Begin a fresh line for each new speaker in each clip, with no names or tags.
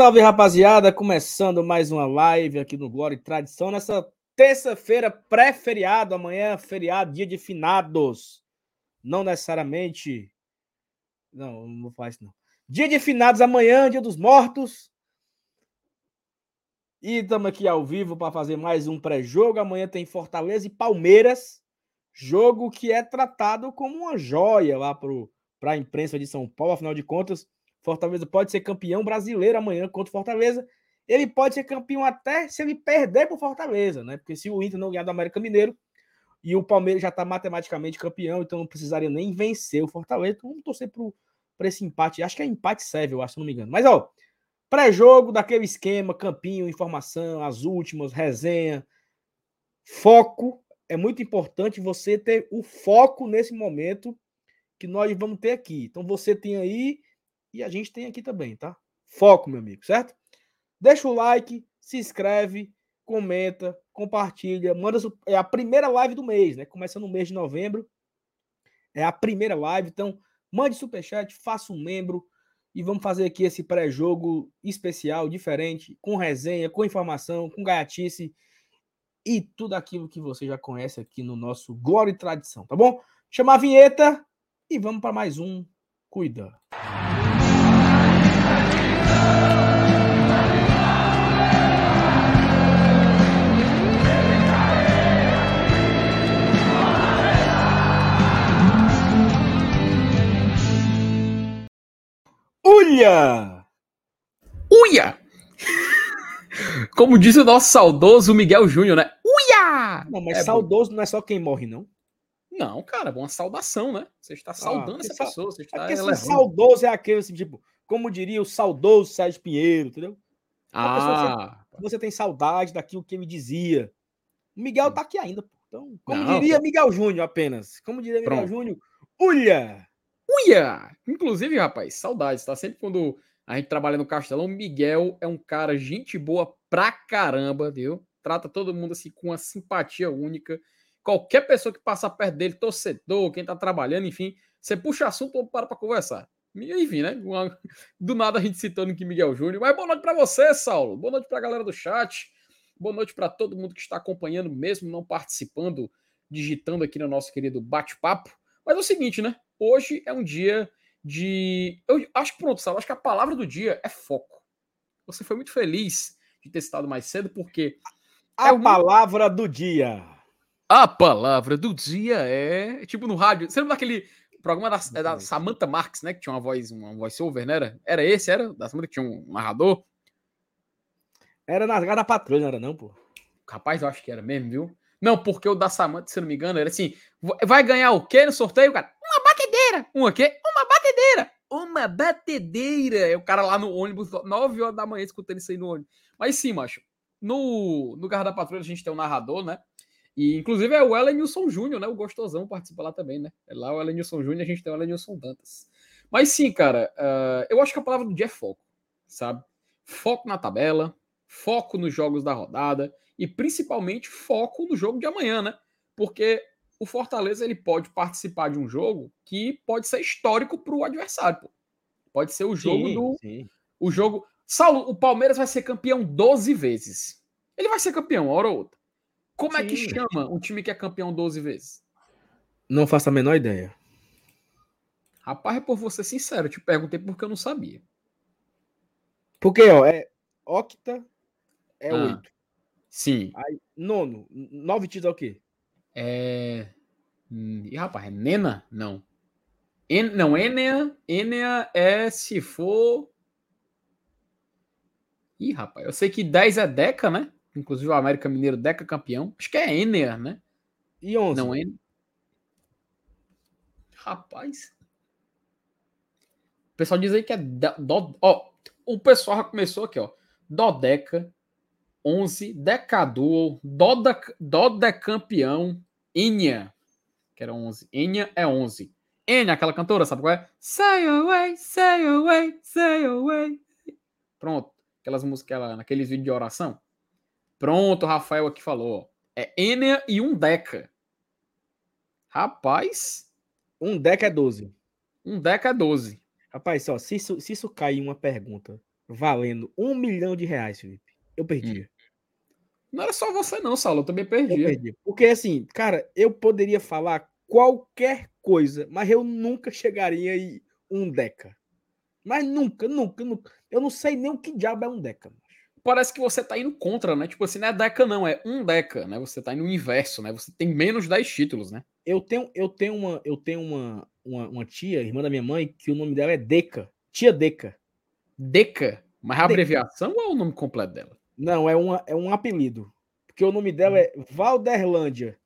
Salve, rapaziada! Começando mais uma live aqui no Glória e Tradição nessa terça-feira pré-feriado, amanhã feriado, dia de finados. Não necessariamente. Não, não isso não. Dia de finados amanhã, dia dos mortos. E estamos aqui ao vivo para fazer mais um pré-jogo. Amanhã tem Fortaleza e Palmeiras. Jogo que é tratado como uma joia lá para a imprensa de São Paulo, afinal de contas Fortaleza pode ser campeão brasileiro amanhã contra o Fortaleza. Ele pode ser campeão até se ele perder para o Fortaleza, né? Porque se o Inter não ganhar do América Mineiro e o Palmeiras já está matematicamente campeão, então não precisaria nem vencer o Fortaleza. Então vamos torcer para esse empate. Acho que é empate serve, eu acho, se não me engano. Mas, ó, pré-jogo daquele esquema, campinho, informação, as últimas, resenha, foco. É muito importante você ter o foco nesse momento que nós vamos ter aqui. Então você tem aí e a gente tem aqui também, tá? Foco, meu amigo, certo? Deixa o like, se inscreve, comenta, compartilha, manda. É a primeira live do mês, né? Começando no mês de novembro. É a primeira live, então mande superchat, faça um membro e vamos fazer aqui esse pré-jogo especial, diferente, com resenha, com informação, com gaiatice e tudo aquilo que você já conhece aqui no nosso Glória e Tradição, tá bom? Chama a vinheta e vamos para mais um. Cuida. Uia!
Uia! Como diz o nosso saudoso Miguel Júnior, né? Uia!
Não, mas é saudoso bom. não é só quem morre, não.
Não, cara, é uma saudação, né? Você está ah, saudando ah, essa pessoa. Você está
é saudoso é aquele, assim, tipo, como diria o saudoso Sérgio Pinheiro, entendeu?
Ah.
Você, você, tem saudade daquilo que ele dizia. O Miguel tá aqui ainda, pô. Então, como não, diria Miguel Júnior apenas. Como diria Miguel Júnior, Uia!
Uia! Inclusive, rapaz, saudades, tá? Sempre quando a gente trabalha no Castelão, Miguel é um cara gente boa pra caramba, viu? Trata todo mundo assim com uma simpatia única. Qualquer pessoa que passa perto dele, torcedor, quem tá trabalhando, enfim, você puxa assunto ou para pra conversar. Enfim, né? Do nada a gente citando aqui Miguel Júnior. Mas boa noite para você, Saulo. Boa noite para a galera do chat. Boa noite para todo mundo que está acompanhando, mesmo não participando, digitando aqui no nosso querido bate-papo. Mas é o seguinte, né? Hoje é um dia de. Eu acho que pronto, Saulo. Acho que a palavra do dia é foco. Você foi muito feliz de ter citado mais cedo, porque.
A é palavra do dia.
A palavra do dia é. Tipo no rádio. Você lembra daquele programa da, é da Samantha Marks, né? Que tinha uma voz, uma voice-over, né? Era, era esse, era? Da Samantha que tinha um narrador?
Era na da patrulha, não era não, pô?
Rapaz, eu acho que era mesmo, viu? Não, porque o da Samantha, se eu não me engano, era assim: vai ganhar o quê no sorteio, cara? Uma batedeira! Uma quê? Uma batedeira! Uma batedeira! É o cara lá no ônibus, 9 horas da manhã, escutando isso aí no ônibus. Mas sim, macho. No, no Garra da Patrulha a gente tem um narrador, né? E, inclusive, é o Elenilson Júnior, né? O gostosão participa lá também, né? É lá o Elenilson Júnior, a gente tem o Elenilson Dantas. Mas sim, cara, uh, eu acho que a palavra do dia é foco, sabe? Foco na tabela, foco nos jogos da rodada e principalmente foco no jogo de amanhã, né? Porque o Fortaleza ele pode participar de um jogo que pode ser histórico para o adversário. Pô. Pode ser o jogo sim, do. Sim. O jogo. Saulo, o Palmeiras vai ser campeão 12 vezes. Ele vai ser campeão, uma hora ou outra. Como Sim. é que chama um time que é campeão 12 vezes?
Não faço a menor ideia.
Rapaz, é por você sincero, eu te perguntei porque eu não sabia.
Porque, ó, é octa é ah, oito.
Sim.
Aí, nono, nove títulos é o quê?
É. Ih, rapaz, é Nena? Não. En... Não, Enea. Enea é se for. Ih, rapaz, eu sei que 10 é Deca, né? Inclusive o América Mineiro Deca campeão. Acho que é Ener, né?
E 11?
Não, Ener. Rapaz. O pessoal diz aí que é. Do, ó, o pessoal já começou aqui, ó. Dodeca, 11, Decaduo, Doda, Dodecampeão, Enya, que era 11. Enya é 11. Enya, aquela cantora, sabe qual é? Say away, say away, say away. Pronto. Aquelas músicas, naqueles vídeos de oração. Pronto, o Rafael aqui falou. É Enea e um Deca. Rapaz.
Um Deca é 12.
Um Deca é 12.
Rapaz, só, se isso, se isso cair uma pergunta valendo um milhão de reais, Felipe. Eu perdi. Hum.
Não era só você, não, Saulo. Eu também perdi. Eu perdi.
Porque, assim, cara, eu poderia falar qualquer coisa, mas eu nunca chegaria em um Deca. Mas nunca, nunca, nunca. Eu não sei nem o que diabo é um Deca.
Parece que você tá indo contra, né? Tipo assim, não é Deca, não, é um Deca, né? Você tá indo no inverso, né? Você tem menos 10 títulos, né?
Eu tenho, eu tenho, uma, eu tenho uma, uma, uma tia, irmã da minha mãe, que o nome dela é Deca. Tia Deca.
Deca? Mas é a abreviação ou é o nome completo dela?
Não, é, uma, é um apelido. Porque o nome dela hum. é Valderlândia.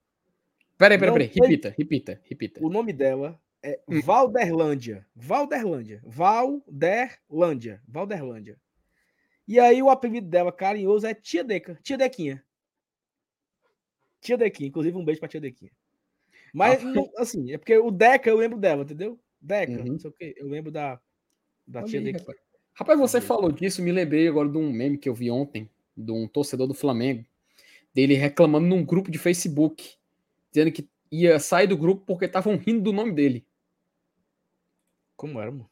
Peraí, peraí, peraí. Repita, repita, repita.
O nome dela é hum. Valderlândia. Valderlândia. Valderlândia. Valderlândia. E aí o apelido dela, carinhoso, é Tia Deca. Tia Dequinha. Tia Dequinha. Inclusive, um beijo pra Tia Dequinha. Mas, ah, não, assim, é porque o Deca eu lembro dela, entendeu? Deca, uhum. não sei o quê. Eu lembro da, da Tia
aí, Dequinha. Rapaz. rapaz, você falou disso, me lembrei agora de um meme que eu vi ontem, de um torcedor do Flamengo, dele reclamando num grupo de Facebook, dizendo que ia sair do grupo porque estavam rindo do nome dele.
Como era, mano?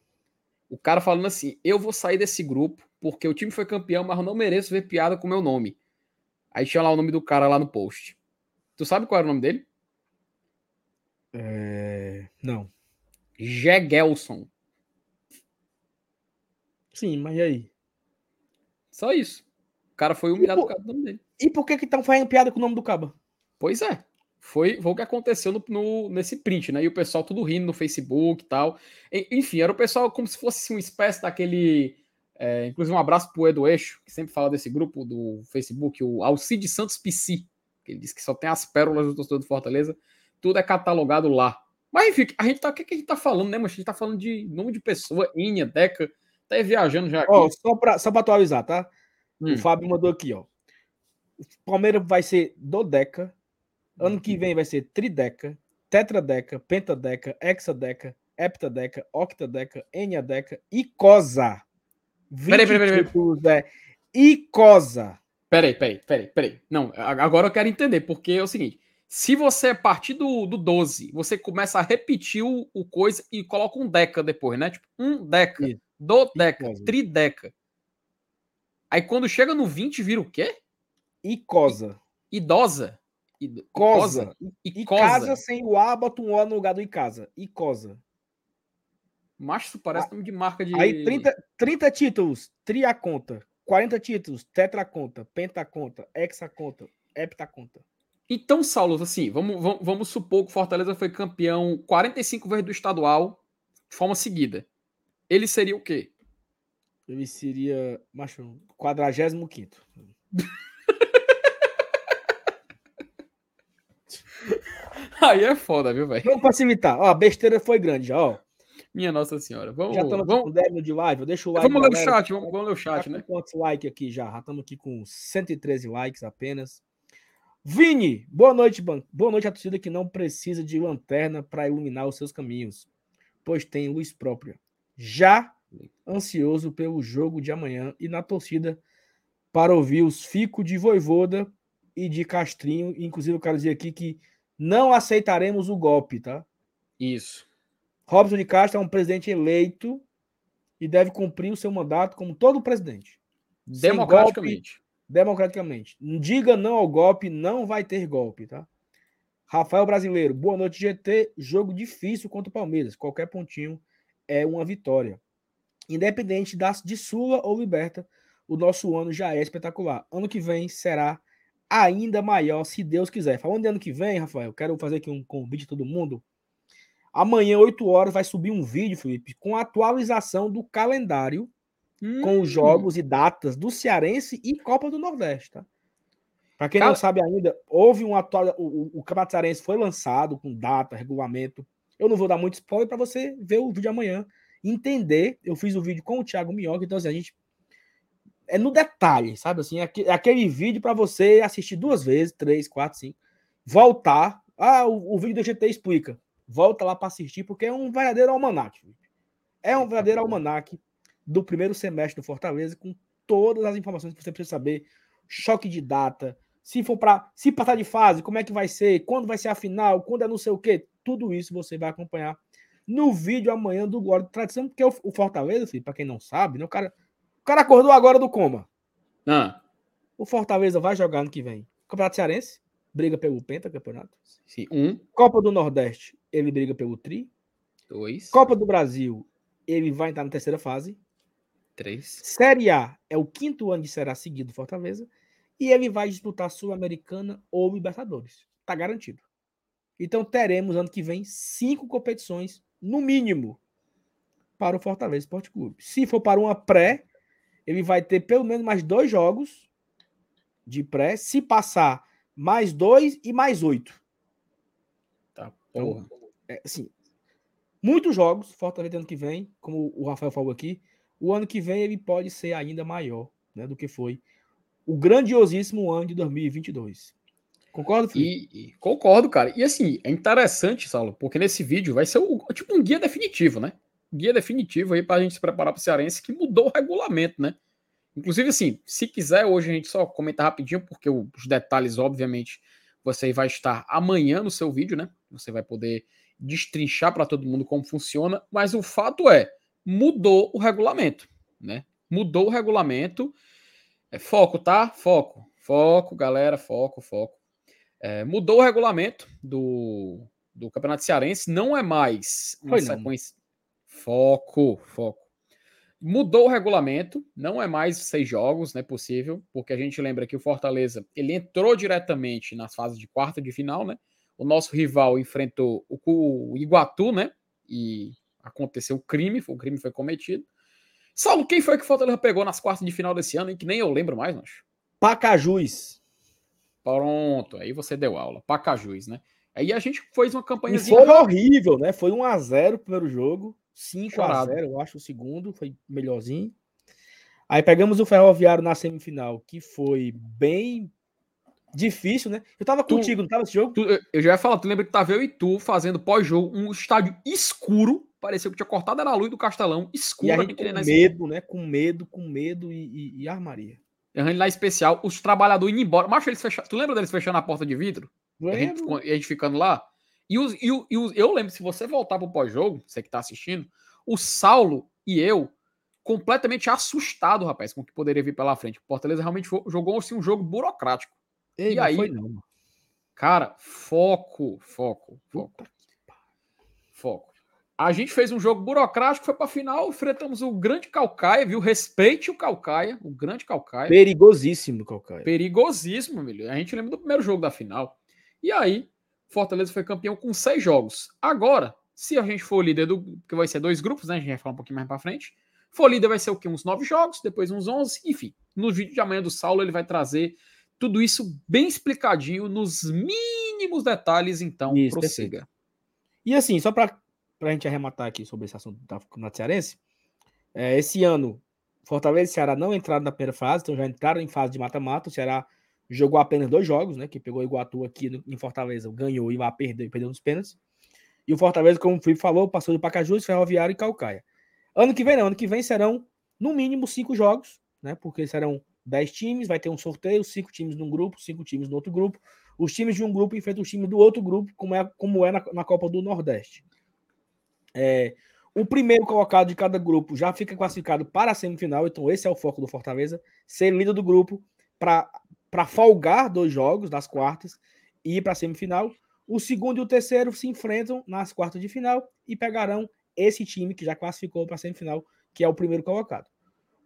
O cara falando assim: eu vou sair desse grupo porque o time foi campeão, mas eu não mereço ver piada com o meu nome. Aí tinha lá o nome do cara lá no post. Tu sabe qual era o nome dele?
É... Não.
Gegelson.
Sim, mas e aí?
Só isso. O cara foi humilhado por causa do nome dele.
E por que que estão fazendo piada com o nome do cabo?
Pois é. Foi, foi o que aconteceu no, no, nesse print, né? E o pessoal tudo rindo no Facebook e tal. E, enfim, era o pessoal como se fosse uma espécie daquele. É, inclusive, um abraço pro Edu Eixo, que sempre fala desse grupo do Facebook, o Alcide Santos PC, que ele disse que só tem as pérolas do torcedor do Fortaleza. Tudo é catalogado lá. Mas enfim, a gente tá, o que, que a gente tá falando, né, mas A gente tá falando de nome de pessoa, Inha, Deca, tá viajando já aqui.
Ó, só pra, só pra atualizar, tá? Hum. O Fábio mandou aqui, ó. O Palmeiras vai ser do Deca, Ano que vem vai ser trideca, tetradeca, pentadeca, hexadeca, heptadeca, octadeca, eniadeca e cosa.
Peraí, peraí, peraí.
É Icosa.
Peraí, peraí, peraí, peraí. Não, agora eu quero entender, porque é o seguinte: se você, a partir do, do 12, você começa a repetir o, o coisa e coloca um deca depois, né? Tipo, um deca, Isso. do deca, Icosa. trideca. Aí quando chega no 20, vira o quê?
Icosa.
Idosa.
Icosa. Icosa. casa sem o A, bota um O no lugar do Icasa. Icosa.
Macho, isso parece ah, nome de marca de.
Aí 30, 30 títulos, triaconta. 40 títulos, tetraconta, pentaconta, hexaconta, heptaconta.
Então, Saulo, assim, vamos, vamos, vamos supor que o Fortaleza foi campeão 45 vezes do estadual de forma seguida. Ele seria o quê?
Ele seria, macho, 45.
Aí é foda, viu, velho?
Vamos facilitar. Ó, a besteira foi grande já, ó.
Minha Nossa Senhora. Vamos,
já estamos
vamos...
com 10 de live. Deixa o like.
Vamos ler o chat, vamos, vamos ler o chat, né?
Quantos likes aqui já? Já estamos aqui com 113 likes apenas. Vini, boa noite, ban... boa noite à torcida que não precisa de lanterna para iluminar os seus caminhos, pois tem luz própria. Já ansioso pelo jogo de amanhã e na torcida para ouvir os ficos de Voivoda e de Castrinho. Inclusive, eu quero dizer aqui que não aceitaremos o golpe, tá?
Isso.
Robson de Castro é um presidente eleito e deve cumprir o seu mandato como todo presidente.
Democraticamente.
Golpe, democraticamente. Diga não ao golpe, não vai ter golpe, tá? Rafael Brasileiro, boa noite, GT. Jogo difícil contra o Palmeiras. Qualquer pontinho é uma vitória. Independente das de Sula ou Liberta, o nosso ano já é espetacular. Ano que vem será ainda maior, se Deus quiser. Falando de ano que vem, Rafael, quero fazer aqui um convite a todo mundo. Amanhã, 8 horas, vai subir um vídeo, Felipe, com a atualização do calendário hum. com os hum. jogos e datas do Cearense e Copa do Nordeste, tá? Para quem Cal... não sabe ainda, houve um atual. O, o Campeonato Cearense foi lançado com data, regulamento. Eu não vou dar muito spoiler para você ver o vídeo amanhã, entender. Eu fiz o vídeo com o Thiago Minhoca, então assim, a gente é no detalhe, sabe assim? É, é aquele vídeo para você assistir duas vezes, três, quatro, cinco, voltar. Ah, o, o vídeo do GT explica. Volta lá para assistir, porque é um verdadeiro almanac. É um verdadeiro almanac do primeiro semestre do Fortaleza, com todas as informações que você precisa saber. Choque de data, se for para se passar de fase, como é que vai ser, quando vai ser a final, quando é não sei o quê, tudo isso você vai acompanhar no vídeo amanhã do Glória de Tradição, porque o, Fortaleza, para quem não sabe, né, o cara O cara acordou agora do coma.
Ah,
O Fortaleza vai jogar ano que vem. Campeonato Cearense, briga pelo Penta Campeonato.
sim. Um,
Copa do Nordeste, ele briga pelo Tri.
dois,
Copa do Brasil, ele vai entrar na terceira fase.
três.
Série A é o quinto ano de Série A seguido do Fortaleza. E ele vai disputar Sul-Americana ou Libertadores. Tá garantido. Então teremos ano que vem cinco competições, no mínimo, para o Fortaleza Esporte Clube. Se for para uma pré, ele vai ter pelo menos mais dois jogos de pré. Se passar, mais dois e mais oito.
Tá,
Então, é, assim, muitos jogos, Fortaleza ano que vem, como o Rafael falou aqui, o ano que vem ele pode ser ainda maior né, do que foi o grandiosíssimo ano de 2022. Concorda, Felipe?
E, e concordo, cara. E assim, é interessante, Saulo, porque nesse vídeo vai ser o, tipo um guia definitivo, né? Guia definitivo aí pra gente se preparar pro Cearense que mudou o regulamento, né? Inclusive, assim, se quiser, hoje a gente só comenta rapidinho, porque o- os detalhes, obviamente, você vai estar amanhã no seu vídeo, né? Você vai poder destrinchar para todo mundo como funciona, mas o fato é, mudou o regulamento, né? Mudou o regulamento. É foco, tá? Foco. Foco, galera, foco, foco. É, mudou o regulamento do, do Campeonato Cearense, não é mais uma
Foi não.
Foco, foco. Mudou o regulamento, não é mais seis jogos, não é possível, porque a gente lembra que o Fortaleza ele entrou diretamente nas fases de quarta de final, né? O nosso rival enfrentou o, Iguatu, né? E aconteceu o crime, o crime foi cometido. Saulo, quem foi que o Fortaleza pegou nas quartas de final desse ano, hein? Que nem eu lembro mais, macho.
Pacajus.
Pronto, aí você deu aula. Pacajus, né? Aí a gente fez uma
E
campanha.
foi horrível, né? Foi 1x0 o primeiro jogo. 5x0, eu acho, o segundo, foi melhorzinho. Aí pegamos o Ferroviário na semifinal, que foi bem difícil, né? Eu tava
Tu-
contigo, não tava esse jogo?
Tu- eu- já ia falar, tu lembra que tava eu e tu fazendo pós-jogo um estádio escuro. Pareceu que tinha cortado era a luz do Castelão,
E
escuro.
a
a
gente com medo, né? Com medo, com medo e, e, e armaria.
errando lá especial, os trabalhadores indo embora. Macho, eles fecharam. Tu lembra deles fechando a porta de vidro? E a gente, e a gente ficando lá? E, e, o- e eu lembro, se você voltar pro pós-jogo, você que tá assistindo, o Saulo e eu, completamente assustado, rapaz, com o que poderia vir pela frente. O Fortaleza realmente jogou assim, um jogo burocrático.
Ei,
E aí?
foi.
Cara, foco, foco, foco, foco. A gente fez um jogo burocrático, foi pra final, enfrentamos o grande Calcaia, viu? Respeite o Calcaia, o grande Calcaia.
Perigosíssimo, Calcaia.
Perigosíssimo, velho. A gente lembra do primeiro jogo da final. E aí, Fortaleza foi campeão com seis jogos. Agora, se a gente for líder do. que vai ser dois grupos, né? A gente vai falar um pouquinho mais pra frente. For líder vai ser o quê? Uns nove jogos, depois uns onze. Enfim, no vídeo de amanhã do Saulo ele vai trazer tudo isso bem explicadinho, nos mínimos detalhes. Então,
Isso,
prossiga.
E assim, só para a gente arrematar aqui sobre esse assunto da Campeonato Cearense, é, esse ano, Fortaleza e Ceará não entraram na primeira fase, então já entraram em fase de mata-mata. O Ceará jogou apenas dois jogos, né? Que pegou o Iguatu aqui no- em Fortaleza, ganhou e vai perder, perdeu nos pênaltis. E o Fortaleza, como o Felipe falou, passou de Pacajus, Ferroviário e Calcaia. Ano que vem, não. Ano que vem serão, no mínimo, cinco jogos, né? Porque serão dez times, vai ter um sorteio, cinco times num grupo, cinco times no outro grupo. Os times de um grupo enfrentam os times do outro grupo, como é, como é na, na Copa do Nordeste. É, o primeiro colocado de cada grupo já fica classificado para a semifinal, então esse é o foco do Fortaleza, ser líder do grupo para folgar dois jogos das quartas e ir para a semifinal. O segundo e o terceiro se enfrentam nas quartas de final e pegarão esse time que já classificou para a semifinal, que é o primeiro colocado.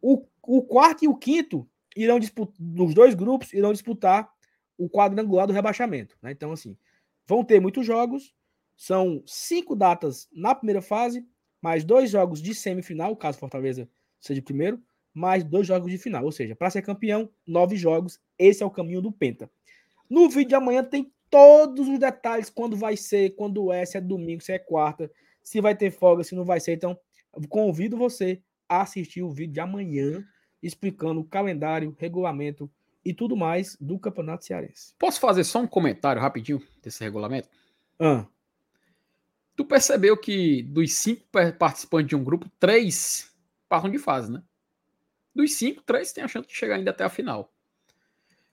O, o quarto e o quinto irão disputar, nos dois grupos, irão disputar o quadrangular do rebaixamento. Né? Então, assim, vão ter muitos jogos, são cinco datas na primeira fase, mais dois jogos de semifinal, caso Fortaleza seja primeiro, mais dois jogos de final. Ou seja, para ser campeão, nove jogos. Esse é o caminho do Penta. No vídeo de amanhã tem todos os detalhes, quando vai ser, quando é, se é domingo, se é quarta, se vai ter folga, se não vai ser. Então, convido você a assistir o vídeo de amanhã, explicando o calendário, regulamento e tudo mais do Campeonato Cearense.
Posso fazer só um comentário rapidinho desse regulamento?
Ah,
Tu percebeu que dos cinco participantes de um grupo, três passam de fase, né? Dos cinco, três têm a chance de chegar ainda até a final.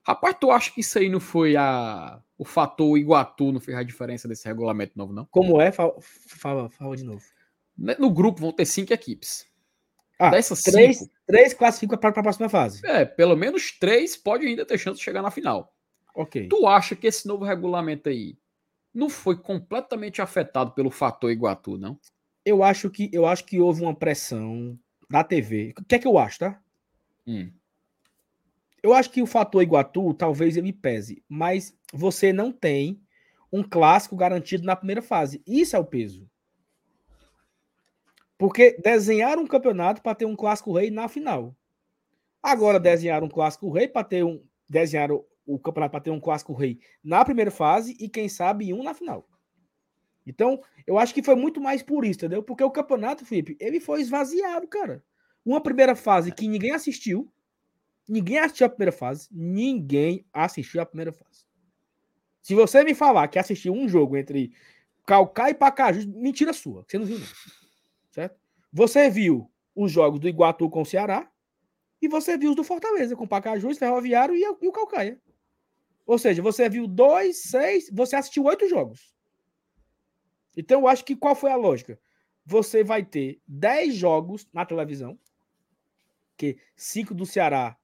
Rapaz, tu acha que isso aí não foi a... o fator Iguatu não fez a diferença desse regulamento novo, não?
como é? Fala, fala, fala de novo.
Ne- No grupo vão ter cinco equipes. Ah, dessas
três, cinco, três classificam para a próxima fase.
É, pelo menos três pode ainda ter chance de chegar na final.
Ok.
Tu acha que esse novo regulamento aí não foi completamente afetado pelo fator Iguatu, não?
Eu acho que eu acho que houve uma pressão da TV. O que é que eu acho, tá?
Hum.
Eu acho que o fator Iguatu talvez ele pese, mas você não tem um clássico garantido na primeira fase. Isso é o peso. Porque desenhar um campeonato para ter um clássico rei na final. Agora desenhar um clássico rei para ter um desenhar o, o campeonato para ter um clássico rei na primeira fase e quem sabe um na final. Então, eu acho que foi muito mais por isso, entendeu? Porque o campeonato, Felipe, ele foi esvaziado, cara. Uma primeira fase que ninguém assistiu. Ninguém assistiu a primeira fase. Ninguém assistiu a primeira fase. Se você me falar que assistiu um jogo entre Calcá e Pacajus, mentira sua. Você não viu, não certo? Você viu os jogos do Iguatu com o Ceará e você viu os do Fortaleza com o Pacajus, Ferroviário e, o Calcaia. Ou seja, você viu dois, seis, você assistiu oito jogos. Então, eu acho que qual foi a lógica? Você vai ter dez jogos na televisão, que cinco do Ceará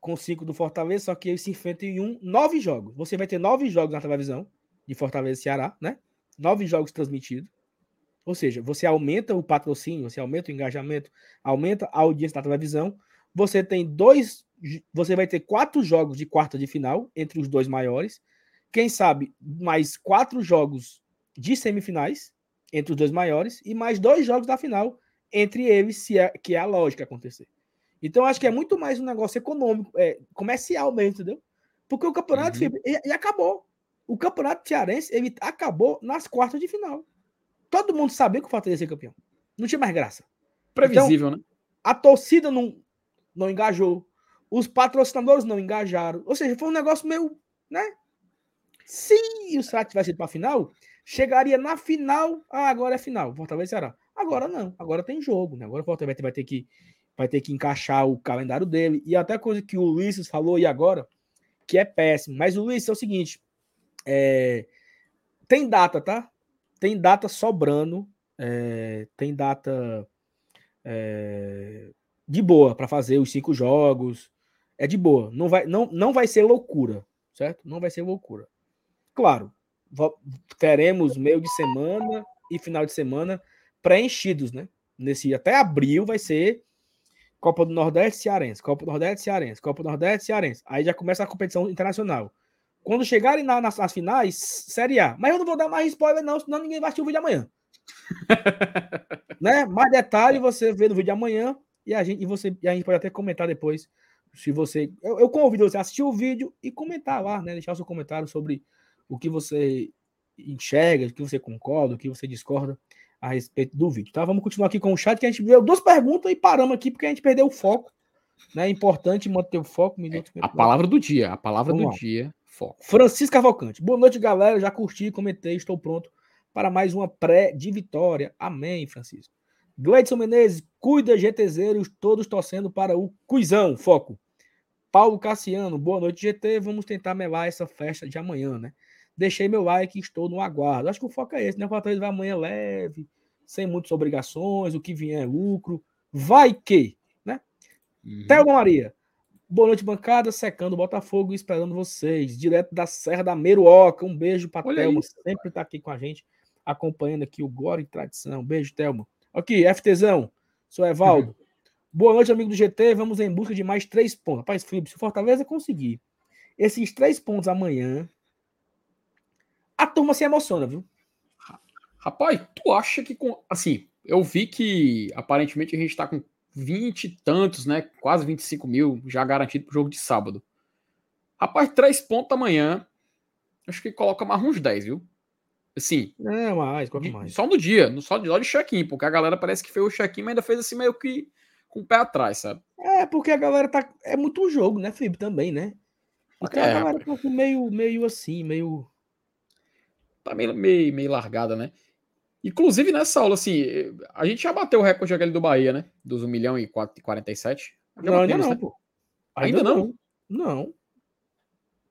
com cinco do Fortaleza, só que eles se enfrentam em um, nove jogos. Você vai ter nove jogos na televisão de Fortaleza e Ceará, né? Nove jogos transmitidos. Ou seja, você aumenta o patrocínio, você aumenta o engajamento, aumenta a audiência da televisão. Você tem dois, você vai ter quatro jogos de quarta de final entre os dois maiores. Quem sabe mais quatro jogos de semifinais entre os dois maiores e mais dois jogos da final entre eles, se é, que é a lógica acontecer. Então, acho que é muito mais um negócio econômico, é, comercial mesmo, entendeu? Porque o campeonato uhum. e, e acabou. O campeonato cearense ele acabou nas quartas de final. Todo mundo sabia que o Fortaleza ia ser campeão. Não tinha mais graça.
Previsível, então, né?
A torcida não, não engajou. Os patrocinadores não engajaram. Ou seja, foi um negócio meio, né? Se o Ceará tivesse ido para a final, chegaria na final. Ah, agora é final. Fortaleza será. Agora não. Agora tem jogo, né? Agora o Fortaleza vai ter que vai ter que encaixar o calendário dele. E até coisa que o Luiz falou e agora, que é péssimo. Mas o Luiz é o seguinte: é, tem data, tá? tem data sobrando, é, tem data é, de boa para fazer os cinco jogos. É de boa. Não vai, não, não vai ser loucura, certo? Não vai ser loucura. Claro, teremos meio de semana e final de semana preenchidos, né? Nesse até abril vai ser Copa do Nordeste Cearense, Copa do Nordeste Cearense, Copa do Nordeste Cearense. Aí já começa a competição internacional. Quando chegarem na, nas, nas, finais, Série A. Mas eu não vou dar mais spoiler, não, senão ninguém vai assistir o vídeo amanhã. né? Mais detalhe você vê no vídeo amanhã e a gente, e você, e a gente pode até comentar depois. Se você. Eu, eu convido você a assistir o vídeo e comentar lá, né? Deixar o seu comentário sobre o que você enxerga, o que você concorda, o que você discorda a respeito do vídeo. Tá? Vamos continuar aqui com o chat, que a gente viu duas perguntas e paramos aqui porque a gente perdeu o foco. Né? É importante manter o foco. Minuto,
é, a palavra do dia, a palavra Vamos do lá. dia
Foco. Francisco Cavalcante. Boa noite, galera. Já curti, comentei, estou pronto para mais uma pré de vitória. Amém, Francisco. Gleidson Menezes, cuida GTZeros, todos torcendo para o Cuizão. Foco. Paulo Cassiano, boa noite, GT. Vamos tentar melar essa festa de amanhã, né? Deixei meu like e estou no aguardo. Acho que o foco é esse, né? O Fortaleza vai amanhã leve, sem muitas obrigações, o que vier é lucro. Vai que, né? Uhum. Thelma Maria, Boa noite, bancada. Secando o Botafogo esperando vocês. Direto da Serra da Meruoca. Um beijo para Thelma. Sempre está aqui com a gente, acompanhando aqui o Glória e Tradição. Beijo, Thelma. Aqui, FTzão. Sou Evaldo. Uhum. Boa noite, amigo do GT. Vamos em busca de mais três pontos. Rapaz, Felipe, se o Fortaleza conseguir esses três pontos amanhã, a turma se emociona, viu?
Rapaz, tu acha que com. Assim, eu vi que aparentemente a gente está com 20 e tantos, né? Quase 25 mil já garantido para o jogo de sábado. Rapaz, três pontos amanhã. Acho que coloca mais uns 10, viu? Assim.
É, mais, quanto mais.
Só no dia, só de, só de check-in, porque a galera parece que fez o check-in, mas ainda fez assim meio que com o pé atrás, sabe?
É, porque a galera tá. É muito jogo, né, Felipe? Também, né? Então é, a galera tá meio, meio assim, meio.
Tá meio, meio, meio largada, né? Inclusive nessa aula, assim, a gente já bateu o recorde aquele do Bahia, né? Dos 1 milhão e 47.
Já não, ainda não, né? pô.
Ainda, ainda não?
não?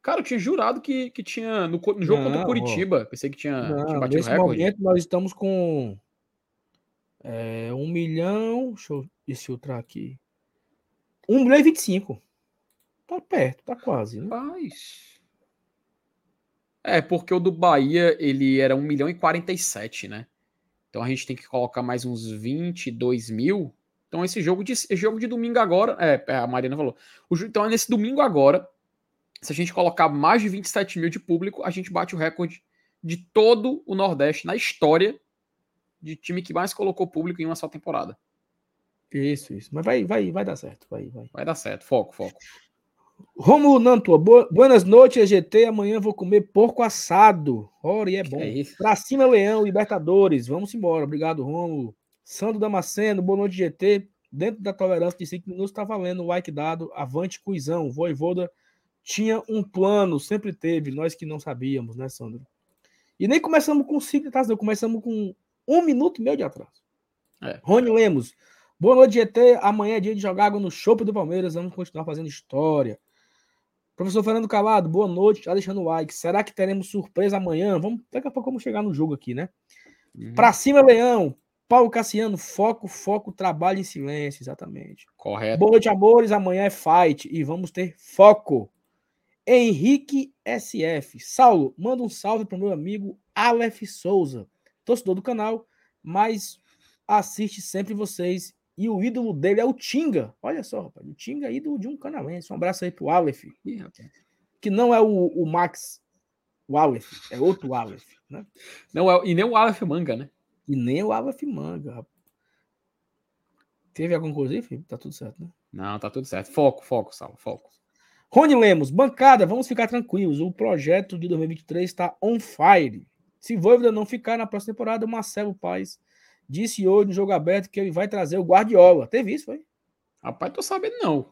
Cara, eu tinha jurado que, que tinha. No, no jogo não, contra o Curitiba, ó. pensei que tinha,
não, tinha batido nesse recorde. momento nós estamos com. É, 1 milhão. Deixa eu filtrar aqui. 1 milhão e 25. Tá perto, tá quase, né?
Mas... É, porque o do Bahia, ele era 1 milhão e 47, né? Então a gente tem que colocar mais uns 22 mil. Então esse jogo de, jogo de domingo agora, é, é a Mariana falou. O, então nesse domingo agora, se a gente colocar mais de 27 mil de público, a gente bate o recorde de todo o Nordeste na história de time que mais colocou público em uma só temporada.
Isso, isso. Mas vai, vai, vai dar certo. Vai, vai.
Vai dar certo. Foco, foco.
Romulo Nantua, boa, boas noites, EGT. Amanhã vou comer porco assado. Ora, e é bom. É pra cima, Leão, Libertadores. Vamos embora. Obrigado, Romulo. Sandro Damasceno, boa noite, GT. Dentro da tolerância de 5 minutos, tá valendo o like dado. Avante, Cuizão. Voivoda tinha um plano, sempre teve. Nós que não sabíamos, né, Sandro? E nem começamos com 5 tá? Começamos com um minuto e meio de atraso. É. Rony Lemos. Boa noite, GT. Amanhã é dia de jogar água no chope do Palmeiras. Vamos continuar fazendo história. Professor Fernando Calado, boa noite. Já deixando o like. Será que teremos surpresa amanhã? Vamos, daqui a pouco vamos chegar no jogo aqui, né? Uhum. Pra cima, Leão. Paulo Cassiano, foco, foco, trabalho em silêncio, exatamente.
Correto.
Boa noite, amores. Amanhã é fight e vamos ter foco. Henrique SF. Saulo, manda um salve pro meu amigo Aleph Souza, torcedor do canal, mas assiste sempre vocês e o ídolo dele é o Tinga. Olha só, rapaz. O Tinga é ídolo de um canalense. Um abraço aí pro Aleph. Que não é o, o Max o Aleph, é outro Aleph, né?
Não é, e nem o Aleph Manga, né?
E nem o Aleph Manga, rapaz. Teve alguma coisa aí, filho? Tá tudo certo, né?
Não, tá tudo certo. Foco, foco, Sal, foco.
Rony Lemos, bancada, vamos ficar tranquilos. O projeto de 2023 está on fire. Se Voivoda não ficar na próxima temporada, o Marcelo Paz disse hoje no jogo aberto que ele vai trazer o Guardiola. Teve isso, foi?
Rapaz, tô sabendo não.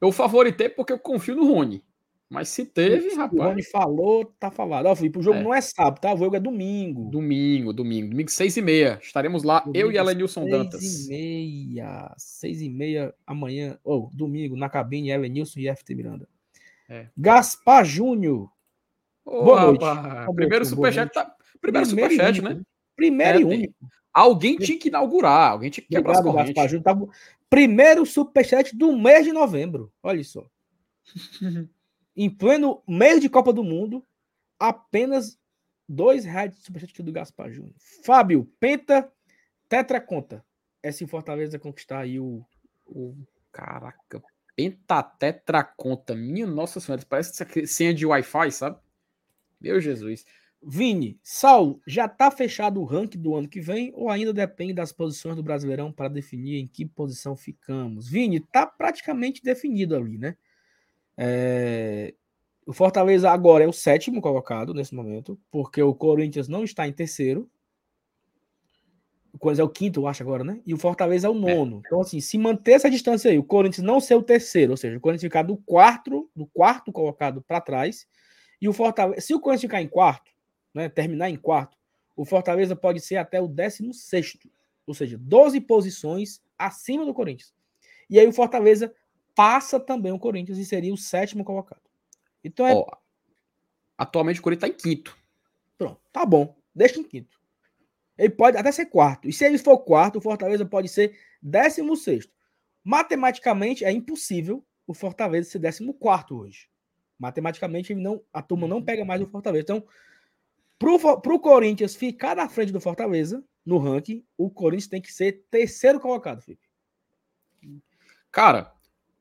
Eu favoritei porque eu confio no Rony. Mas se teve, rapaz. O
Rony falou, tá falado. Ó, Felipe, o jogo é. não é sábado, tá? O jogo é domingo.
Domingo, domingo. Domingo, seis e meia. Estaremos lá, domingo, eu e Elenilson Dantas.
Seis e meia. Seis e meia amanhã. Ou, oh, domingo, na cabine, Elenilson e FT Miranda. É. Gaspar Júnior.
Oh, boa noite. Primeiro superchat tá. Primeiro, Primeiro superchat, né?
Primeiro é, e único.
Alguém tinha que inaugurar, alguém tinha que quebrar as correntes.
Tá... Primeiro superchat do mês de novembro. Olha só. em pleno mês de Copa do Mundo, apenas dois reais de superchat do Gaspar Júnior. Fábio, Penta, Tetra conta. Essa em Fortaleza conquistar aí o, o...
Caraca, Penta Tetra conta. Minha nossa senhora, parece senha de Wi-Fi, sabe? Meu Jesus.
Vini, Saulo, já está fechado o ranking do ano que vem ou ainda depende das posições do Brasileirão para definir em que posição ficamos? Vini, está praticamente definido ali, né? É... O Fortaleza agora é o sétimo colocado nesse momento, porque o Corinthians não está em terceiro. O Corinthians é o quinto, eu acho agora, né? E o Fortaleza é o nono. É. Então, assim, se manter essa distância aí, o Corinthians não ser o terceiro, ou seja, o Corinthians ficar do quarto, do quarto colocado para trás, e o Fortaleza, se o Corinthians ficar em quarto, né, terminar em quarto, o Fortaleza pode ser até o 16, ou seja, 12 posições acima do Corinthians. E aí o Fortaleza passa também o Corinthians e seria o sétimo colocado. Então é.
atualmente o Corinthians está em quinto.
Pronto, tá bom. Deixa em quinto. Ele pode até ser quarto. E se ele for quarto, o Fortaleza pode ser décimo sexto. Matematicamente é impossível o Fortaleza ser décimo quarto hoje. Matematicamente ele não, a turma não pega mais o Fortaleza. Então, para o Corinthians ficar na frente do Fortaleza no ranking, o Corinthians tem que ser terceiro colocado, Felipe.
Cara,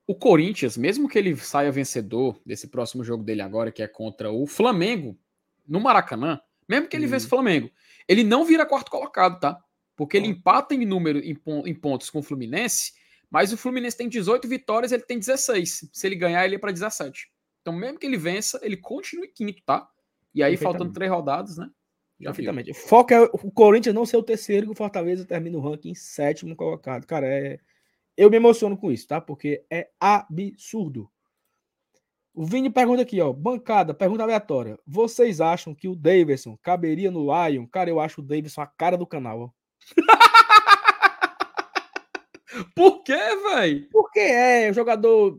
o Corinthians, mesmo que ele saia vencedor desse próximo jogo dele agora, que é contra o Flamengo, no Maracanã, mesmo que ele hum. vença o Flamengo, ele não vira quarto colocado, tá? Porque ele empata em número em, em pontos com o Fluminense, mas o Fluminense tem 18 vitórias, ele tem 16. Se ele ganhar, ele é para 17. Então, mesmo que ele vença, ele continua em quinto, tá? E aí, faltando três rodadas, né?
Já Perfeitamente. Foca é o Corinthians não ser o terceiro o Fortaleza termina o ranking em sétimo colocado. Cara, é... eu me emociono com isso, tá? Porque é absurdo. O Vini pergunta aqui, ó. Bancada, pergunta aleatória. Vocês acham que o Davidson caberia no Lion? Cara, eu acho o Davidson a cara do canal.
Por quê, velho?
Porque é jogador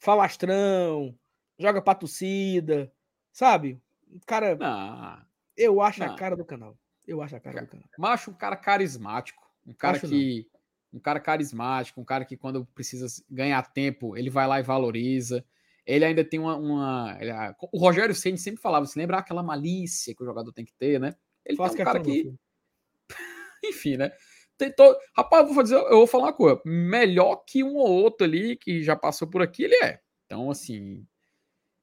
falastrão, joga pra torcida, sabe? Cara, não, eu acho não. a cara do canal. Eu acho a cara do canal.
Macho, um cara carismático. Um cara Acho que. Não. Um cara carismático, um cara que quando precisa ganhar tempo, ele vai lá e valoriza. Ele ainda tem uma. uma ele, o Rogério Senna sempre falava, se lembra aquela malícia que o jogador tem que ter, né? Ele Faz é um cara que. Enfim, né? Tentou... Rapaz, eu vou, fazer, eu vou falar uma coisa. Melhor que um ou outro ali que já passou por aqui, ele é. Então, assim.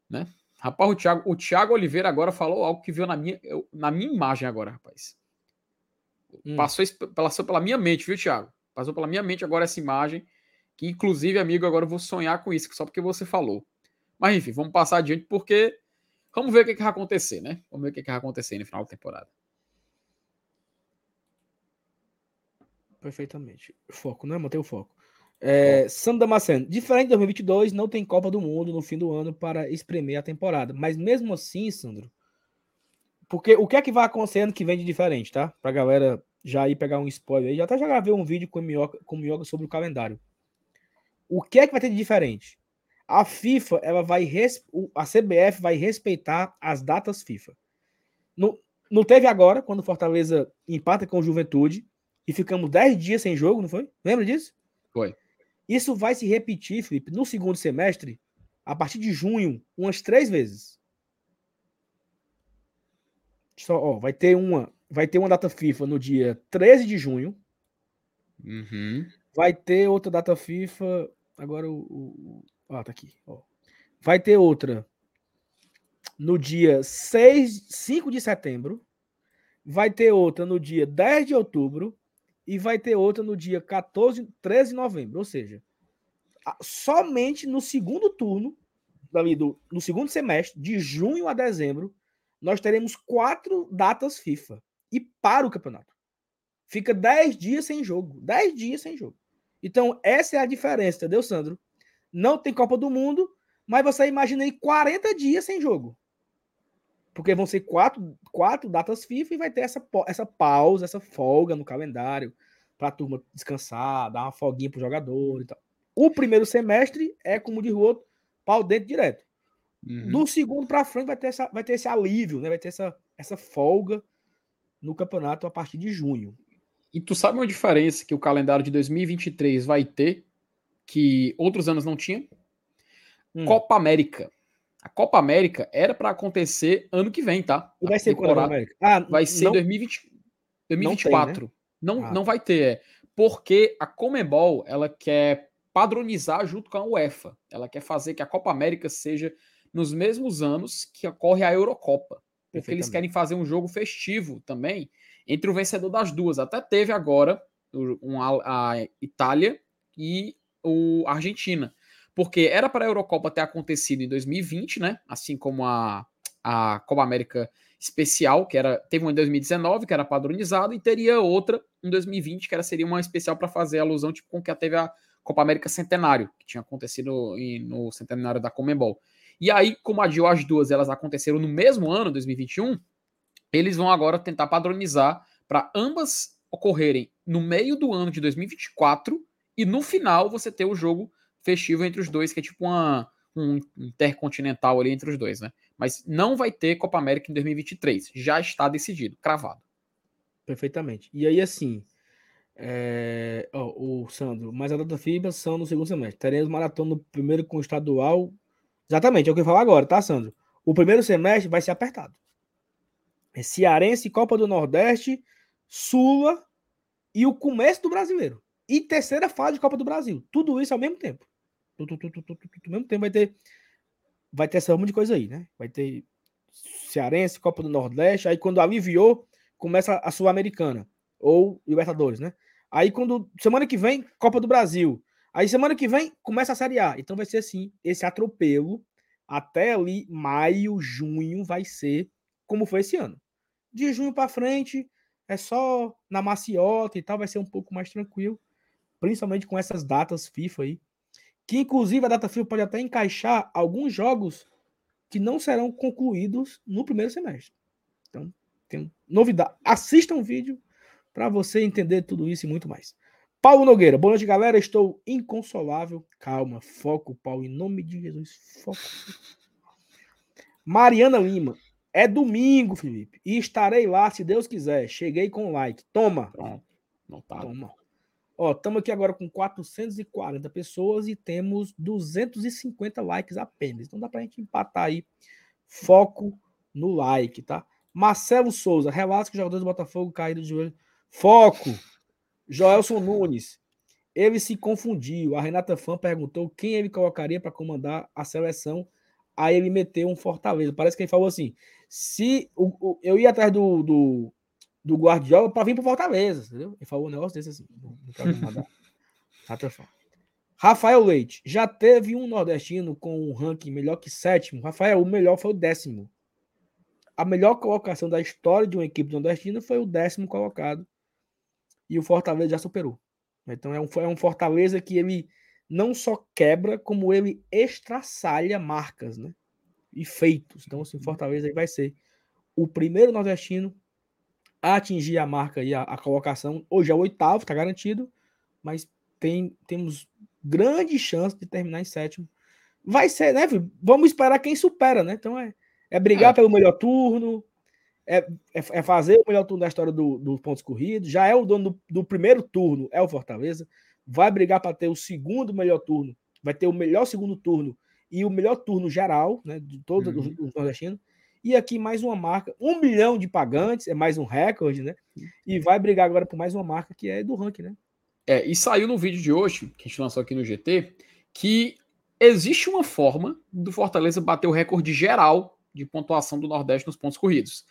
Né? Rapaz, o Thiago, o Thiago Oliveira agora falou algo que viu na minha, na minha imagem agora, rapaz. Hum. Passou, passou pela minha mente, viu, Thiago? Passou pela minha mente agora essa imagem. Que, inclusive, amigo, agora eu vou sonhar com isso, só porque você falou. Mas, enfim, vamos passar adiante, porque. Vamos ver o que, que vai acontecer, né? Vamos ver o que, que vai acontecer no final da temporada.
Perfeitamente. Foco, né? Manter o foco. É, Sandra Damasceno, diferente de 2022, não tem Copa do Mundo no fim do ano para espremer a temporada. Mas mesmo assim, Sandro, porque o que é que vai acontecer ano que vem de diferente, tá? Pra galera já ir pegar um spoiler aí. Já até já gravei um vídeo com o Minhoca, com o Minhoca sobre o calendário. O que é que vai ter de diferente? A FIFA, ela vai a CBF vai respeitar as datas FIFA. No, não teve agora, quando o Fortaleza empata com o Juventude e ficamos 10 dias sem jogo, não foi? Lembra disso?
Foi.
Isso vai se repetir, Felipe, no segundo semestre, a partir de junho, umas três vezes. Só, ó, vai ter uma, vai ter uma data FIFA no dia 13 de junho.
Uhum.
Vai ter outra data FIFA. Agora o. o ah, tá aqui. Ó. Vai ter outra no dia 6, 5 de setembro. Vai ter outra no dia 10 de outubro e vai ter outra no dia 14, 13 de novembro. Ou seja, somente no segundo turno, no segundo semestre, de junho a dezembro, nós teremos quatro datas FIFA. E para o campeonato. Fica 10 dias sem jogo. 10 dias sem jogo. Então, essa é a diferença, entendeu, Sandro? Não tem Copa do Mundo, mas você imagina aí 40 dias sem jogo. Porque vão ser quatro, quatro datas FIFA e vai ter essa, essa pausa, essa folga no calendário para a turma descansar, dar uma folguinha pro jogador e tal. O primeiro semestre é, como diz o outro, pau dentro direto. Uhum. Do segundo para frente vai ter, essa, vai ter esse alívio, né? vai ter essa, essa folga no campeonato a partir de junho.
E tu sabe uma diferença que o calendário de 2023 vai ter, que outros anos não tinha? Hum. Copa América. A Copa América era para acontecer ano que vem, tá?
E vai ser
quando América? Ah, vai ser não, 2020, 2024. Não, tem, né? não, ah. não vai ter, é. Porque a Comebol, ela quer padronizar junto com a UEFA. Ela quer fazer que a Copa América seja nos mesmos anos que ocorre a Eurocopa. Porque eles querem fazer um jogo festivo também entre o vencedor das duas. Até teve agora um, a, a Itália e o Argentina porque era para a Eurocopa ter acontecido em 2020, né? Assim como a, a Copa América especial, que era teve uma em 2019, que era padronizada, e teria outra em 2020, que era, seria uma especial para fazer alusão, tipo, com que teve a Copa América Centenário, que tinha acontecido em, no centenário da Comembol. E aí, como adiou as duas, elas aconteceram no mesmo ano, 2021, eles vão agora tentar padronizar para ambas ocorrerem no meio do ano de 2024 e no final você ter o jogo festivo entre os dois, que é tipo uma, um intercontinental ali entre os dois, né? Mas não vai ter Copa América em 2023. Já está decidido, cravado.
Perfeitamente. E aí, assim, é... oh, o Sandro, mas a data FIBA são no segundo semestre. Teremos maratona no primeiro com o estadual. Exatamente, é o que eu falo agora, tá, Sandro? O primeiro semestre vai ser apertado. É Cearense, Copa do Nordeste, Sula e o começo do brasileiro. E terceira fase de Copa do Brasil. Tudo isso ao mesmo tempo. Tudo, tudo, tudo, ao mesmo tempo vai ter vai ter essa rama de coisa aí, né? Vai ter Cearense, Copa do Nordeste, aí quando aliviou, começa a Sul-Americana ou Libertadores, né? Aí quando semana que vem, Copa do Brasil. Aí semana que vem começa a Série A. Então vai ser assim, esse atropelo até ali maio, junho vai ser como foi esse ano. De junho para frente é só na maciota e tal, vai ser um pouco mais tranquilo, principalmente com essas datas FIFA aí que inclusive a data FIFA pode até encaixar alguns jogos que não serão concluídos no primeiro semestre. Então, tem novidade. Assista um vídeo para você entender tudo isso e muito mais. Paulo Nogueira, boa noite, galera. Estou inconsolável. Calma, foco, Paulo, em nome de Jesus. Foco. Mariana Lima, é domingo, Felipe, e estarei lá se Deus quiser. Cheguei com like. Toma. Notado. Toma. Ó, estamos aqui agora com 440 pessoas e temos 250 likes apenas. Então dá pra gente empatar aí. Foco no like, tá? Marcelo Souza, relatos que os jogadores do Botafogo caíram de joelho. Foco! Joelson Nunes, ele se confundiu. A Renata Fã perguntou quem ele colocaria para comandar a seleção. Aí ele meteu um Fortaleza. Parece que ele falou assim: se o, o eu ia atrás do, do, do Guardiola para vir para Fortaleza, entendeu? Ele falou um negócio desse assim. Não, não mandar. Rafael Leite, já teve um nordestino com um ranking melhor que sétimo. Rafael, o melhor foi o décimo a melhor colocação da história de uma equipe nordestina foi o décimo colocado. E o Fortaleza já superou. Então é um, é um Fortaleza que ele não só quebra, como ele extraçalha marcas, né? E feitos. Então, assim, Fortaleza vai ser o primeiro nordestino a atingir a marca e a, a colocação. Hoje é o oitavo, está garantido, mas tem, temos grande chance de terminar em sétimo. Vai ser, né? Vamos esperar quem supera, né? Então é é brigar é. pelo melhor turno, é, é, é, fazer o melhor turno da história dos do pontos corridos. Já é o dono do, do, primeiro turno, é o Fortaleza. Vai brigar para ter o segundo melhor turno. Vai ter o melhor segundo turno e o melhor turno geral, né? De todos uhum. os, os nordestinos. E aqui mais uma marca, um milhão de pagantes, é mais um recorde, né? E vai brigar agora por mais uma marca que é do ranking, né?
É, e saiu no vídeo de hoje, que a gente lançou aqui no GT, que existe uma forma do Fortaleza bater o recorde geral de pontuação do Nordeste nos pontos corridos.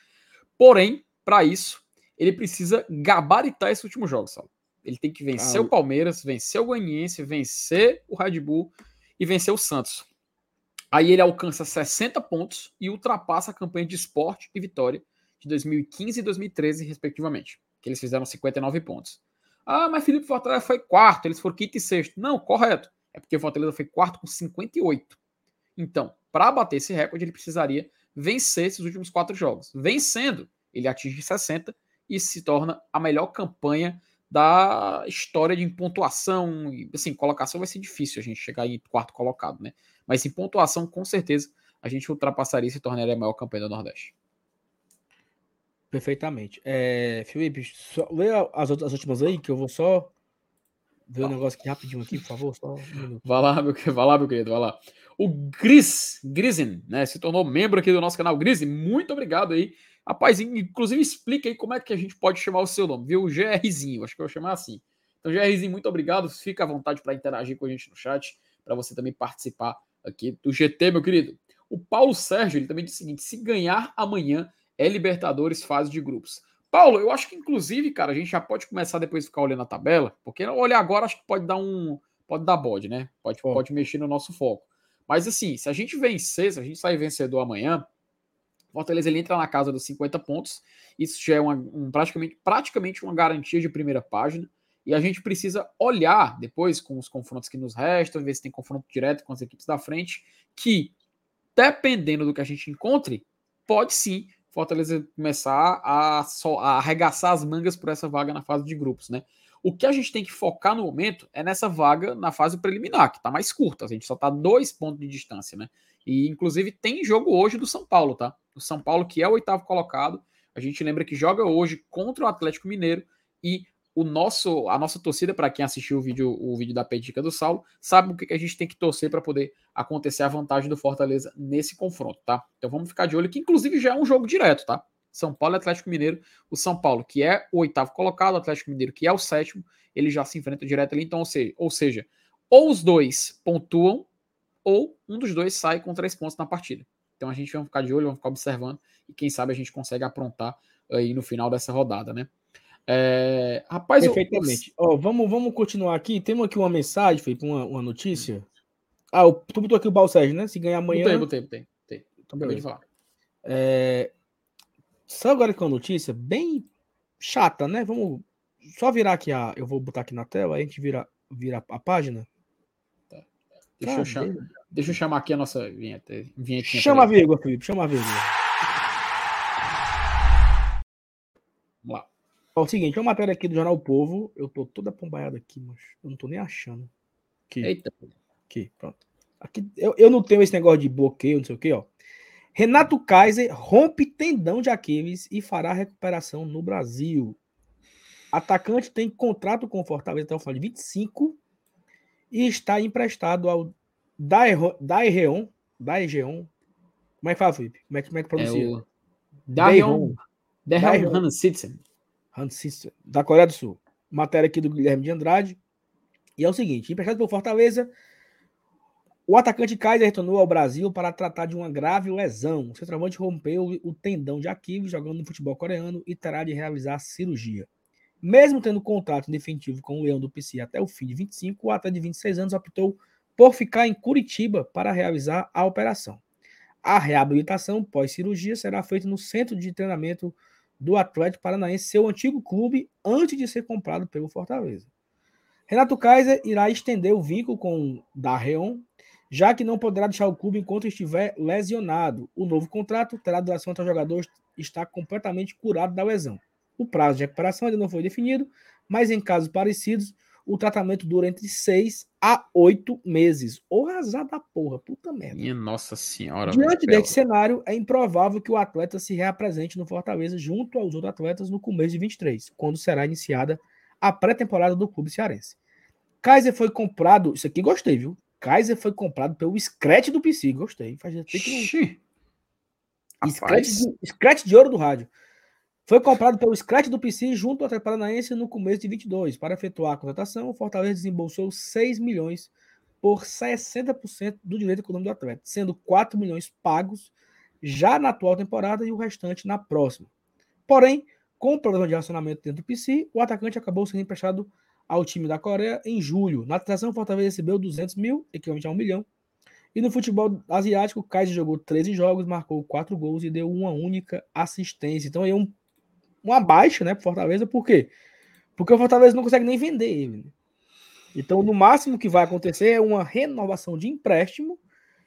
Porém, para isso, ele precisa gabaritar esse último jogo, sabe? Ele tem que vencer ah, o Palmeiras, vencer o Goianiense, vencer o Red Bull e vencer o Santos. Aí ele alcança 60 pontos e ultrapassa a campanha de esporte e vitória de 2015 e 2013, respectivamente, que eles fizeram 59 pontos. Ah, mas Felipe Fortaleza foi quarto, eles foram quinto e sexto. Não, correto. É porque o Fortaleza foi quarto com 58. Então, para bater esse recorde, ele precisaria vencer esses últimos quatro jogos. Vencendo, ele atinge 60 e se torna a melhor campanha da história de pontuação. Assim, colocação vai ser difícil a gente chegar em quarto colocado, né? Mas em pontuação, com certeza, a gente ultrapassaria e se tornaria a maior campanha do Nordeste.
Perfeitamente. É, Felipe, só, lê as, as últimas aí, que eu vou só ver o um negócio aqui rapidinho aqui, por favor. Só
um vai lá, meu, vai lá, meu querido, vai lá. O Gris, Grisen, né? Se tornou membro aqui do nosso canal. Grisen, muito obrigado aí. Rapaz, inclusive explica aí como é que a gente pode chamar o seu nome, viu? O GRzinho, acho que eu vou chamar assim. Então, GRzinho, muito obrigado. Fica à vontade para interagir com a gente no chat, para você também participar aqui do GT, meu querido. O Paulo Sérgio, ele também disse o seguinte: se ganhar amanhã é Libertadores fase de grupos. Paulo, eu acho que inclusive, cara, a gente já pode começar depois de ficar olhando a tabela, porque olhar agora acho que pode dar um. Pode dar bode, né? Pode, pode mexer no nosso foco. Mas assim, se a gente vencer, se a gente sair vencedor amanhã, Fortaleza ele entra na casa dos 50 pontos. Isso já é uma, um, praticamente, praticamente uma garantia de primeira página. E a gente precisa olhar depois com os confrontos que nos restam, ver se tem confronto direto com as equipes da frente, que, dependendo do que a gente encontre, pode sim Fortaleza começar a, a arregaçar as mangas por essa vaga na fase de grupos, né? O que a gente tem que focar no momento é nessa vaga na fase preliminar, que está mais curta. A gente só está dois pontos de distância, né? E inclusive tem jogo hoje do São Paulo, tá? O São Paulo, que é o oitavo colocado. A gente lembra que joga hoje contra o Atlético Mineiro e o nosso, a nossa torcida, para quem assistiu o vídeo, o vídeo da Pedica do Saulo, sabe o que, a gente tem que torcer para poder acontecer a vantagem do Fortaleza nesse confronto, tá? Então vamos ficar de olho, que inclusive já é um jogo direto, tá? São Paulo e Atlético Mineiro. O São Paulo, que é o oitavo colocado, o Atlético Mineiro, que é o sétimo, ele já se enfrenta direto ali. Então, ou seja, ou, seja, ou os dois pontuam, ou um dos dois sai com três pontos na partida. Então a gente vai ficar de olho, vamos ficar observando, e quem sabe a gente consegue aprontar aí no final dessa rodada, né?
É, rapaz, Perfeitamente. Eu... Oh, vamos, vamos continuar aqui. Temos aqui uma mensagem, Felipe, uma, uma notícia. Ah, eu, tu botou aqui o Balsérgio, né? Se ganhar amanhã. Botei,
botei, botei. botei. Então, beleza. falar.
É, só agora com a notícia bem chata, né? Vamos só virar aqui a. Eu vou botar aqui na tela, a gente vira, vira a página.
Tá. Deixa, eu chamar, deixa eu chamar aqui a nossa vinheta.
Vinhetinha chama a vírgula, Felipe, chama a vírgula. Vamos lá. É o seguinte, uma matéria aqui do Jornal o Povo. Eu tô toda pombaiada aqui, mas eu não tô nem achando. Aqui. Eita. Aqui, pronto. Aqui, eu, eu não tenho esse negócio de bloqueio, não sei o que, ó. Renato Kaiser rompe tendão de Aquiles e fará recuperação no Brasil. Atacante tem contrato Fortaleza até o final de 25 e está emprestado ao Daereon. Daereon. Como é que fala, Felipe? Como é, como é que pronuncia? É o
Daereon.
Da Coreia do Sul. Matéria aqui do Guilherme de Andrade. E é o seguinte: emprestado pelo Fortaleza, o atacante Kaiser retornou ao Brasil para tratar de uma grave lesão. O centroavante rompeu o tendão de Aquiles jogando no futebol coreano e terá de realizar cirurgia. Mesmo tendo contrato definitivo com o Leão do PC até o fim de 25, o atleta de 26 anos optou por ficar em Curitiba para realizar a operação. A reabilitação pós-cirurgia será feita no centro de treinamento do Atlético Paranaense, seu antigo clube, antes de ser comprado pelo Fortaleza. Renato Kaiser irá estender o vínculo com Darreon já que não poderá deixar o clube enquanto estiver lesionado. O novo contrato terá duração até o jogador estar completamente curado da lesão. O prazo de recuperação ainda não foi definido, mas em casos parecidos, o tratamento dura entre 6 a 8 meses. Ou azar da porra, puta merda.
Minha nossa senhora.
Diante desse cenário, é improvável que o atleta se reapresente no Fortaleza junto aos outros atletas no começo de 23, quando será iniciada a pré-temporada do clube cearense. Kaiser foi comprado, isso aqui gostei, viu? Kaiser foi comprado pelo Scratch do PC. Gostei. Faz tempo que. Scratch, de, Scratch de ouro do rádio. Foi comprado pelo Scratch do PC junto ao Atlético Paranaense no começo de 22. Para efetuar a contratação, o Fortaleza desembolsou 6 milhões por 60% do direito econômico do atleta, sendo 4 milhões pagos já na atual temporada e o restante na próxima. Porém, com o problema de relacionamento dentro do PC, o atacante acabou sendo emprestado ao time da Coreia em julho. Na transação, o Fortaleza recebeu 200 mil, equivalente a um milhão. E no futebol asiático, o Kaiser jogou 13 jogos, marcou 4 gols e deu uma única assistência. Então aí é um, uma baixa né, para Fortaleza, por quê? Porque o Fortaleza não consegue nem vender ele. Então, no máximo que vai acontecer é uma renovação de empréstimo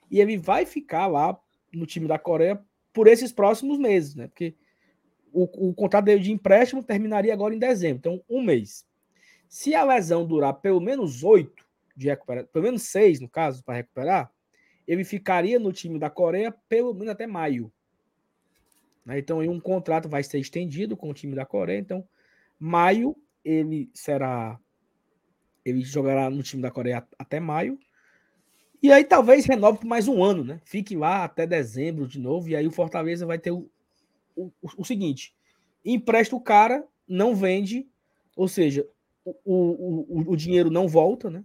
e ele vai ficar lá no time da Coreia por esses próximos meses, né? Porque o, o contrato dele de empréstimo terminaria agora em dezembro, então um mês. Se a lesão durar pelo menos oito de recuperar, pelo menos seis, no caso, para recuperar, ele ficaria no time da Coreia pelo menos até maio. Né? Então, um contrato vai ser estendido com o time da Coreia. Então, maio ele será. Ele jogará no time da Coreia até maio. E aí talvez renove por mais um ano, né? Fique lá até dezembro de novo. E aí o Fortaleza vai ter o, o, o seguinte: empresta o cara, não vende. Ou seja, o, o, o, dinheiro não volta, né?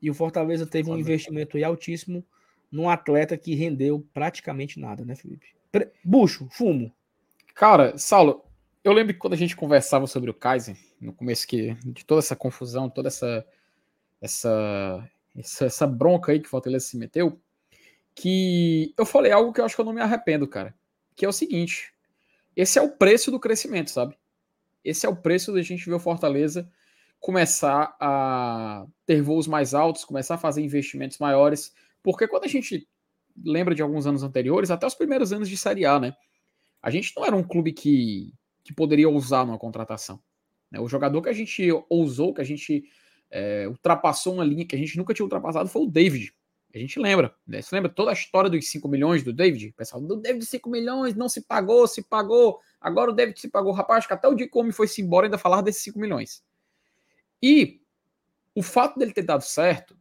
E o Fortaleza teve um investimento altíssimo num atleta que rendeu praticamente nada, né, Felipe? Bucho, fumo.
Cara, Saulo, eu lembro que quando a gente conversava sobre o Kaiser, no começo que, de toda essa confusão, toda essa, essa, essa, essa bronca aí que o Fortaleza se meteu, que eu falei algo que eu acho que eu não me arrependo, cara. Que é o seguinte: esse é o preço do crescimento, sabe? Esse é o preço da gente ver o Fortaleza começar a ter voos mais altos, começar a fazer investimentos maiores, porque quando a gente lembra de alguns anos anteriores, até os primeiros anos de Série A, né? A gente não era um clube que, que poderia ousar numa contratação. Né? O jogador que a gente ousou, que a gente é, ultrapassou uma linha que a gente nunca tinha ultrapassado foi o David. A gente lembra, né? Você lembra toda a história dos 5 milhões do David? pessoal, do David 5 milhões, não se pagou, se pagou. Agora o David se pagou. Rapaz, que até o dia como foi-se embora ainda falar desses 5 milhões. E o fato dele ter dado certo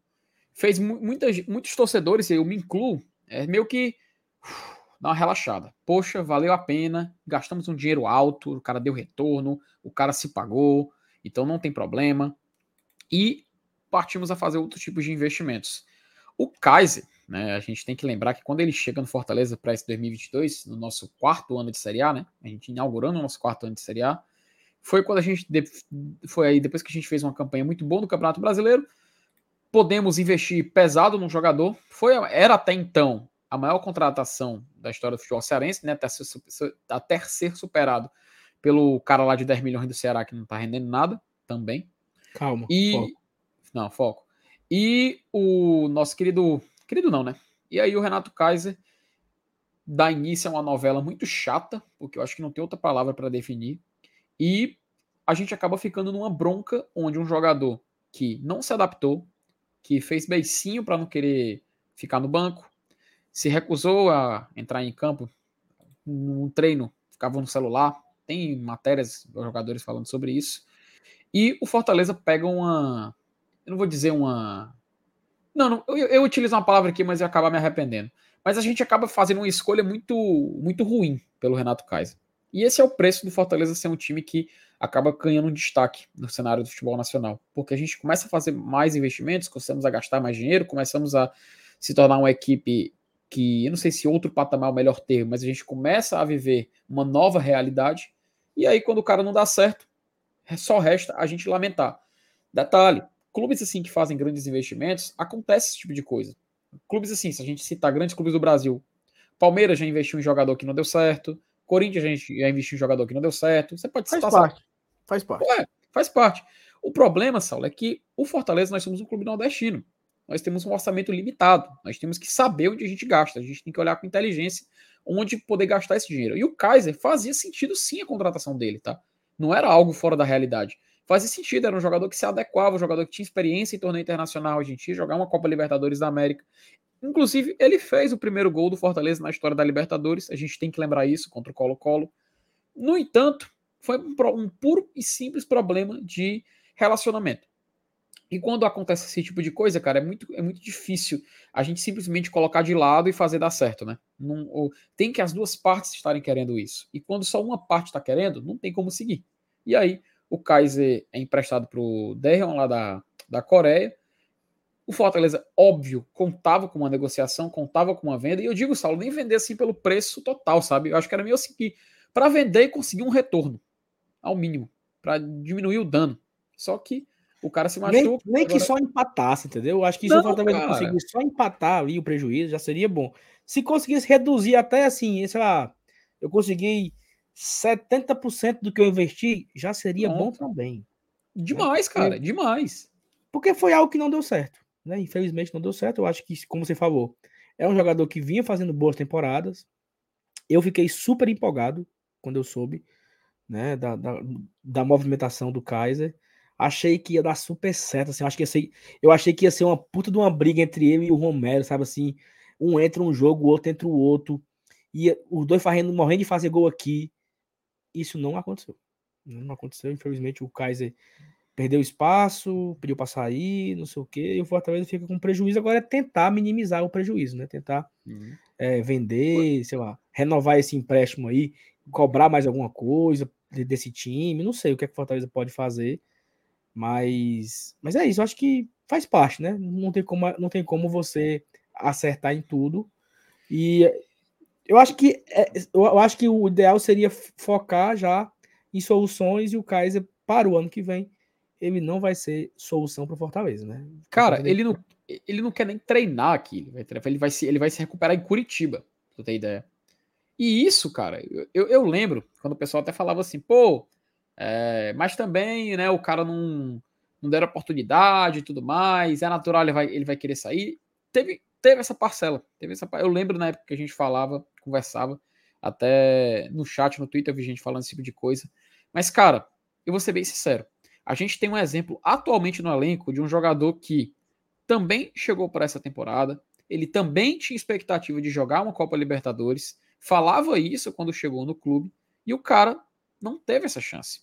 fez muitas, muitos torcedores, e eu me incluo, é meio que uf, dar uma relaxada. Poxa, valeu a pena, gastamos um dinheiro alto, o cara deu retorno, o cara se pagou, então não tem problema. E partimos a fazer outros tipos de investimentos. O Kaiser, né, a gente tem que lembrar que quando ele chega no Fortaleza para esse 2022, no nosso quarto ano de Série A, né, a gente inaugurando o nosso quarto ano de Série A, foi quando a gente foi aí depois que a gente fez uma campanha muito boa no Campeonato Brasileiro, podemos investir pesado num jogador. Foi era até então a maior contratação da história do futebol cearense, né, até ser, até ser superado pelo cara lá de 10 milhões do Ceará que não tá rendendo nada também.
Calma.
E foco. não, foco. E o nosso querido. Querido não, né? E aí o Renato Kaiser dá início a uma novela muito chata, porque eu acho que não tem outra palavra para definir. E a gente acaba ficando numa bronca onde um jogador que não se adaptou, que fez beicinho para não querer ficar no banco, se recusou a entrar em campo num treino, ficava no celular, tem matérias dos jogadores falando sobre isso. E o Fortaleza pega uma. Eu não vou dizer uma. Não, não eu, eu utilizo uma palavra aqui, mas eu acabo me arrependendo. Mas a gente acaba fazendo uma escolha muito, muito ruim pelo Renato Kaiser. E esse é o preço do Fortaleza ser um time que acaba ganhando um destaque no cenário do futebol nacional. Porque a gente começa a fazer mais investimentos, começamos a gastar mais dinheiro, começamos a se tornar uma equipe que, eu não sei se outro patamar é o melhor termo, mas a gente começa a viver uma nova realidade. E aí, quando o cara não dá certo, só resta a gente lamentar. Detalhe: clubes assim que fazem grandes investimentos, acontece esse tipo de coisa. Clubes assim, se a gente citar grandes clubes do Brasil, Palmeiras já investiu em jogador que não deu certo, Corinthians já investiu em jogador que não deu certo. Você pode
citar. Faz parte. Faz parte.
É, faz parte. O problema, Saulo, é que o Fortaleza nós somos um clube nordestino. Nós temos um orçamento limitado. Nós temos que saber onde a gente gasta. A gente tem que olhar com inteligência onde poder gastar esse dinheiro. E o Kaiser fazia sentido sim a contratação dele, tá? Não era algo fora da realidade. Fazia sentido, era um jogador que se adequava, um jogador que tinha experiência em torneio internacional, a gente ia jogar uma Copa Libertadores da América. Inclusive, ele fez o primeiro gol do Fortaleza na história da Libertadores, a gente tem que lembrar isso contra o Colo-Colo. No entanto, foi um, um puro e simples problema de relacionamento. E quando acontece esse tipo de coisa, cara, é muito, é muito difícil a gente simplesmente colocar de lado e fazer dar certo, né? Não, ou, tem que as duas partes estarem querendo isso. E quando só uma parte está querendo, não tem como seguir. E aí, o Kaiser é emprestado para o Derrion lá da, da Coreia. O Fortaleza, óbvio, contava com uma negociação, contava com uma venda. E eu digo, Saulo, nem vender assim pelo preço total, sabe? Eu acho que era meio assim que para vender e conseguir um retorno, ao mínimo, para diminuir o dano. Só que o cara se machuca.
Nem, nem agora... que só empatasse, entendeu? Eu acho que se o Fortaleza conseguisse só empatar ali o prejuízo, já seria bom. Se conseguisse reduzir até assim, sei lá, eu consegui 70% do que eu investi, já seria Pronto. bom também.
Demais, né? cara, demais.
Porque foi algo que não deu certo. Né? Infelizmente não deu certo. Eu acho que, como você falou, é um jogador que vinha fazendo boas temporadas. Eu fiquei super empolgado quando eu soube né, da, da, da movimentação do Kaiser. Achei que ia dar super certo. Assim, eu, acho que ia ser, eu achei que ia ser uma puta de uma briga entre ele e o Romero, sabe assim? Um entra um jogo, o outro entra o outro. E os dois fazendo, morrendo de fazer gol aqui. Isso não aconteceu. Não aconteceu. Infelizmente, o Kaiser perdeu espaço, pediu para sair, não sei o quê, e o Fortaleza fica com prejuízo. Agora é tentar minimizar o prejuízo, né? Tentar uhum. é, vender, sei lá, renovar esse empréstimo aí, cobrar mais alguma coisa desse time. Não sei o que, é que o Fortaleza pode fazer, mas, mas é isso. Eu acho que faz parte, né? Não tem como, não tem como você acertar em tudo. E eu acho que é, eu acho que o ideal seria focar já em soluções e o Kaiser para o ano que vem ele não vai ser solução para o Fortaleza, né?
Cara, ele não, ele não quer nem treinar aqui. Ele vai, ele vai, se, ele vai se recuperar em Curitiba, pra tu ter ideia. E isso, cara, eu, eu lembro quando o pessoal até falava assim, pô, é, mas também, né, o cara não, não deram oportunidade e tudo mais, é natural, ele vai, ele vai querer sair. Teve, teve essa parcela, teve essa Eu lembro na época que a gente falava, conversava, até no chat, no Twitter, eu vi gente falando esse tipo de coisa. Mas, cara, eu vou ser bem sincero. A gente tem um exemplo atualmente no elenco de um jogador que também chegou para essa temporada, ele também tinha expectativa de jogar uma Copa Libertadores, falava isso quando chegou no clube, e o cara não teve essa chance.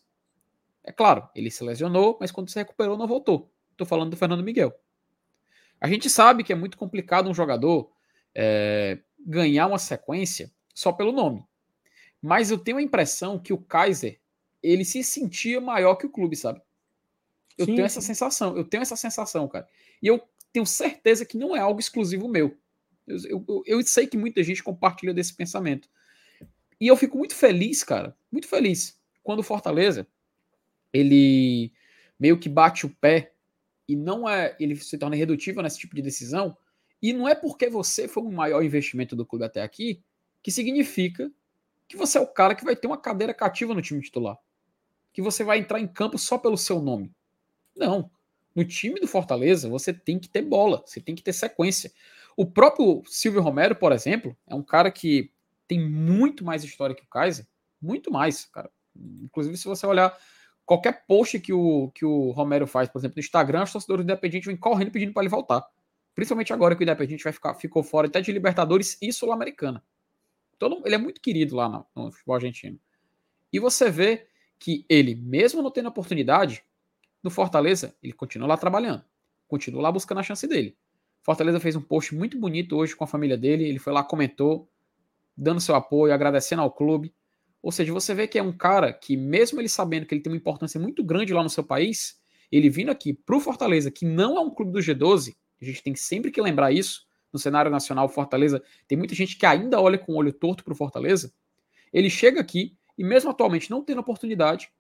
É claro, ele se lesionou, mas quando se recuperou, não voltou. Estou falando do Fernando Miguel. A gente sabe que é muito complicado um jogador é, ganhar uma sequência só pelo nome. Mas eu tenho a impressão que o Kaiser ele se sentia maior que o clube, sabe? Eu sim, tenho essa sensação, eu tenho essa sensação, cara. E eu tenho certeza que não é algo exclusivo meu. Eu, eu, eu sei que muita gente compartilha desse pensamento. E eu fico muito feliz, cara, muito feliz, quando o Fortaleza ele meio que bate o pé e não é, ele se torna irredutível nesse tipo de decisão. E não é porque você foi o maior investimento do clube até aqui que significa que você é o cara que vai ter uma cadeira cativa no time titular. Que você vai entrar em campo só pelo seu nome. Não. No time do Fortaleza, você tem que ter bola, você tem que ter sequência. O próprio Silvio Romero, por exemplo, é um cara que tem muito mais história que o Kaiser, muito mais, cara. Inclusive, se você olhar qualquer post que o, que o Romero faz, por exemplo, no Instagram, os torcedores do Independente vêm correndo pedindo para ele voltar. Principalmente agora que o Independente vai ficar, ficou fora até de Libertadores e Sul-Americana. Todo, ele é muito querido lá no, no futebol argentino. E você vê que ele, mesmo não tendo oportunidade, no Fortaleza, ele continua lá trabalhando, continua lá buscando a chance dele. Fortaleza fez um post muito bonito hoje com a família dele, ele foi lá, comentou, dando seu apoio, agradecendo ao clube. Ou seja, você vê que é um cara que, mesmo ele sabendo que ele tem uma importância muito grande lá no seu país, ele vindo aqui pro Fortaleza, que não é um clube do G12, a gente tem sempre que lembrar isso, no cenário nacional, Fortaleza, tem muita gente que ainda olha com o olho torto pro Fortaleza. Ele chega aqui e, mesmo atualmente não tendo oportunidade,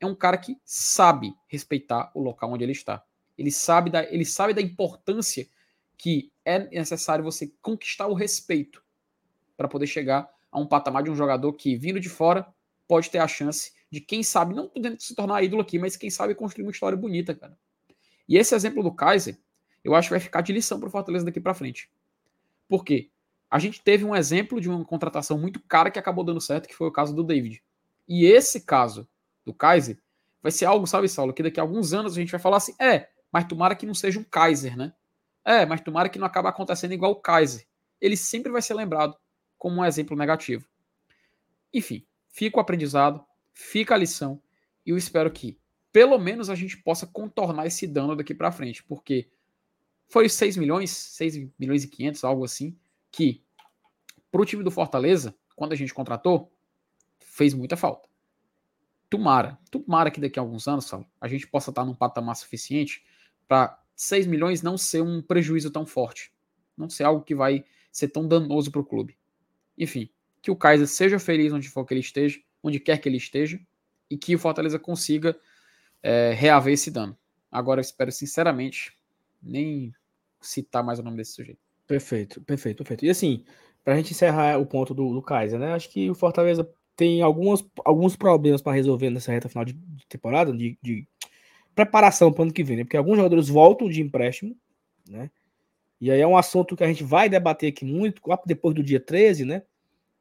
é um cara que sabe respeitar o local onde ele está. Ele sabe da, ele sabe da importância que é necessário você conquistar o respeito para poder chegar a um patamar de um jogador que, vindo de fora, pode ter a chance de, quem sabe, não podendo se tornar ídolo aqui, mas quem sabe construir uma história bonita, cara. E esse exemplo do Kaiser, eu acho que vai ficar de lição para o Fortaleza daqui para frente. Por quê? A gente teve um exemplo de uma contratação muito cara que acabou dando certo, que foi o caso do David. E esse caso do Kaiser vai ser algo, sabe, Saulo, que daqui a alguns anos a gente vai falar assim: é, mas tomara que não seja um Kaiser, né? É, mas tomara que não acabe acontecendo igual o Kaiser. Ele sempre vai ser lembrado como um exemplo negativo. Enfim, fica o aprendizado, fica a lição, e eu espero que, pelo menos, a gente possa contornar esse dano daqui para frente, porque foi 6 milhões, 6 milhões e 500, algo assim, que para o time do Fortaleza, quando a gente contratou, fez muita falta. Tomara, tomara que daqui a alguns anos, a gente possa estar num patamar suficiente para 6 milhões não ser um prejuízo tão forte. Não ser algo que vai ser tão danoso para o clube. Enfim, que o Kaiser seja feliz onde for que ele esteja, onde quer que ele esteja, e que o Fortaleza consiga é, reaver esse dano. Agora eu espero sinceramente nem citar mais o nome desse sujeito.
Perfeito, perfeito, perfeito. E assim, para a gente encerrar o ponto do, do Kaiser, né? Acho que o Fortaleza tem algumas, alguns problemas para resolver nessa reta final de, temporada, de, de preparação para o ano que vem, né? Porque alguns jogadores voltam de empréstimo, né? E aí é um assunto que a gente vai debater aqui muito, depois do dia 13, né?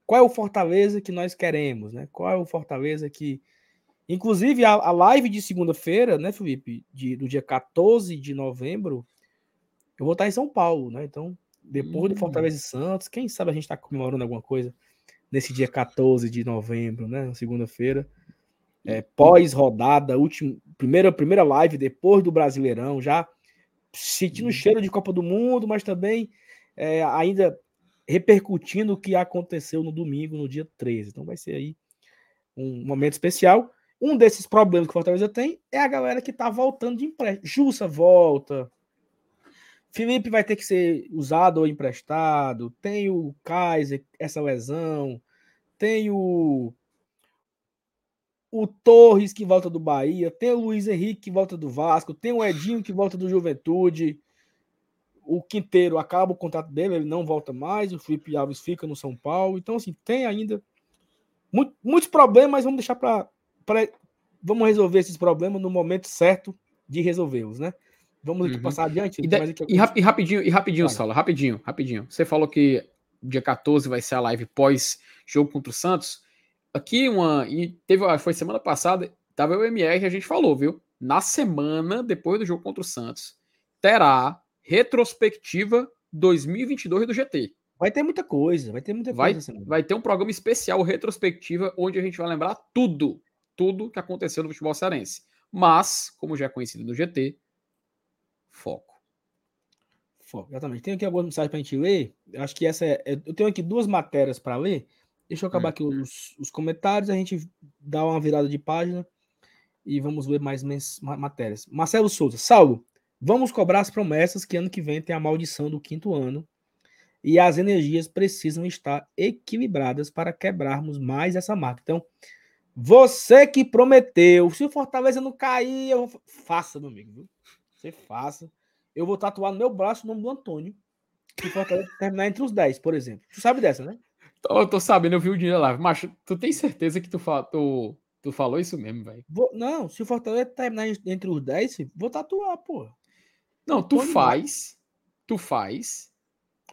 Qual é o Fortaleza que nós queremos, né? Qual é o Fortaleza que. Inclusive, a, a live de segunda-feira, né, Felipe? De, do dia 14 de novembro, eu vou estar em São Paulo, né? Então, depois hum. do Fortaleza e Santos, quem sabe a gente está comemorando alguma coisa nesse dia 14 de novembro, né? Segunda-feira. É, pós-rodada, primeira, primeira live depois do Brasileirão, já sentindo o uhum. cheiro de Copa do Mundo, mas também é, ainda repercutindo o que aconteceu no domingo, no dia 13. Então vai ser aí um momento especial. Um desses problemas que o Fortaleza tem é a galera que tá voltando de empréstimo. Jussa volta. Felipe vai ter que ser usado ou emprestado. Tem o Kaiser, essa lesão. Tem o o Torres que volta do Bahia, tem o Luiz Henrique que volta do Vasco, tem o Edinho que volta do Juventude. O Quinteiro acaba o contrato dele, ele não volta mais, o Felipe Alves fica no São Paulo. Então, assim, tem ainda muito, muitos problemas, mas vamos deixar para. Vamos resolver esses problemas no momento certo de resolvê-los, né? Vamos uhum. passar adiante.
E, de, e, rap, e rapidinho, e rapidinho, Saulo, rapidinho, rapidinho. Você falou que dia 14 vai ser a live pós jogo contra o Santos. Aqui uma. E teve, foi semana passada, tava o MR, a gente falou, viu? Na semana, depois do jogo contra o Santos, terá retrospectiva 2022 do GT.
Vai ter muita coisa, vai ter muita
vai, coisa. Vai ter um programa especial, retrospectiva, onde a gente vai lembrar tudo, tudo que aconteceu no futebol cearense. Mas, como já é conhecido no GT, foco.
Foco, exatamente. Tem aqui algumas mensagens para a gente ler. Acho que essa é. Eu tenho aqui duas matérias para ler. Deixa eu acabar hum. aqui os, os, comentários, a gente dá uma virada de página e vamos ver mais matérias. Marcelo Souza, Saulo, vamos cobrar as promessas que ano que vem tem a maldição do quinto ano e as energias precisam estar equilibradas para quebrarmos mais essa marca. Então, você que prometeu, se o Fortaleza não cair, eu vou... faça, meu amigo, viu? Você faça. Eu vou tatuar no meu braço o nome do Antônio. Se o Fortaleza terminar entre os 10, por exemplo. Tu sabe dessa, né?
Eu tô sabendo, eu vi o dinheiro lá. Mas tu tem certeza que tu, tu, tu falou isso mesmo, velho?
Não, se o Fortaleza terminar entre os 10, vou tatuar, pô.
Não, tu Antônio faz. Tu faz.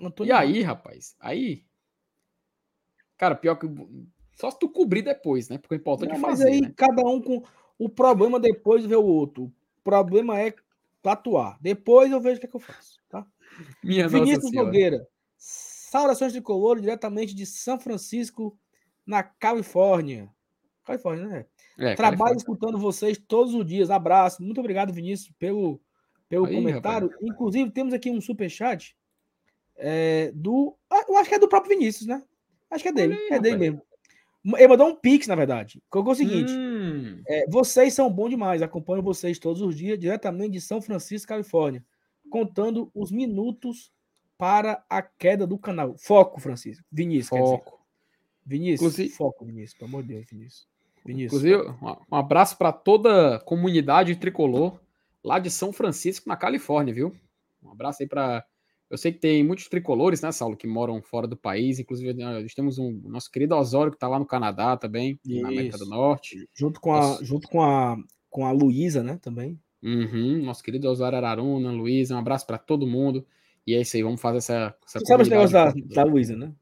Antônio e aí, rapaz? Aí. Cara, pior que. Só se tu cobrir depois, né? Porque é importante
não,
fazer.
Mas aí,
né?
cada um com. O problema depois vê o outro. O problema é tatuar. Depois eu vejo o que, é que eu faço, tá? Minha Vinícius Nogueira. Saudações de color diretamente de São Francisco, na Califórnia. Califórnia, né? É, Trabalho Califórnia. escutando vocês todos os dias. Abraço. Muito obrigado, Vinícius, pelo, pelo Aí, comentário. Rapaz. Inclusive, temos aqui um superchat é, do. Ah, eu acho que é do próprio Vinícius, né? Acho que é dele. Aí, é dele mesmo. Ele mandou um pix, na verdade. Colocou o seguinte: hum. É, vocês são bons demais. Acompanho vocês todos os dias, diretamente de São Francisco, Califórnia, contando os minutos para a queda do canal. Foco, Francisco. Vinícius,
foco.
Vinícius, Inclusive, foco, Vinícius, pelo amor de Deus, Vinícius.
Vinícius Inclusive, um abraço para toda a comunidade tricolor lá de São Francisco, na Califórnia, viu? Um abraço aí para. Eu sei que tem muitos tricolores, né, Saulo, que moram fora do país. Inclusive, nós temos um nosso querido Osório, que está lá no Canadá também, Isso. na América do Norte.
Junto com a, junto com a, com a Luísa, né, também.
Uhum, nosso querido Osório Araruna, Luísa, um abraço para todo mundo. E é isso aí, vamos fazer essa. essa
Você sabe os negócios da, da Luísa, né?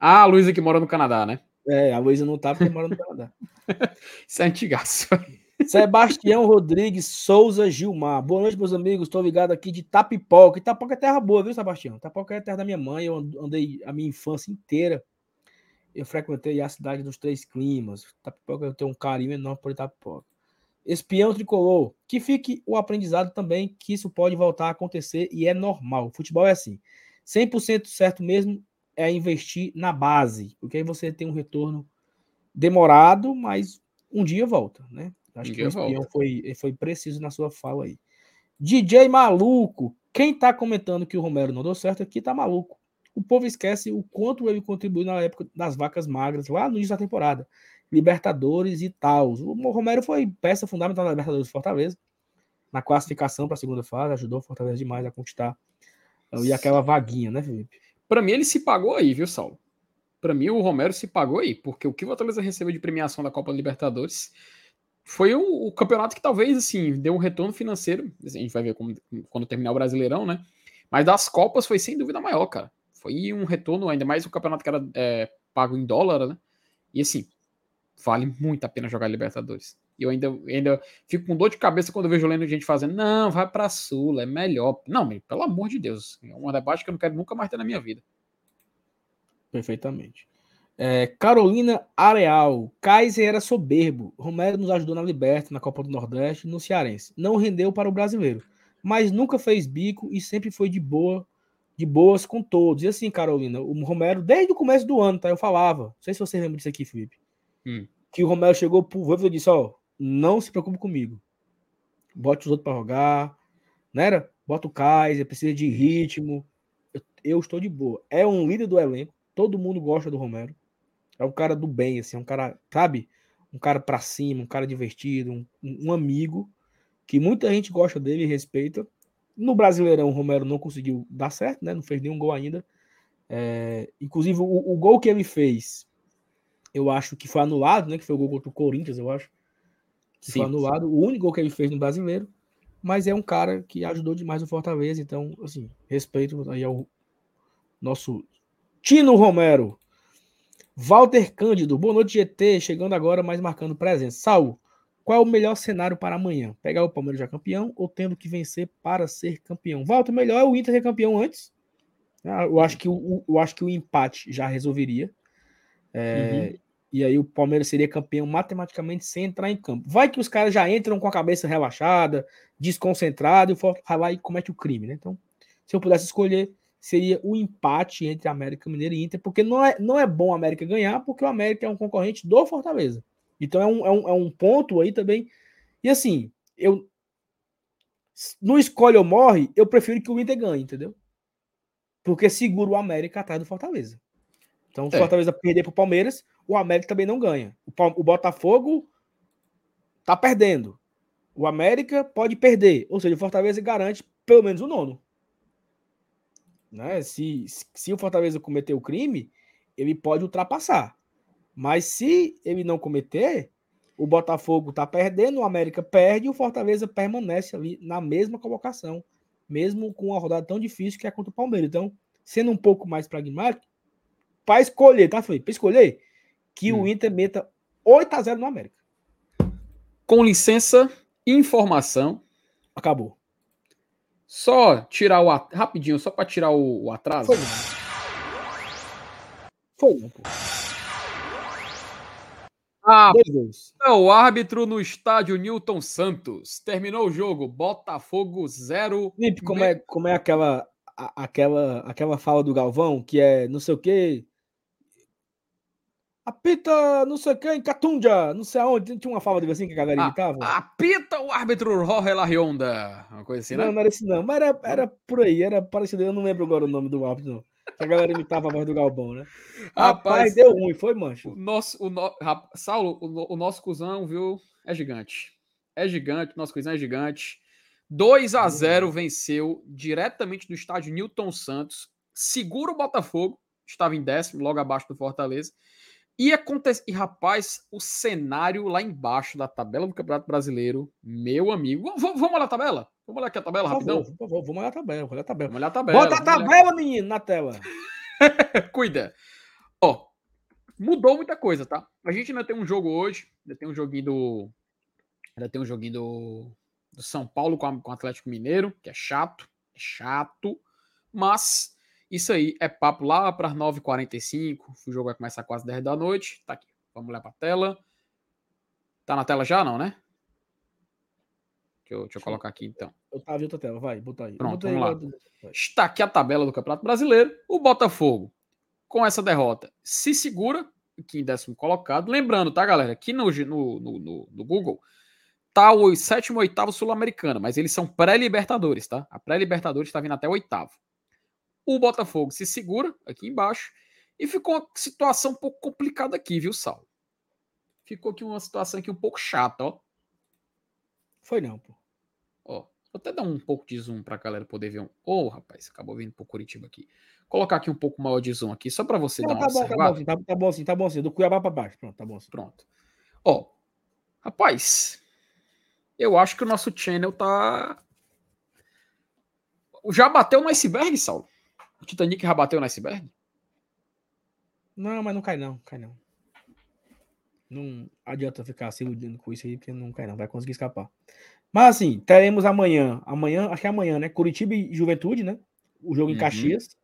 Ah, a Luísa que mora no Canadá, né?
É, a Luísa não tá porque mora no Canadá.
isso é antigaço.
Sebastião Rodrigues Souza Gilmar. Boa noite, meus amigos. Estou ligado aqui de Tapipoca. Itapoca é terra boa, viu, Sebastião? Tapipoca é terra da minha mãe. Eu andei a minha infância inteira. Eu frequentei a cidade dos três climas. Tapipoca eu tenho um carinho enorme por Itapipoca. Espião tricolor. Que fique o aprendizado também que isso pode voltar a acontecer e é normal. O futebol é assim. 100% certo mesmo é investir na base, porque aí você tem um retorno demorado, mas um dia volta, né? Acho um que o espião foi, foi preciso na sua fala aí. DJ maluco. Quem tá comentando que o Romero não deu certo aqui tá maluco. O povo esquece o quanto ele contribuiu na época das vacas magras, lá no início da temporada. Libertadores e tal. O Romero foi peça fundamental na Libertadores do Fortaleza, na classificação para a segunda fase, ajudou o Fortaleza demais a conquistar e aquela vaguinha, né, Felipe?
Para mim ele se pagou aí, viu, Saulo? Para mim o Romero se pagou aí, porque o que o Fortaleza recebeu de premiação da Copa Libertadores foi o, o, campeonato que talvez assim deu um retorno financeiro. A gente vai ver como, quando terminar o Brasileirão, né? Mas das Copas foi sem dúvida maior, cara. Foi um retorno, ainda mais o campeonato que era é, pago em dólar, né? E assim, vale muito a pena jogar Libertadores. E eu ainda, ainda fico com dor de cabeça quando eu vejo lendo gente fazendo, não, vai pra Sula, é melhor. Não, pelo amor de Deus, é uma debate que eu não quero nunca mais ter na minha vida.
Perfeitamente. É, Carolina Areal, Kaiser era soberbo. Romero nos ajudou na Liberta, na Copa do Nordeste, no Cearense. Não rendeu para o brasileiro, mas nunca fez bico e sempre foi de boa, de boas com todos. E assim, Carolina, o Romero, desde o começo do ano, tá? Eu falava. Não sei se você lembra disso aqui, Felipe. Hum. Que o Romero chegou pro Voivoda e disse: Ó, não se preocupe comigo. Bote os outros para jogar. Não era? Bota o Kaiser, precisa de ritmo. Eu, eu, estou de boa. É um líder do elenco. Todo mundo gosta do Romero. É um cara do bem, assim, é um cara, sabe? Um cara para cima, um cara divertido, um, um, amigo que muita gente gosta dele e respeita. No Brasileirão, o Romero não conseguiu dar certo, né? Não fez nenhum gol ainda. É, inclusive, o, o, gol que ele fez eu acho que foi anulado, né? Que foi o gol contra o Corinthians, eu acho. Sim, foi anulado. Sim. O único gol que ele fez no brasileiro. Mas é um cara que ajudou demais o Fortaleza. Então, assim, respeito aí ao nosso Tino Romero. Walter Cândido, boa noite, GT. Chegando agora, mas marcando presença. Saul, qual é o melhor cenário para amanhã? Pegar o Palmeiras já campeão ou tendo que vencer para ser campeão? Walter, melhor é o Inter ser campeão antes. Ah, eu acho que o, eu acho que o empate já resolveria. É, uhum. E aí o Palmeiras seria campeão matematicamente sem entrar em campo. Vai que os caras já entram com a cabeça relaxada, desconcentrado, e o Fortaleza vai lá e comete o crime, né? Então, se eu pudesse escolher, seria o empate entre América Mineiro e Inter, porque não é, não é bom o América ganhar, porque o América é um concorrente do Fortaleza. Então é um, é um, é um ponto aí também. E assim, eu no escolhe ou morre, eu prefiro que o Inter ganhe, entendeu? Porque segura o América atrás do Fortaleza. Então, se o é. Fortaleza perder para o Palmeiras, o América também não ganha. O, o Botafogo tá perdendo. O América pode perder. Ou seja, o Fortaleza garante pelo menos o nono. Né? Se, se o Fortaleza cometer o crime, ele pode ultrapassar. Mas se ele não cometer, o Botafogo tá perdendo, o América perde e o Fortaleza permanece ali na mesma colocação, mesmo com uma rodada tão difícil que é contra o Palmeiras. Então, sendo um pouco mais pragmático, para escolher, tá, Felipe? Para escolher que hum. o Inter meta 8 a 0 no América.
Com licença, informação.
Acabou.
Só tirar o rapidinho, só para tirar o, o, atraso. Foi.
Foi, pô.
Ah, é o árbitro no estádio Newton Santos. Terminou o jogo. Botafogo 0.
Como é, como é aquela, aquela, aquela fala do Galvão que é não sei o quê. Apita, não sei quem, Catunja, não sei aonde. Tinha uma fala de assim que a galera imitava.
Apita o árbitro Jorge Larionda. Uma coisa assim,
né? Não, não era isso não. Mas era, era por aí, era parecido. Eu não lembro agora o nome do árbitro, não. Que a galera imitava a voz do Galvão, né? Rapaz, Rapaz deu ruim, foi, mancho.
O nosso, o no... Saulo, o, o nosso cuzão, viu? É gigante. É gigante, nosso cuzão é gigante. 2 a 0 venceu diretamente do estádio Newton Santos. Segura o Botafogo, estava em décimo, logo abaixo do Fortaleza. E acontece, e rapaz, o cenário lá embaixo da tabela do Campeonato Brasileiro, meu amigo. Vamos, vamos olhar a tabela? Vamos olhar aqui a tabela rapidão?
Por favor, vamos olhar a tabela, olhar a tabela.
Vamos olhar a tabela.
Bota a tabela, olhar... menino, na tela.
Cuida. Ó, mudou muita coisa, tá? A gente ainda tem um jogo hoje, ainda tem um joguinho do. Ainda tem um joguinho do, do São Paulo com, a, com o Atlético Mineiro, que é chato, é chato, mas isso aí é papo lá para as 9h45. O jogo vai começar quase 10 da noite. Tá aqui. Vamos lá para a tela. Tá na tela já, não, né? Deixa eu, deixa eu colocar aqui então.
Eu tava em outra tela, vai, botar aí.
Pronto, vamos lá. Está aqui a tabela do Campeonato Brasileiro. O Botafogo, com essa derrota, se segura aqui em décimo colocado. Lembrando, tá, galera? Aqui no, no, no, no Google tá o sétimo e oitavo sul-americano, mas eles são pré-libertadores, tá? A pré-libertadores está vindo até o oitavo. O Botafogo se segura aqui embaixo e ficou uma situação um pouco complicada aqui, viu, Sal? Ficou aqui uma situação aqui um pouco chata, ó.
Foi não, pô.
Ó, vou até dar um pouco de zoom pra galera poder ver um. Ô, oh, rapaz, acabou vindo pro Curitiba aqui. Colocar aqui um pouco maior de zoom aqui, só para você não, dar uma
tá bom, tá bom, tá, tá bom assim, tá bom assim. Do Cuiabá pra baixo. Pronto, tá bom assim.
Pronto. Ó, rapaz, eu acho que o nosso channel tá. Já bateu no iceberg, Saulo? O Titanic já bateu no iceberg?
Não, mas não cai não, cai não. Não adianta ficar se iludindo com isso aí, porque não cai não, vai conseguir escapar. Mas assim, teremos amanhã, amanhã, acho que é amanhã, né? Curitiba e Juventude, né? O jogo em uhum. Caxias.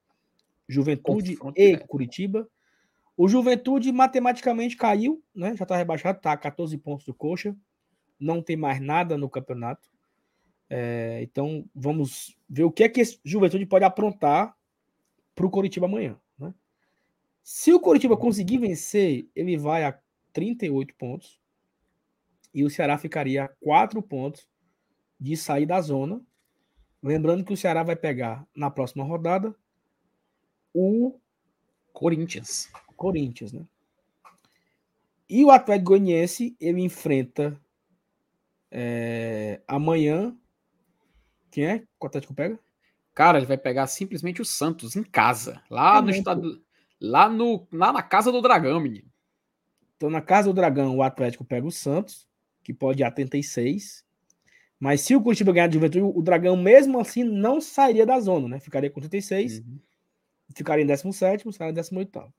Juventude Confronto e Curitiba. O Juventude matematicamente caiu, né? Já tá rebaixado, tá a 14 pontos do Coxa. Não tem mais nada no campeonato. É, então vamos ver o que é que esse Juventude pode aprontar para o Coritiba amanhã. Né? Se o Coritiba conseguir vencer, ele vai a 38 pontos e o Ceará ficaria a 4 pontos de sair da zona. Lembrando que o Ceará vai pegar na próxima rodada o
Corinthians.
Corinthians, né? E o Atlético Goianiense ele enfrenta é, amanhã. Quem é? O Atlético pega?
Cara, ele vai pegar simplesmente o Santos em casa, lá é no estado, lá no lá na casa do Dragão, menino.
Então na casa do Dragão o Atlético pega o Santos, que pode ir a 36. Mas se o Curitiba ganhar de Juventude, o Dragão mesmo assim não sairia da zona, né? Ficaria com 36, uhum. ficaria em 17, sairia em 18.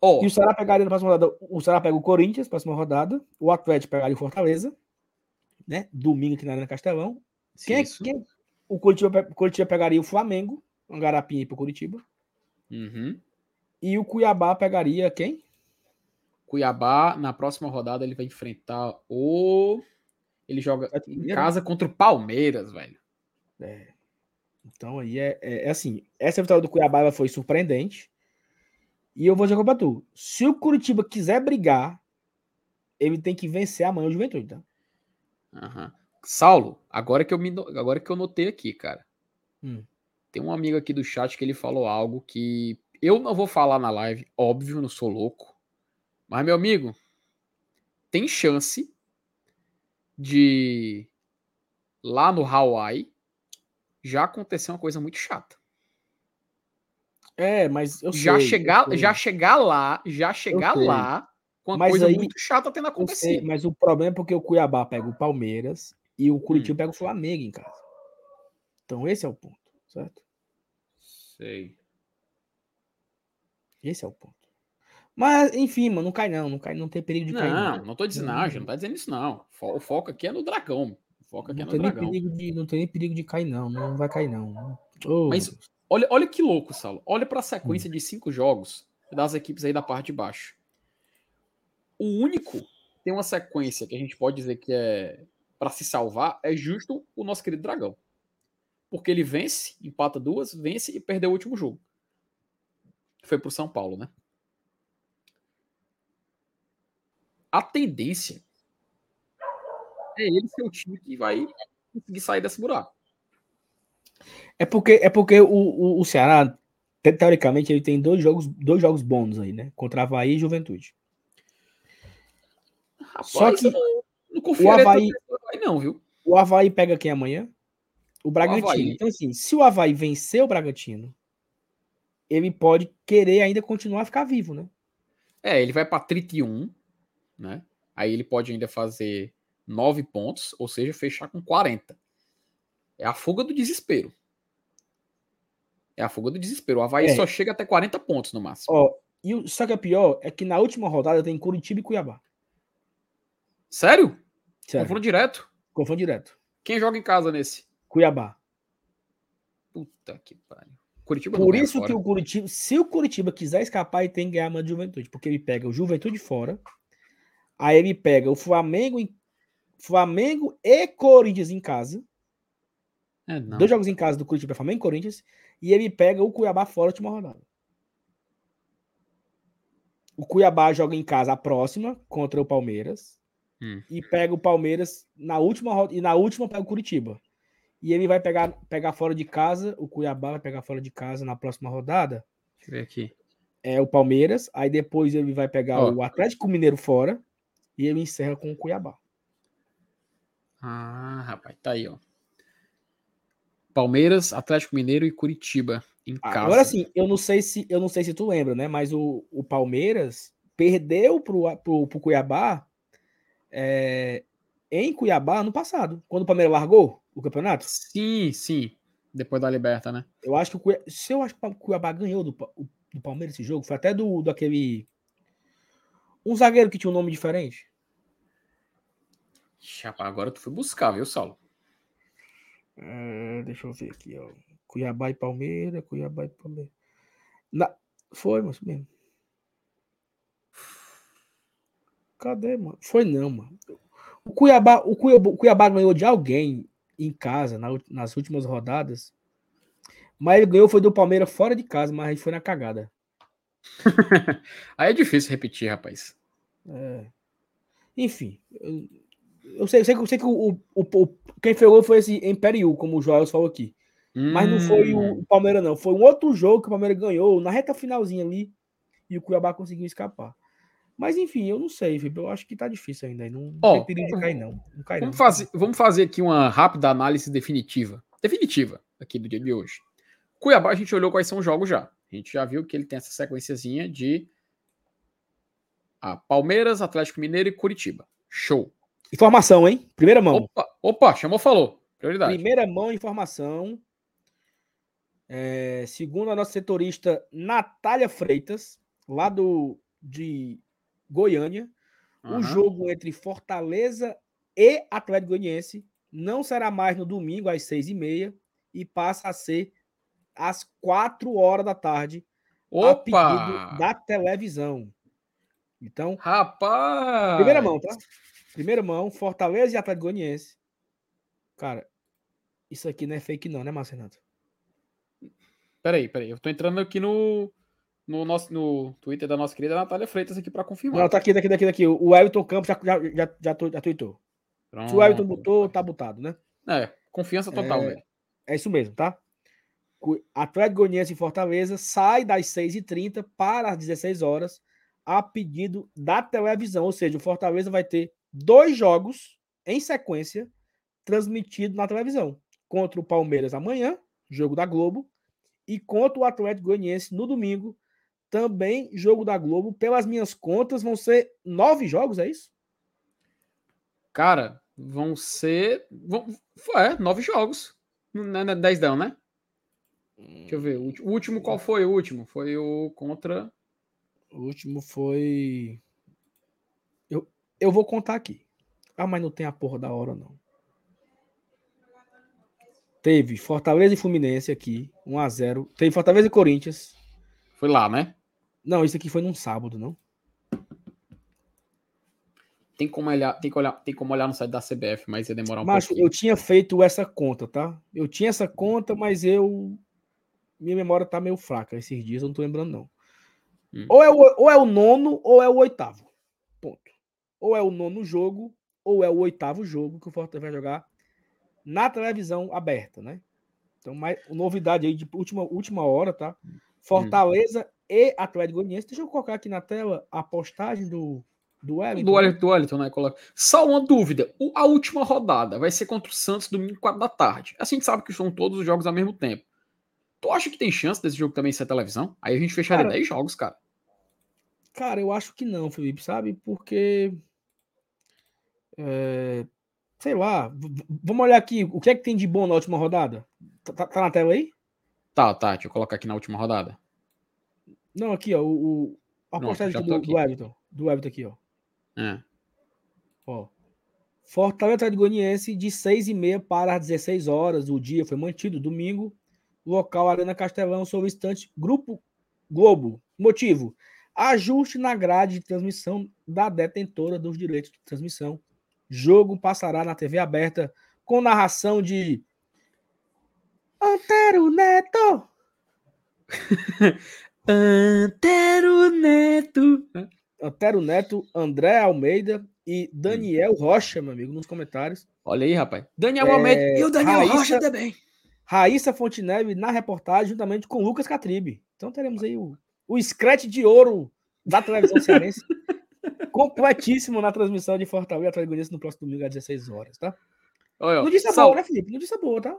Oh. E o Ceará pegaria na próxima rodada. O Ceará pega o Corinthians, próxima rodada. O Atlético pegaria o Fortaleza, né? Domingo aqui na Arena Castelão. Quem, é, quem, o Curitiba, Curitiba pegaria o Flamengo, um garapinha para o Curitiba.
Uhum.
E o Cuiabá pegaria quem?
Cuiabá, na próxima rodada, ele vai enfrentar o. Ele joga em casa contra o Palmeiras, velho.
É. Então aí é, é, é, assim. Essa vitória do Cuiabá foi surpreendente. E eu vou dizer pra tu: se o Curitiba quiser brigar, ele tem que vencer amanhã o Juventude, tá?
Aham. Uhum. Saulo, agora que eu me agora que eu notei aqui, cara.
Hum.
Tem um amigo aqui do chat que ele falou algo que eu não vou falar na live, óbvio, não sou louco. Mas meu amigo, tem chance de lá no Hawaii já acontecer uma coisa muito chata.
É, mas eu
já
sei,
chegar, já chegar lá, já chegar lá com uma mas coisa aí, muito chata tendo acontecido. Sei,
mas o problema é porque o Cuiabá pega o Palmeiras e o Curitiba hum. pega o Flamengo em casa. Então esse é o ponto, certo?
Sei.
Esse é o ponto. Mas, enfim, mano, não cai não, não cai, não tem perigo de
não,
cair.
Não, não tô dizendo, não, não tá dizendo isso não. O foco aqui é no dragão. O foco aqui
não
é no dragão.
De, não tem nem perigo de cair não, não vai cair não.
Oh, Mas olha, olha que louco, Saulo. Olha para a sequência hum. de cinco jogos das equipes aí da parte de baixo. o único tem uma sequência que a gente pode dizer que é para se salvar é justo o nosso querido Dragão. Porque ele vence, empata duas, vence e perdeu o último jogo. Foi pro São Paulo, né? A tendência é ele ser o time que vai conseguir sair desse buraco.
É porque, é porque o, o, o Ceará, teoricamente, ele tem dois jogos, dois jogos bônus aí, né? Contra Havaí e Juventude.
Rapaz, Só que não,
não o Havaí,
não, viu?
O Havaí pega quem amanhã? O Bragantino. O então, assim, se o Havaí vencer o Bragantino, ele pode querer ainda continuar a ficar vivo, né?
É, ele vai para 31, né? Aí ele pode ainda fazer 9 pontos, ou seja, fechar com 40. É a fuga do desespero. É a fuga do desespero. O Havaí é. só chega até 40 pontos no máximo.
Ó, e o, só que é pior é que na última rodada tem Curitiba e Cuiabá.
Sério? Sério. Confronto direto?
Confronto direto.
Quem joga em casa nesse?
Cuiabá.
Puta que pariu. Curitiba
Por isso que o Curitiba, se o Curitiba quiser escapar, ele tem que ganhar a de Juventude, porque ele pega o Juventude fora, aí ele pega o Flamengo, em, Flamengo e Corinthians em casa. É, Dois jogos em casa do Curitiba, Flamengo e Corinthians, e ele pega o Cuiabá fora de uma rodada. O Cuiabá joga em casa a próxima contra o Palmeiras. Hum. E pega o Palmeiras na última e na última pega o Curitiba. E ele vai pegar, pegar fora de casa, o Cuiabá vai pegar fora de casa na próxima rodada.
Deixa eu ver aqui.
É o Palmeiras, aí depois ele vai pegar o Atlético Mineiro fora e ele encerra com o Cuiabá.
Ah, rapaz, tá aí, ó. Palmeiras, Atlético Mineiro e Curitiba em casa.
Agora sim, eu não sei se eu não sei se tu lembra, né? Mas o, o Palmeiras perdeu pro, pro, pro Cuiabá é, em Cuiabá ano passado, quando o Palmeiras largou o campeonato.
Sim, sim. Depois da Liberta, né?
Eu acho que o Cuiabá, se eu acho que o Cuiabá ganhou do, do Palmeiras esse jogo, foi até do, do aquele um zagueiro que tinha um nome diferente.
Chapa, agora tu foi buscar, viu, Saulo?
É, deixa eu ver aqui, ó. Cuiabá e Palmeiras, Cuiabá e Palmeiras. Na... Foi, mas mesmo. Cadê, mano? Foi não, mano. O Cuiabá, o Cuiabá, o Cuiabá ganhou de alguém em casa na, nas últimas rodadas. Mas ele ganhou foi do Palmeiras fora de casa, mas foi na cagada.
aí é difícil repetir, rapaz.
É. Enfim, eu, eu, sei, eu sei, eu sei que o, o, o, quem pegou foi esse Imperial, como o Joel falou aqui. Hum. Mas não foi o, hum. Palmeiras, não. Foi um outro jogo que o Palmeiras ganhou na reta finalzinha ali e o Cuiabá conseguiu escapar. Mas enfim, eu não sei, Felipe. Eu acho que tá difícil ainda. Não oh, tem de cair, não. não cai,
vamos,
não.
Fazer, vamos fazer aqui uma rápida análise definitiva. Definitiva aqui do dia de hoje. Cuiabá, a gente olhou quais são os jogos já. A gente já viu que ele tem essa sequenciazinha de ah, Palmeiras, Atlético Mineiro e Curitiba. Show.
Informação, hein? Primeira mão.
Opa, opa chamou, falou. Prioridade.
Primeira mão, informação. É, segundo a nossa setorista Natália Freitas, lá do, de Goiânia. Uhum. O jogo entre Fortaleza e Atlético Goianiense não será mais no domingo às seis e meia e passa a ser às quatro horas da tarde
Opa! a pedido
da televisão. Então,
rapaz,
primeira mão, tá? Primeira mão, Fortaleza e Atlético Goianiense. Cara, isso aqui não é fake não, né, Marcenato?
Peraí, peraí, eu tô entrando aqui no no, nosso, no Twitter da nossa querida Natália Freitas aqui para confirmar.
Não, tá aqui, daqui, daqui, daqui. O Everton Campos já, já, já, já, já tweetou. Pronto. Se o Everton botou, tá botado, né?
É, confiança total,
é, É isso mesmo, tá? Atlético Goianiense e Fortaleza sai das 6h30 para as 16 horas a pedido da televisão. Ou seja, o Fortaleza vai ter dois jogos em sequência transmitidos na televisão. Contra o Palmeiras amanhã, jogo da Globo, e contra o Atlético Goianiense no domingo, também jogo da Globo. Pelas minhas contas, vão ser nove jogos, é isso?
Cara, vão ser. Vão, é, nove jogos. Não é dez não, né? Deixa eu ver. O último, qual foi o último? Foi o contra.
O último foi. Eu, eu vou contar aqui. Ah, mas não tem a porra da hora, não. Teve Fortaleza e Fluminense aqui, 1x0. Teve Fortaleza e Corinthians.
Foi lá, né?
Não, isso aqui foi num sábado, não?
Tem como olhar, tem que olhar, tem como olhar no site da CBF, mas ia demorar um
Macho,
pouquinho.
eu tinha feito essa conta, tá? Eu tinha essa conta, mas eu. Minha memória tá meio fraca esses dias, eu não tô lembrando, não.
Hum.
Ou, é o, ou é o nono, ou é o oitavo. Ponto. Ou é o nono jogo, ou é o oitavo jogo que o Fortaleza vai jogar na televisão aberta, né? Então, mais novidade aí de última, última hora, tá? Fortaleza e Atlético Goianiense. Deixa eu colocar aqui na tela a postagem do, do Wellington.
Do Wellington, do Wellington, né? Coloca. Só uma dúvida. O- a última rodada vai ser contra o Santos domingo 4 da tarde. Assim, a gente sabe que são todos os jogos ao mesmo tempo. Tu acha que tem chance desse jogo também ser televisão? Aí a gente fecharia
Cara,
10 jogos, cara.
Cara, eu acho que não, Felipe, sabe? Porque. é, sei lá. Vamos olhar aqui. O que é que tem de bom na última rodada? Tá, tá- tá na tela aí?
Tá, tá. Deixa eu colocar aqui na última rodada.
Não, aqui, ó. O, o, a postagem do, do Everton. Do Everton aqui, ó.
É.
ó. Fortaleza Atlético Goianiense de 6 e meia para as 16 horas. O dia foi mantido. Domingo, local Arena Castelão, sob instante. Grupo Globo. Motivo: ajuste na grade de transmissão da detentora dos direitos de transmissão. Jogo passará na TV aberta com narração de Antero Neto.
Antero Neto.
Antero Neto, André Almeida e Daniel Rocha, meu amigo, nos comentários.
Olha aí, rapaz. Daniel
É,
Almeida e o Daniel
Raíssa-
Rocha também.
Raíssa Fontenelle na reportagem, juntamente com Lucas Catribe. Então teremos aí o, o scratch de ouro da televisão cearense. completíssimo na transmissão de Fortaleza e Atlético Goianiense no próximo domingo às 16 horas, tá?
Olha.
Notícia
Sal-
boa, né, Felipe? Notícia boa, tá?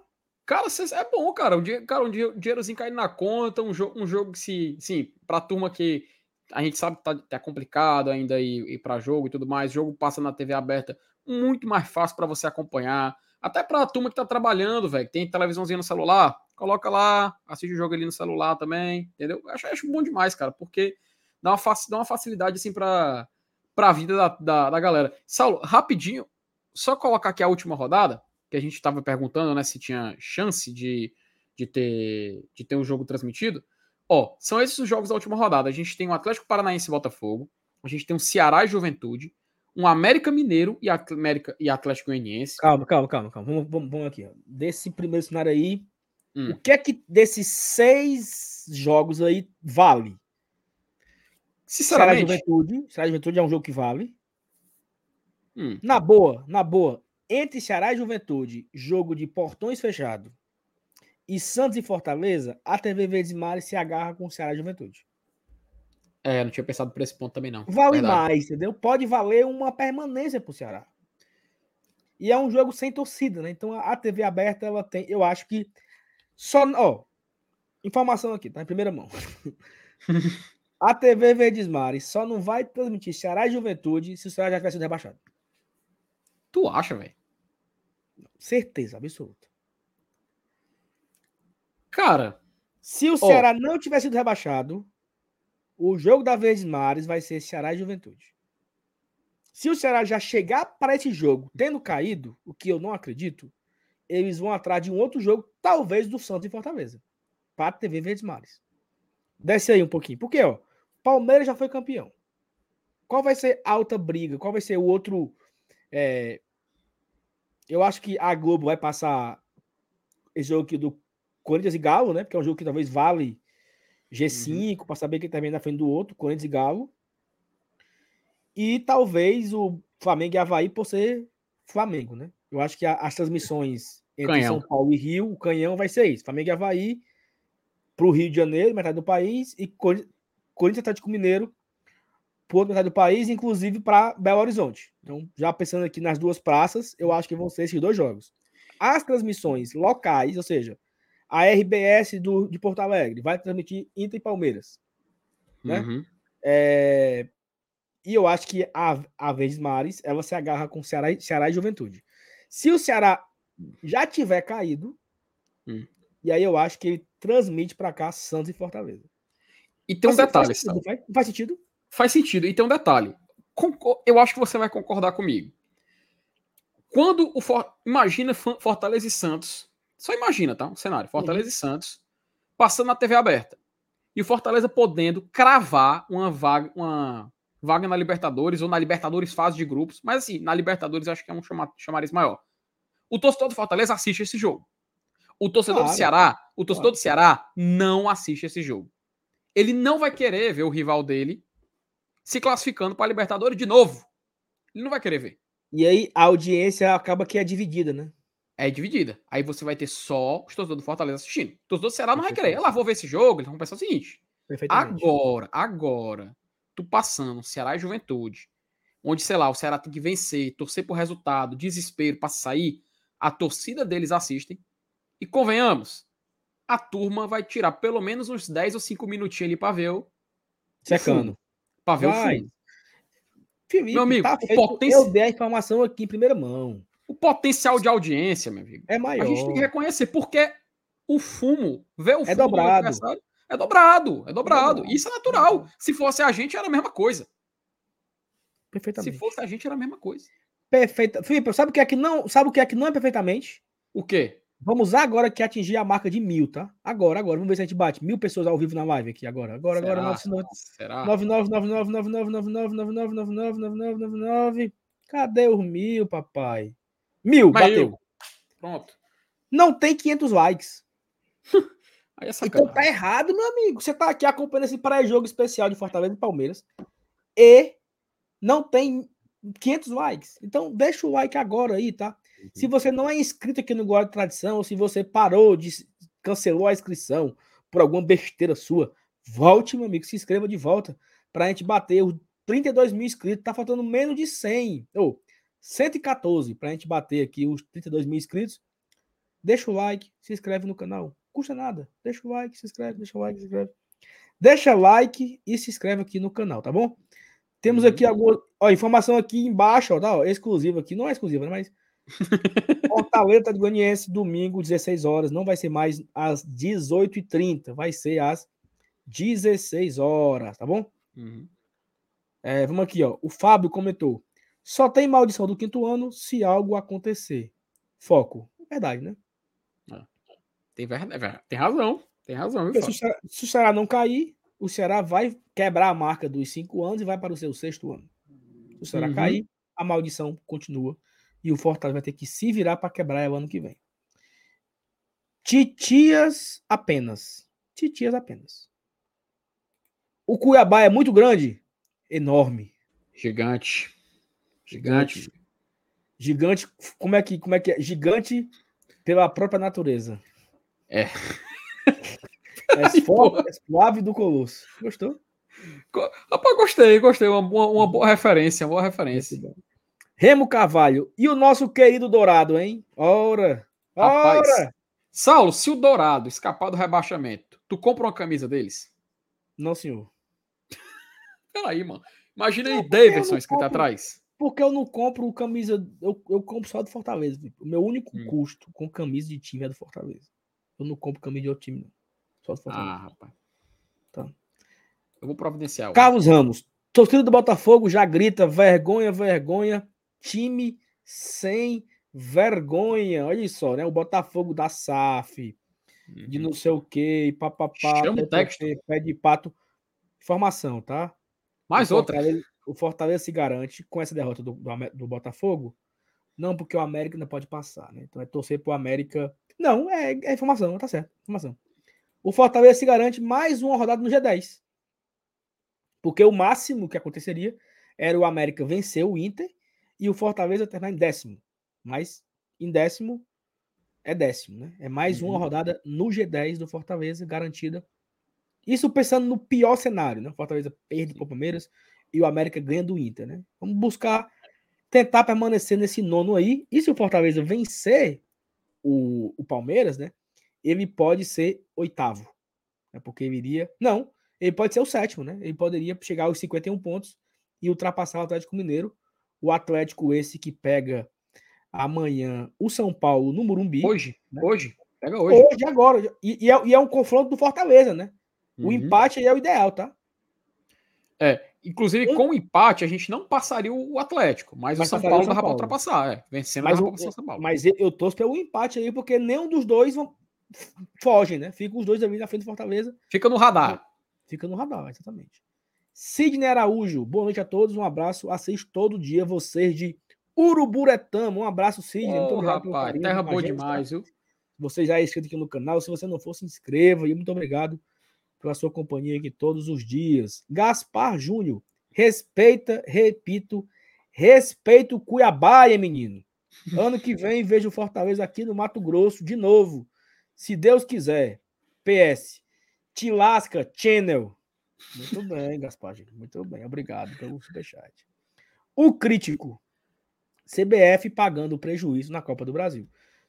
Cara, é bom, cara. Um dia, cara, um dia, um dinheirozinho caindo na conta, um jogo, um jogo que se, sim, pra turma que a gente sabe que tá, tá complicado ainda ir, ir para jogo e tudo mais, jogo passa na TV aberta, muito mais fácil pra você acompanhar. Até pra turma que tá trabalhando, velho, que tem televisãozinha no celular, coloca lá, assiste o jogo ali no celular também, entendeu? Eu Acho, acho bom demais, cara, porque dá uma, dá uma facilidade, assim, pra, pra vida da, da, da galera. Saulo, rapidinho, só colocar aqui a última rodada, que a gente estava perguntando, né, se tinha chance de, de, ter, de ter um jogo transmitido. Ó, são esses os jogos da última rodada. A gente tem o Atlético Paranaense e Botafogo, a gente tem um Ceará e Juventude, um América Mineiro e, América, e Atlético Goianiense.
Calma, calma, calma, calma. Vamos, vamos, vamos aqui, ó. Desse primeiro cenário aí,
Hum.
o que é que desses seis jogos aí vale? Ceará
Sinceramente,
Juventude. Ceará e Juventude é um jogo que vale.
hum,
Na boa, na boa. Entre Ceará e Juventude, jogo de portões fechado, e Santos e Fortaleza, a TV Verdes Mares se agarra com Ceará e Juventude.
é, não tinha pensado por esse ponto também não.
Vale
Verdade.
mais, entendeu? Pode valer uma permanência pro Ceará. E é um jogo sem torcida, né? Então a TV aberta, ela tem, eu acho que só, ó, informação aqui, tá em primeira mão. a TV Verdes Mares só não vai transmitir Ceará e Juventude se o Ceará já tiver sido rebaixado.
Tu acha, velho?
Certeza absoluta.
Cara,
Se o Ceará não tiver sido rebaixado, o jogo da Verdes Mares vai ser Ceará e Juventude. Se o Ceará já chegar para esse jogo tendo caído, o que eu não acredito, eles vão atrás de um outro jogo, talvez do Santos e Fortaleza, para a TV Verdes Mares. Desce aí um pouquinho. Porque, ó, Palmeiras já foi campeão. Qual vai ser a alta briga? Qual vai ser o outro. é, Eu acho que a Globo vai passar esse jogo aqui do Corinthians e Galo, né? Porque é um jogo que talvez vale G5 para saber quem também na frente do outro, Corinthians e Galo. E talvez o Flamengo e Havaí por ser Flamengo, né? Eu acho que a- as transmissões entre
Canhão.
São Paulo e Rio, o canhão vai ser isso. Flamengo e Havaí para o Rio de Janeiro, metade do país, e Cori- Corinthians e Atlético Mineiro por outra metade do país, inclusive para Belo Horizonte. Então, já pensando aqui nas duas praças, eu acho que vão ser esses dois jogos. As transmissões locais, ou seja, a RBS do, de Porto Alegre vai transmitir Inter e Palmeiras. né?
uhum.
É, E eu acho que a, a Verdes Mares ela se agarra com Ceará, e- Ceará e Juventude. Se o Ceará já tiver caído,
Hum.
e aí eu acho que ele transmite para cá Santos e Fortaleza.
E tem um
Faz-
detalhe,
faz, sentido, faz, faz sentido?
Faz sentido. E tem um detalhe. Eu acho que você vai concordar comigo. Quando o For... imagina Fortaleza e Santos, só imagina, tá? Um cenário, Fortaleza e Santos passando na TV aberta. E o Fortaleza podendo cravar uma vaga, uma vaga na Libertadores ou na Libertadores fase de grupos. Mas assim, na Libertadores acho que é um chama, chamariz maior. O torcedor do Fortaleza assiste esse jogo. O torcedor claro. do Ceará, o torcedor claro. do Ceará não assiste esse jogo. Ele não vai querer ver o rival dele se classificando para a Libertadores de novo. Ele não vai querer ver.
E aí a audiência acaba que é dividida, né?
É dividida. Aí você vai ter só os torcedores do Fortaleza assistindo. O torcedor do Ceará não vai querer. Lá, vou ver esse jogo. Eles vão pensar o seguinte: agora, agora, tu passando Ceará e Juventude, onde, sei lá, o Ceará tem que vencer, torcer por resultado, desespero para sair, a torcida deles assistem. E convenhamos, a turma vai tirar pelo menos uns 10 ou 5 minutinhos ali para ver o.
Secando.
Para ver vai. o.
Felipe, meu amigo, tá o potencial... eu dei a informação aqui em primeira mão.
O potencial de audiência, meu amigo,
é maior.
A gente tem que reconhecer, porque o fumo, ver o
é fumo é dobrado.
é dobrado, é dobrado. É Isso é natural. Se fosse a gente, era a mesma coisa.
Perfeitamente.
Se fosse a gente, era a mesma coisa.
Perfeito. Felipe, sabe o que é que não, sabe o que é que não é perfeitamente?
O quê?
Vamos agora que atingir a marca de mil, tá? Agora, agora. Vamos ver se a gente bate mil pessoas ao vivo na live aqui agora. Agora, Será? agora. Será? 99999999999999. Cadê os mil, papai? Mil, bateu.
Pronto.
Não tem 500 likes.
É
então tá errado, meu amigo. Você tá aqui acompanhando esse pré-jogo especial de Fortaleza e Palmeiras e não tem 500 likes. Então deixa o like agora aí, tá? Se uhum. você não é inscrito aqui no Guarda de Tradição, ou se você parou de cancelou a inscrição por alguma besteira sua, volte, meu amigo, se inscreva de volta para a gente bater os 32 mil inscritos. Tá faltando menos de 100, ou oh, 114 para a gente bater aqui os 32 mil inscritos. Deixa o like, se inscreve no canal. Custa nada. Deixa o like, se inscreve, deixa o like, se inscreve. Deixa like e se inscreve aqui no canal, tá bom? Temos aqui uhum. alguma ó, informação aqui embaixo, ó, tá, ó, exclusiva aqui, não é exclusiva, né, mas Fortaleza de Goianiense, domingo, 16 horas. Não vai ser mais às 18h30, vai ser às 16 horas, tá bom?
Uhum.
É, vamos aqui, ó. O Fábio comentou: só tem maldição do quinto ano se algo acontecer. Foco. Verdade, né?
É. Tem, verdade, tem razão. Tem razão.
Se o, Ceará, se o Ceará não cair, o Ceará vai quebrar a marca dos cinco anos e vai para o seu sexto ano. Se o Ceará uhum. cair, a maldição continua e o Fortaleza vai ter que se virar para quebrar ela ano que vem. Titias apenas. Titias apenas. O Cuiabá é muito grande? Enorme.
Gigante. Gigante.
Gigante. Como é que, como é, que é? Gigante pela própria natureza.
É.
É suave, é suave do Colosso. Gostou?
Rapaz, gostei, gostei. Uma, uma, uma boa referência, uma boa referência.
Remo Carvalho. E o nosso querido Dourado, hein? Ora! Ora! Rapaz,
Saulo, se o Dourado escapar do rebaixamento, tu compra uma camisa deles?
Não, senhor.
Peraí, mano. Imagina aí Davidson escrito compro, atrás.
Porque eu não compro camisa. Eu, eu compro só do Fortaleza. O meu único hum. custo com camisa de time é do Fortaleza. Eu não compro camisa de outro time, não. Só do
Fortaleza. Ah, rapaz.
Tá.
Eu vou providenciar.
Carlos Ramos. Torcida do Botafogo já grita vergonha, vergonha time sem vergonha. Olha só, né? O Botafogo da SAF, uhum. de não sei o que, papapá, pé de pato. Informação, tá?
Mais
o
outra.
Fortaleza, o Fortaleza se garante com essa derrota do, do, do, Botafogo. Não, porque o América ainda pode passar, né? Então é torcer pro América. Não, é, é informação, tá certo. Informação. O Fortaleza se garante mais uma rodada no G10. Porque o máximo que aconteceria era o América vencer o Inter e o Fortaleza terminar em décimo. Mas em décimo é décimo, né? É mais uma uhum. rodada no G10 do Fortaleza garantida. Isso pensando no pior cenário, né? O Fortaleza perde para o Palmeiras e o América ganha do Inter, né? Vamos buscar tentar permanecer nesse nono aí. E se o Fortaleza vencer o, o Palmeiras, né? Ele pode ser oitavo. Né? Porque ele iria. Não, ele pode ser o sétimo, né? Ele poderia chegar aos 51 pontos e ultrapassar o Atlético Mineiro o Atlético esse que pega amanhã o São Paulo no Murumbi.
Hoje, né? hoje, pega hoje.
Hoje, agora. E, e, é, e, é, um confronto do Fortaleza, né? O uhum. empate aí é o ideal, tá?
É, inclusive um... com o empate a gente não passaria o Atlético, mas, mas o São Paulo dava para ultrapassar, é. Vencendo
mas, o, São Paulo. Mas eu torço pelo empate aí, porque nenhum dos dois vão... fogem, né? Ficam os dois ali na frente do Fortaleza.
Fica no radar.
Fica no radar, exatamente. Sidney Araújo, boa noite a todos, um abraço. Assisto todo dia vocês de Uruburetama. Um abraço, Sidney.
Oh, rapaz, pelo Terra boa demais, tá? viu?
Você já é inscrito aqui no canal. Se você não for, se inscreva. E muito obrigado pela sua companhia aqui todos os dias. Gaspar Júnior, respeita, repito, respeita o Cuiabá, menino. Ano que vem vejo Fortaleza aqui no Mato Grosso de novo. Se Deus quiser. PS. Tilasca Channel. Muito bem, Gaspar. Muito bem. Obrigado pelo superchat. O crítico. CBF pagando prejuízo na Copa do Brasil.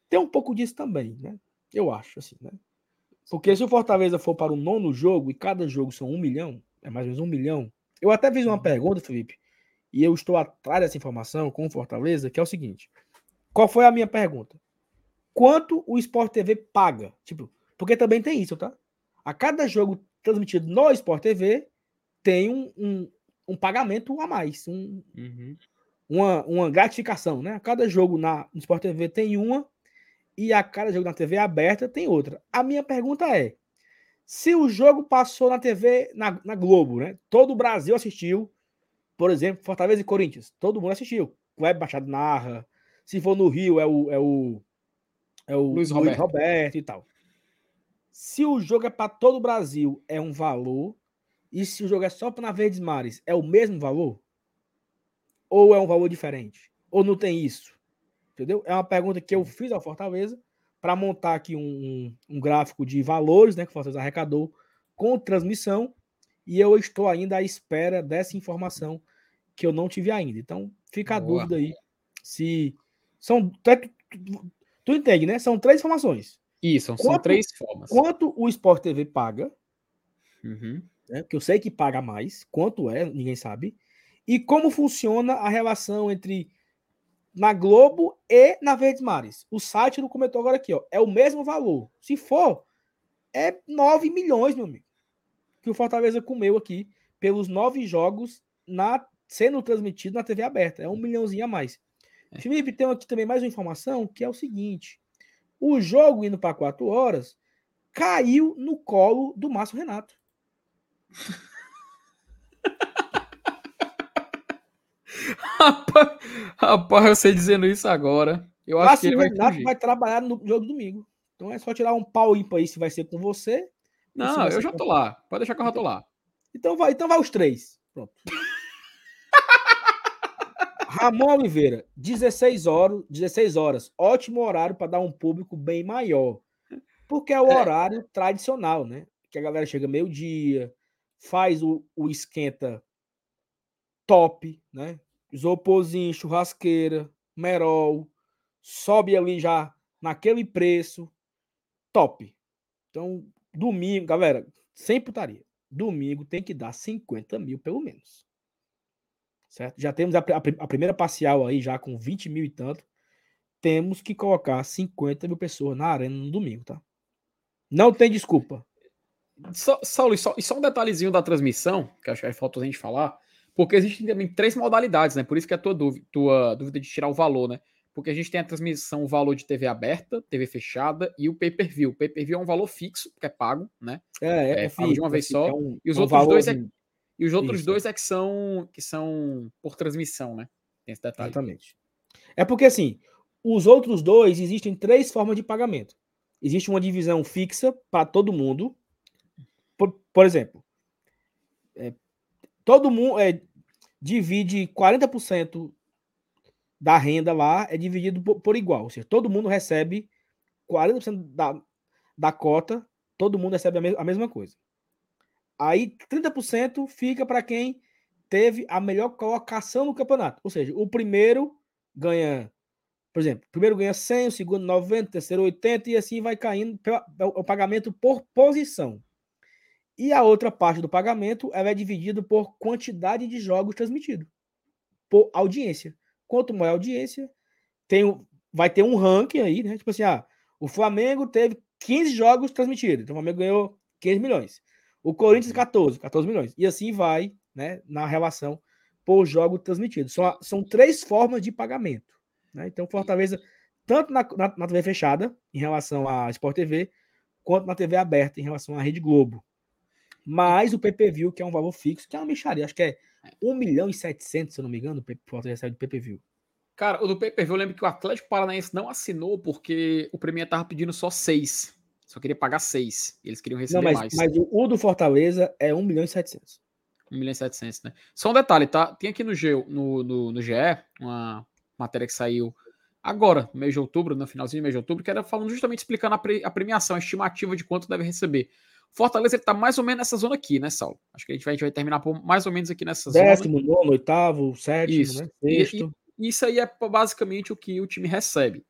Tem um pouco disso também, né? Eu acho, assim, né? Porque se o Fortaleza for para o nono jogo e cada jogo são um milhão, é mais ou menos um milhão. Eu até fiz uma pergunta, Felipe, e eu estou atrás dessa informação com o Fortaleza, que é o seguinte: qual foi a minha pergunta? Quanto o Sport TV paga? Tipo, porque também tem isso, tá? A cada jogo transmitido no Sport TV tem um, um, um pagamento a mais, um, uhum. uma, uma gratificação, né? A cada jogo na, no Sport TV tem uma e a cada jogo na TV aberta tem outra. A minha pergunta é: se o jogo passou na TV, na, na Globo, né? Todo o Brasil assistiu, por exemplo, Fortaleza e Corinthians, todo mundo assistiu. Web Baixado narra. Se for no Rio, é o, é o, é o Luiz, Roberto. Luiz Roberto e tal. Se o jogo é para todo o Brasil, é um valor. E se o jogo é só para Verdes Mares, é o mesmo valor? Ou é um valor diferente? Ou não tem isso? Entendeu? É uma pergunta que eu fiz ao Fortaleza para montar aqui um, um, um, gráfico de valores, né, que o Fortaleza arrecadou com transmissão, e eu estou ainda à espera dessa informação que eu não tive ainda. Então, fica a Boa. dúvida aí se são tu, tu, tu, entende, né? São três informações.
Isso, quanto, são três formas.
Quanto o Sport TV paga? Uhum. Né, que eu sei que paga mais. Quanto é? Ninguém sabe. E como funciona a relação entre na Globo e na Verdes Mares. O site não comentou agora aqui, ó. É o mesmo valor. Se for, é 9 milhões, meu amigo. Que o Fortaleza comeu aqui pelos nove jogos na sendo transmitido na TV aberta. É um milhãozinho a mais. É. Felipe, tem aqui também mais uma informação que é o seguinte: o jogo indo para quatro horas caiu no colo do Márcio Renato.
Rapaz, rapaz, eu sei dizendo isso agora. Eu acho que ele vai,
fugir. vai trabalhar no jogo domingo. Então é só tirar um pau ímpar aí se vai ser com você.
Não, eu já tô lá. Pode deixar que eu já tô lá.
Então vai, então vai os três. Pronto. Ramon Oliveira, 16 horas, 16 horas. Ótimo horário para dar um público bem maior. Porque é o é. horário tradicional, né? Que a galera chega meio-dia, faz o, o esquenta top, né? Isoporzinho, churrasqueira, merol, sobe ali já naquele preço, top. Então, domingo, galera, sem putaria. Domingo tem que dar 50 mil pelo menos. Certo? Já temos a, a, a primeira parcial aí, já com 20 mil e tanto. Temos que colocar 50 mil pessoas na arena no domingo, tá? Não tem desculpa.
Só, Saulo, e só, e só um detalhezinho da transmissão, que acho que faltou a gente falar. Porque existem também três modalidades, né? Por isso que é a tua dúvida, tua dúvida de tirar o valor, né? Porque a gente tem a transmissão, o valor de TV aberta, TV fechada e o pay-per-view. O pay-per-view é um valor fixo, que é pago, né?
É, é, é, é fixo,
de uma vez só. É um, e os um outros dois é, e os outros dois é que são que são por transmissão, né?
Tem esse detalhe. Exatamente. É porque assim, os outros dois existem três formas de pagamento. Existe uma divisão fixa para todo mundo. Por, por exemplo, é, todo mundo é, divide 40% da renda lá, é dividido por, por, igual. Ou seja, todo mundo recebe 40% da, da cota, todo mundo recebe a, me, a mesma coisa. Aí 30% fica para quem teve a melhor colocação no campeonato. Ou seja, o primeiro ganha, por exemplo, o primeiro ganha 100, o segundo 90, o terceiro 80 e assim vai caindo o pagamento por posição. E a outra parte do pagamento ela é dividida por quantidade de jogos transmitidos, por audiência. Quanto maior a audiência, tem, vai ter um ranking aí, né? Tipo assim, ah, o Flamengo teve 15 jogos transmitidos, então o Flamengo ganhou 15 milhões. O Corinthians, 14, 14 milhões. E assim vai, né, na relação por jogo transmitido. São, são três formas de pagamento. Né? Então, Fortaleza, tanto na, na, na TV fechada, em relação à Sport TV, quanto na TV aberta, em relação à Rede Globo. mais o PPV, que é um valor fixo, que é uma micharia. Acho que é 1 milhão e 700, se eu não me engano, o Fortaleza recebe de PPV.
Cara, o do PPV eu lembro que o Atlético Paranaense não assinou porque o Premier tava pedindo só 6. Só queria pagar 6. Eles queriam receber
não, mas,
mais.
Mas o do Fortaleza é 1 milhão e 700.
1 milhão e 700, né? Só um detalhe, tá? Tem aqui no, G, no, no, no GE uma matéria que saiu agora, no mês de outubro, no finalzinho do mês de outubro, que era falando justamente explicando a, pre, a premiação, a estimativa de quanto deve receber. Fortaleza ele tá mais ou menos nessa zona aqui, né, Saulo? Acho que a gente vai, a gente vai terminar por mais ou menos aqui nessa
Décimo, zona. nono, oitavo, sétimo,
isso. né? Sexto. E, e, isso aí é basicamente o que o time recebe.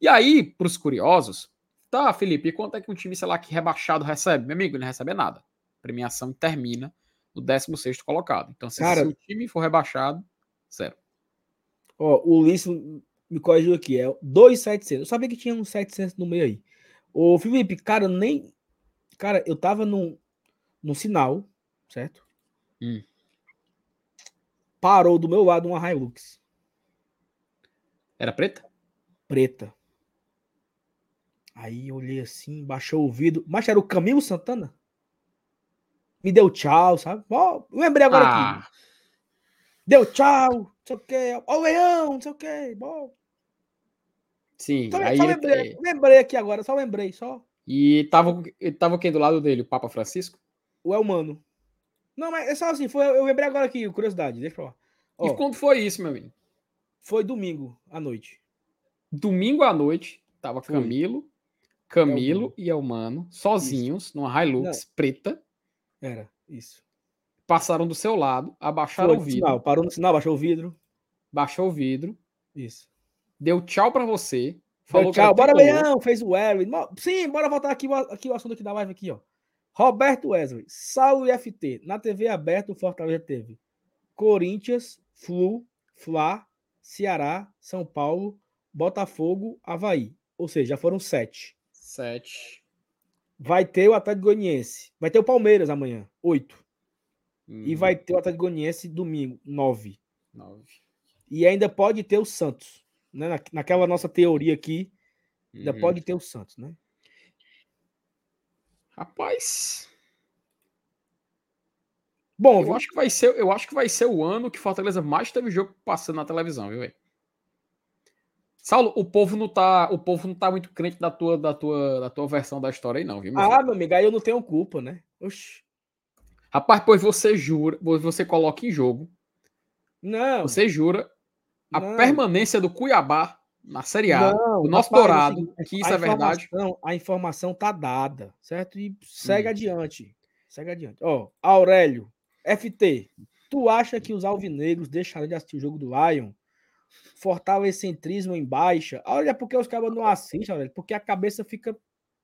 E aí, para os curiosos, tá, Felipe, e quanto é que um time, sei lá, que rebaixado recebe? Meu amigo, ele não recebe nada. A premiação termina no 16 colocado. Então, se, Cara, se o time for rebaixado, zero.
Ó, o Ulisses me corrigiu aqui, é 2,700. Eu sabia que tinha uns 700 no meio aí. Ô, Felipe, cara, nem. Cara, eu tava num, num sinal, certo? Hum. Parou do meu lado uma Hilux.
Era preta?
Preta. Aí eu olhei assim, baixou o vidro. Mas era o Camilo Santana? Me deu tchau, sabe? Ó, lembrei agora ah. aqui. Deu tchau, não sei o quê. Ó, o leão, não sei o quê. Bom.
Sim,
só, aí só lembrei, lembrei aqui agora, só lembrei, só.
E tava, tava quem do lado dele? O Papa Francisco?
O Elmano. Não, mas é só assim, foi, eu lembrei agora aqui, curiosidade, deixa eu falar.
Ó, e quando foi isso, meu amigo?
Foi domingo à noite.
Domingo à noite, tava. Camilo, Camilo Elmano. e Elmano, sozinhos, isso. numa Hilux Não. preta.
Era, isso.
Passaram do seu lado, abaixaram foi, o vidro.
Sinal, parou no sinal, baixou o vidro.
Baixou o vidro.
Isso
deu tchau para você.
Falou tchau, bora Leão, fez o Wesley. Sim, bora voltar aqui, aqui o assunto aqui da live aqui, ó. Roberto Wesley, Saulo e FT. Na TV aberta, o Fortaleza teve Corinthians, Flu, Fla, Ceará, São Paulo, Botafogo, Havaí. Ou seja, já foram sete.
Sete.
Vai ter o Atlético Goianiense. Vai ter o Palmeiras amanhã, oito. Hum. E vai ter o Atlético Goianiense domingo, nove.
Nove.
E ainda pode ter o Santos né, na, naquela nossa teoria aqui, ainda uhum. pode ter o Santos, né?
Rapaz. Bom, eu viu? acho que vai ser, eu acho que vai ser o ano que Fortaleza mais teve jogo passando na televisão, viu, velho? Saulo, o povo não tá, o povo não tá muito crente da tua, da tua, da tua versão da história aí não, viu?
Meu ah, filho? meu amigo, aí eu não tenho culpa, né? Oxi.
Rapaz, pois você jura, você coloca em jogo.
Não.
Você jura a não. permanência do Cuiabá na Série A, não, o nosso rapaz, Dourado, assim, que isso é verdade.
A informação tá dada, certo? E segue hum. adiante. Segue adiante. Ó, Aurélio, FT, tu acha que os alvinegros deixarão de assistir o jogo do Lion? Fortalecentrismo em baixa? Olha, porque os caras não assistem, Aurélio, porque a cabeça fica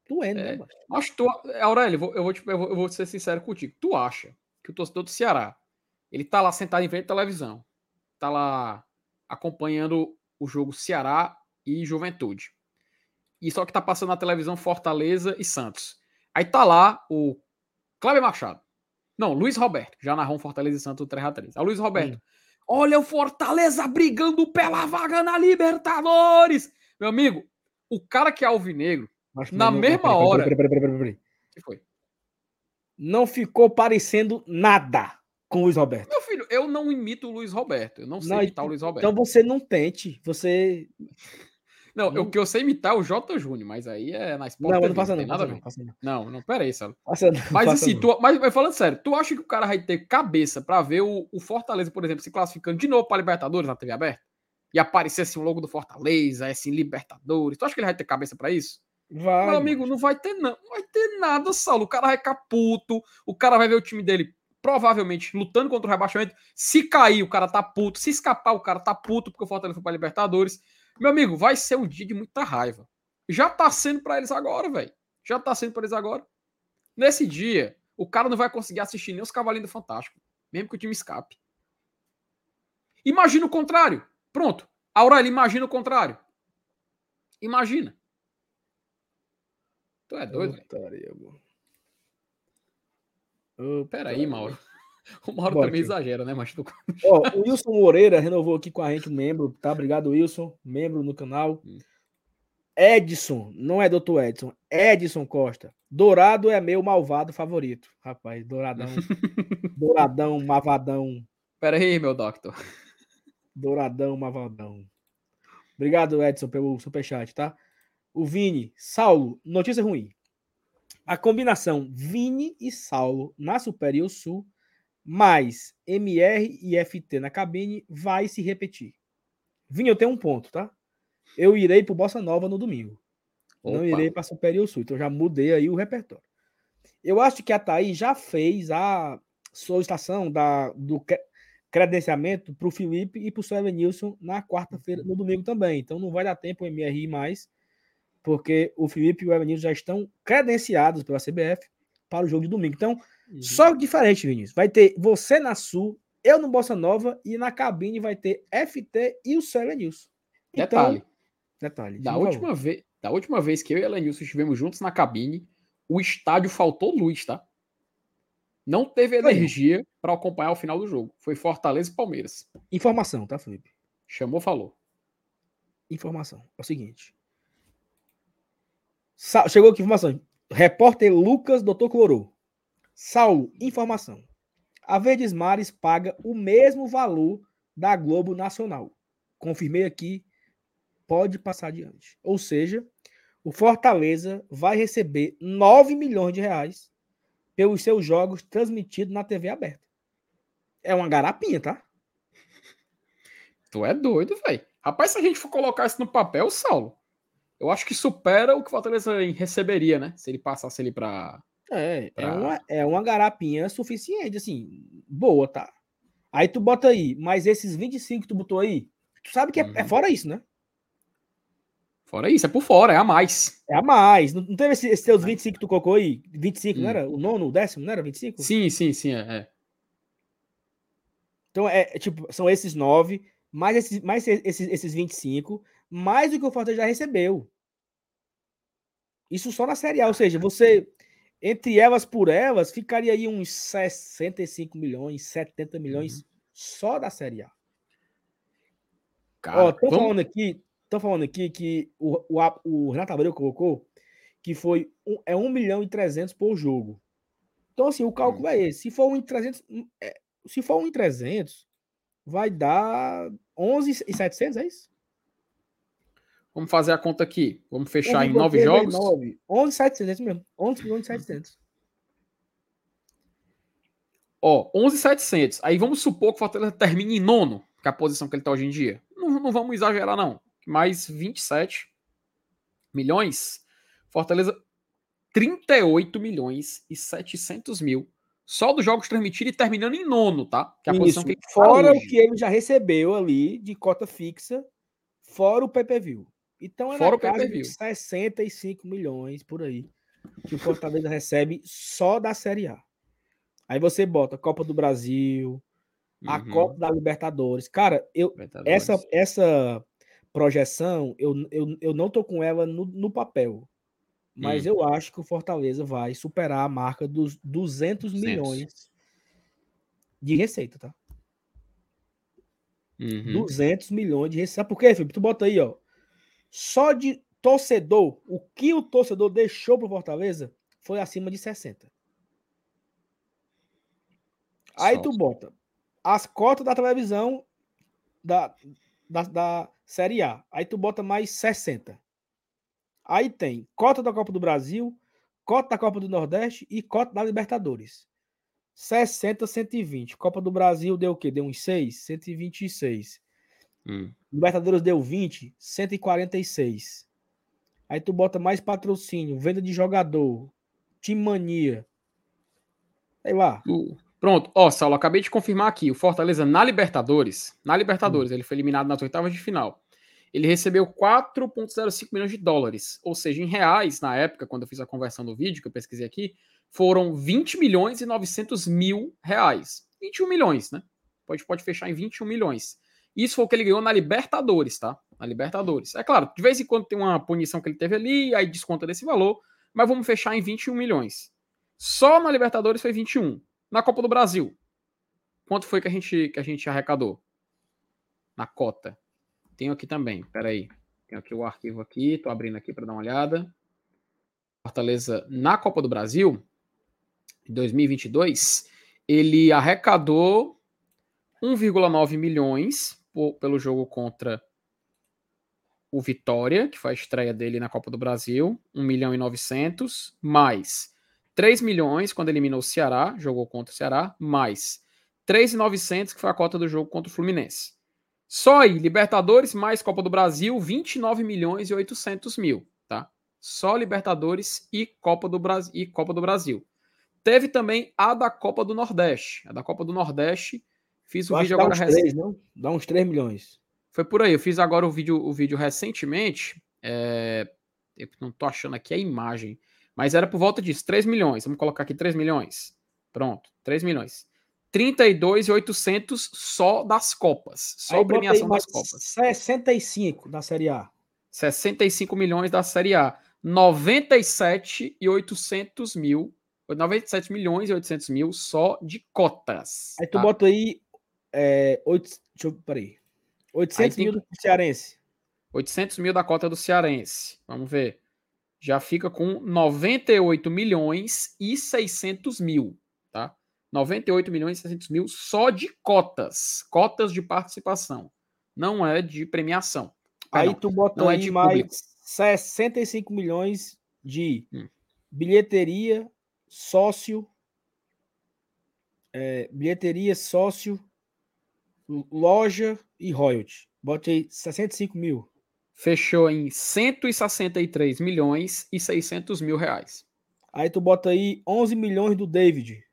doendo,
é,
né,
Acho tu, Aurélio, eu vou, eu, vou eu, vou, eu vou ser sincero contigo. Tu acha que o torcedor do Ceará, ele tá lá sentado em frente à televisão, tá lá acompanhando o jogo Ceará e Juventude. E só que tá passando na televisão Fortaleza e Santos. Aí tá lá o Cláudio Machado. Não, Luiz Roberto, já narrou um Fortaleza e Santos 3x3. A Luiz Roberto. Sim. Olha o Fortaleza brigando pela vaga na Libertadores. Meu amigo, o cara que é alvinegro, na não, mesma não, hora. Peraí, peraí, peraí, peraí.
que foi? Não ficou parecendo nada com o Luiz Roberto.
Meu filho, eu não imito o Luiz Roberto. Eu não sei não, imitar o Luiz Roberto.
Então você não tente. Você.
Não, não... o que eu sei imitar é o J. Júnior, mas aí é na
Sport Não, não passa não, nada
passa não, não. Não, pera aí, Salo. Passa não, mas assim, Tu, mas, falando sério, tu acha que o cara vai ter cabeça para ver o, o, Fortaleza, por exemplo, se classificando de novo para Libertadores na TV aberta? E aparecer assim o logo do Fortaleza, assim, Libertadores. Tu acha que ele vai ter cabeça para isso?
Vai.
Meu amigo, não vai ter não. Não vai ter nada, Saulo. O cara vai ficar puto, o cara vai ver o time dele provavelmente lutando contra o rebaixamento. Se cair, o cara tá puto. Se escapar, o cara tá puto porque o Fortaleza foi pra Libertadores. Meu amigo, vai ser um dia de muita raiva. Já tá sendo para eles agora, velho. Já tá sendo para eles agora. Nesse dia, o cara não vai conseguir assistir nem os Cavalinhos do Fantástico, mesmo que o time escape. Imagina o contrário. Pronto. Aurélio, imagina o contrário. Imagina. Tu é doido, velho. Peraí, Mauro. O Mauro Bora também aqui. exagera, né? Mas.
Ó, o Wilson Moreira renovou aqui com a gente, membro, tá? Obrigado, Wilson, membro no canal. Hum. Edson, não é doutor Edson, Edson Costa. Dourado é meu malvado favorito. Rapaz, Douradão. douradão, Mavadão.
Pera aí, meu doctor.
Douradão, Mavadão. Obrigado, Edson, pelo superchat, tá? O Vini, Saulo, notícia ruim. A combinação Vini e Saulo na Superior Sul, mais MR e FT na cabine, vai se repetir. Vini, eu tenho um ponto, tá? Eu irei pro Bossa Nova no domingo. Opa. Não irei para Superior Sul. Então já mudei aí o repertório. Eu acho que a Thaís já fez a solicitação da, do credenciamento para o Felipe e para o Sérgio Nilson na quarta-feira, no domingo também. Então não vai dar tempo o MRI mais, porque o Felipe e o Evanilson já estão credenciados pela CBF para o jogo de domingo. Então, uhum. só diferente, Vinícius. Vai ter você na Sul, eu no Bossa Nova e na cabine vai ter FT e o Sérgio Nilson.
Então, detalhe.
Detalhe.
Da última, vez, da última vez que eu e o Elenilson estivemos juntos na cabine, o estádio faltou luz, tá? Não teve energia para acompanhar o final do jogo. Foi Fortaleza e Palmeiras.
Informação, tá, Felipe?
Chamou, falou.
Informação. É o seguinte. Sa Chegou aqui informação. Repórter Lucas Doutor Clorou. Saulo, informação. A Verdes Mares paga o mesmo valor da Globo Nacional. Confirmei aqui pode passar adiante. Ou seja, o Fortaleza vai receber 9 milhões de reais pelos seus jogos transmitidos na TV aberta. É uma garapinha, tá?
Tu é doido, velho. Rapaz, se a gente for colocar isso no papel, Saulo, eu acho que supera o que o Fortaleza receberia, né? Se ele passasse ali pra.
É, é pra... é, uma, é uma garapinha suficiente, assim, boa, tá? Aí tu bota aí, mas esses 25 que tu botou aí, tu sabe que é, é uhum. é fora isso, né?
Fora isso, é por fora, é a mais.
É a mais. Não, não teve esses esse teus 25 que tu colocou aí? 25, hum. não era? O nono, o décimo, não era 25?
Sim, sim, sim, é. é.
Então, é, é, tipo, são esses nove, mais esses, mais esses, esses 25, mais do que o Fortaleza já recebeu. Isso só na Série A, ou seja, você, entre elas por elas, ficaria aí uns 65 milhões, 70 milhões uhum. só da Série A. Cara, Ó, tô vamos... falando aqui, Estão falando aqui que o, o, o Renato Abreu colocou que foi um, é 1 milhão e 300 por jogo. Então, assim, o cálculo hum. é esse. Se for 1 em 300, hum, é, se for 1 em 300, vai dar 11 e 700, é isso?
Vamos fazer a conta aqui. Vamos fechar em 9 jogos? 9.
11 e 700, é isso mesmo. 11 milhões e 700.
Ó, 11 e 700. Aí vamos supor que o Fortaleza termine em nono, que é a posição que ele está hoje em dia. Não, não vamos exagerar, não mais 27 milhões. Fortaleza, 38 milhões e 700 mil. Só dos jogos transmitidos e terminando em nono, tá?
Que é a Isso, posição que ele tá fora o que ele já recebeu ali de cota fixa, fora o PPV. Então é fora na casa de 65 milhões por aí que o Fortaleza recebe só da Série A. Aí você bota Copa do Brasil, a uhum. Copa da Libertadores. Cara, eu essa essa projeção, eu, eu, eu não tô com ela no, no papel. Mas hum. eu acho que o Fortaleza vai superar a marca dos 200 milhões de receita, tá? Uhum. 200 milhões de receita. Sabe por quê, Felipe? Tu bota aí, ó. Só de torcedor, o que o torcedor deixou pro Fortaleza foi acima de 60. Aí tu bota as cotas da televisão da, da, da Série A. Aí tu bota mais 60. Aí tem cota da Copa do Brasil, cota da Copa do Nordeste e cota da Libertadores. 60, 120. Copa do Brasil deu o quê? Deu uns 6? 126. Hum. Libertadores deu 20, 146. Aí tu bota mais patrocínio, venda de jogador, time mania. Sei lá.
Uh. Pronto, ó, Saulo, acabei de confirmar aqui. O Fortaleza na Libertadores, na Libertadores, hum. ele foi eliminado nas oitavas de final. Ele recebeu 4,05 milhões de dólares, ou seja, em reais, na época, quando eu fiz a conversão do vídeo, que eu pesquisei aqui, foram 20 milhões e 900 mil reais. 21 milhões, né? Pode, pode fechar em 21 milhões. Isso foi o que ele ganhou na Libertadores, tá? Na Libertadores. É claro, de vez em quando tem uma punição que ele teve ali, aí desconta desse valor, mas vamos fechar em 21 milhões. Só na Libertadores foi 21. Na Copa do Brasil, quanto foi que a gente, que a gente arrecadou? Na cota. Tenho aqui também, peraí. Tem aqui o arquivo aqui, tô abrindo aqui para dar uma olhada. Fortaleza na Copa do Brasil, em 2022, ele arrecadou 1,9 milhões pelo jogo contra o Vitória, que foi a estreia dele na Copa do Brasil, 1 milhão e 900, mais 3 milhões quando eliminou o Ceará, jogou contra o Ceará, mais 3,900 que foi a cota do jogo contra o Fluminense. Só aí, Libertadores mais Copa do Brasil, 29 milhões e 800 mil, tá? Só Libertadores e Copa do Brasil e Copa do Brasil. Teve também a da Copa do Nordeste. A da Copa do Nordeste, fiz o vídeo agora
recente. Não? Dá uns 3 milhões.
Foi por aí. Eu fiz agora o vídeo, o vídeo recentemente. É... Eu não tô achando aqui a imagem. Mas era por volta disso, 3 milhões. Vamos colocar aqui 3 milhões. Pronto, 3 milhões. 32,800 só das Copas. Só
aí
premiação das Copas.
65 da Série A.
65 milhões da Série A. 97,800 mil. 97 milhões e 800 mil só de cotas.
Aí tu tá? bota aí. É, 8, deixa eu. Peraí. 800 aí mil do Cearense.
800 mil da cota do Cearense. Vamos ver. Já fica com 98 milhões e 600 mil. Tá? 98 milhões e 600 mil só de cotas. Cotas de participação. Não é de premiação.
Aí não, tu bota não é é mais público. 65 milhões de hum. bilheteria, sócio, é, bilheteria, sócio, loja e royalty. Botei 65 mil.
Fechou em 163 milhões e 600 mil reais.
Aí tu bota aí 11 milhões do David.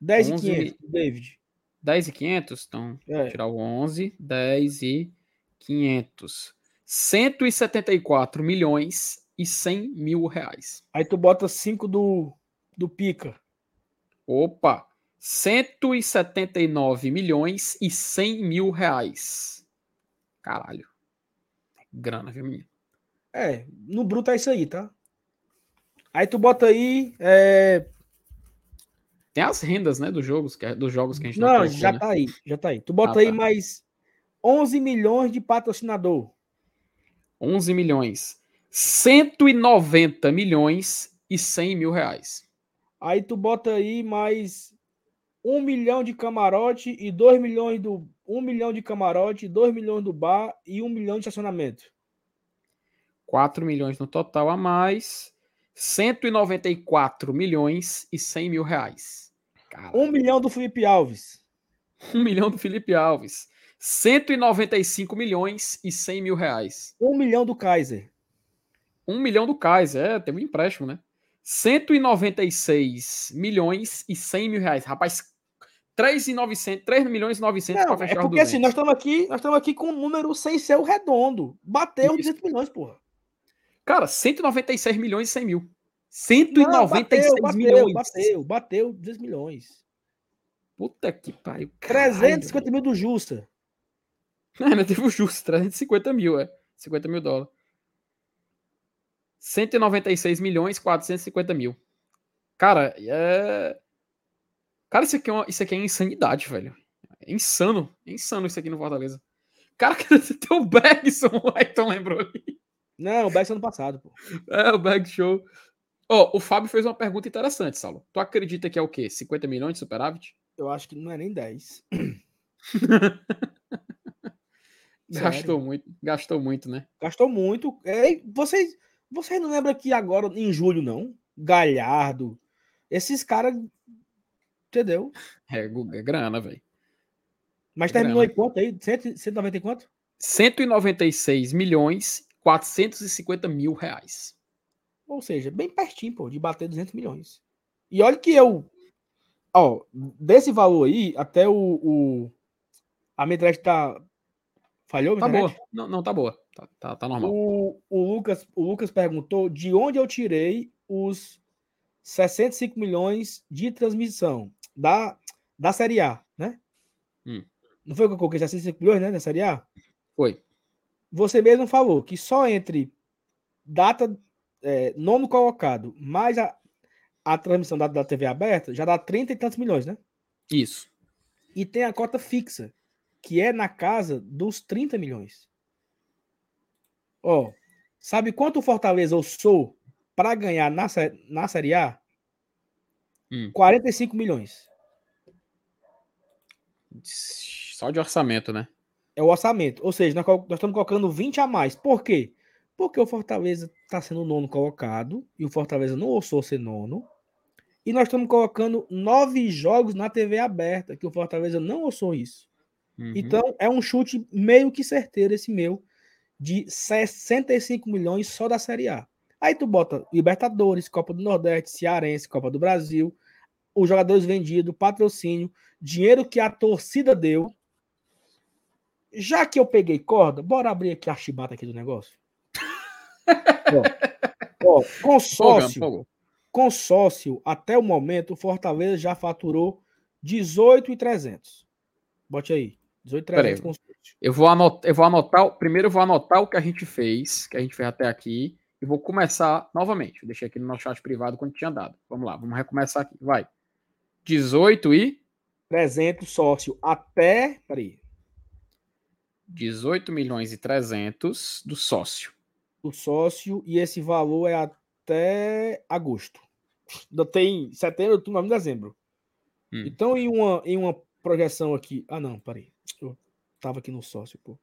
10 11... e 500 do David.
10 e 500? Então, é. tirar o 11, 10 e 500. 174 milhões e 100 mil reais.
Aí tu bota 5 do, do Pica.
Opa! 179 milhões e 100 mil reais. Caralho. Grana, viu, menino?
É, no bruto é isso aí, tá? Aí tu bota aí. É...
Tem as rendas, né, dos jogos, que, é, dos jogos que a gente
não Não, já né? tá aí, já tá aí. Tu bota ah, aí tá. mais 11 milhões de patrocinador.
11 milhões. 190 milhões e 100 mil reais.
Aí tu bota aí mais 1 milhão de camarote e 2 milhões do 1 milhão de camarote, 2 milhões do bar e 1 milhão de estacionamento.
4 milhões no total a mais. 194 milhões e 100 mil reais.
Caralho. 1 milhão do Felipe Alves.
1 milhão do Felipe Alves. 195 milhões e 100 mil reais.
1 milhão do Kaiser.
1 milhão do Kaiser, é, teve um empréstimo, né? 196 milhões e 100 mil reais. Rapaz, 3, e 900, 3 milhões e 900
para fechar é porque assim, nós estamos aqui, nós estamos aqui com um número sem ser o redondo. Bateu Isso. 200 milhões, porra.
Cara, 196 milhões e 100 mil. 196 Não, bateu, milhões.
Bateu, bateu 200 milhões.
Puta que pariu.
350 mil do Justa.
É, não teve o Justa, 350 mil, é. 50 mil dólares. 196 milhões 450 mil. Cara, é. Cara, isso aqui é, uma, isso aqui é insanidade, velho. É insano. É insano isso aqui no Fortaleza. Cara, tem o Bergson, o Ayrton lembrou ali.
Não, o Bergson ano passado, pô.
É, o Berg Show. Ó, oh, o Fábio fez uma pergunta interessante, Saulo. Tu acredita que é o quê? 50 milhões de superávit?
Eu acho que não é nem 10.
gastou muito, gastou muito, né?
Gastou muito. É, vocês, vocês não lembram que agora, em julho, não? Galhardo. Esses caras. Entendeu?
É, é grana, velho.
Mas terminou grana. em quanto aí? 190 e quanto?
196 milhões 450 mil reais.
Ou seja, bem pertinho, pô, de bater 200 milhões. E olha que eu. Ó, desse valor aí, até o. o a Medred tá. Falhou,
Tá boa. Não, não, tá boa. Tá, tá, tá normal.
O, o, Lucas, o Lucas perguntou de onde eu tirei os 65 milhões de transmissão da, da Série A, né? Hum. Não foi que eu coloquei 65 milhões, né, da Série A?
Foi.
Você mesmo falou que só entre data, é, nono colocado, mais a, a transmissão da, da TV aberta, já dá 30 e tantos milhões, né?
Isso.
E tem a cota fixa, que é na casa dos 30 milhões. Ó, sabe quanto Fortaleza eu sou para ganhar na, na Série A?
Hum.
45 milhões.
Só de orçamento, né?
É o orçamento. Ou seja, nós, nós estamos colocando 20 a mais. Por quê? Porque o Fortaleza está sendo o nono colocado e o Fortaleza não ousou ser nono. E nós estamos colocando nove jogos na TV aberta, que o Fortaleza não ousou isso.
Uhum.
Então, é um chute meio que certeiro esse meu, de 65 milhões só da Série A. Aí tu bota Libertadores, Copa do Nordeste, Cearense, Copa do Brasil, os jogadores vendidos, patrocínio, dinheiro que a torcida deu. Já que eu peguei corda, bora abrir aqui a chibata aqui do negócio. ó, ó, consórcio, consórcio, até o momento, o Fortaleza já faturou 18,300. Bote aí. 18,300 consórcio.
Eu vou, anotar, eu vou anotar. Primeiro eu vou anotar o que a gente fez, que a gente fez até aqui, e vou começar novamente. Eu deixei aqui no nosso chat privado quando tinha dado. Vamos lá, vamos recomeçar aqui. Vai. 18 e
300 sócio até, peraí.
18 milhões e 300 do sócio.
Do sócio e esse valor é até agosto. Ainda tem setembro, outubro, novembro, dezembro. Hum. Então, em uma, em uma projeção aqui. Ah, não, peraí. Eu tava aqui no sócio, pô.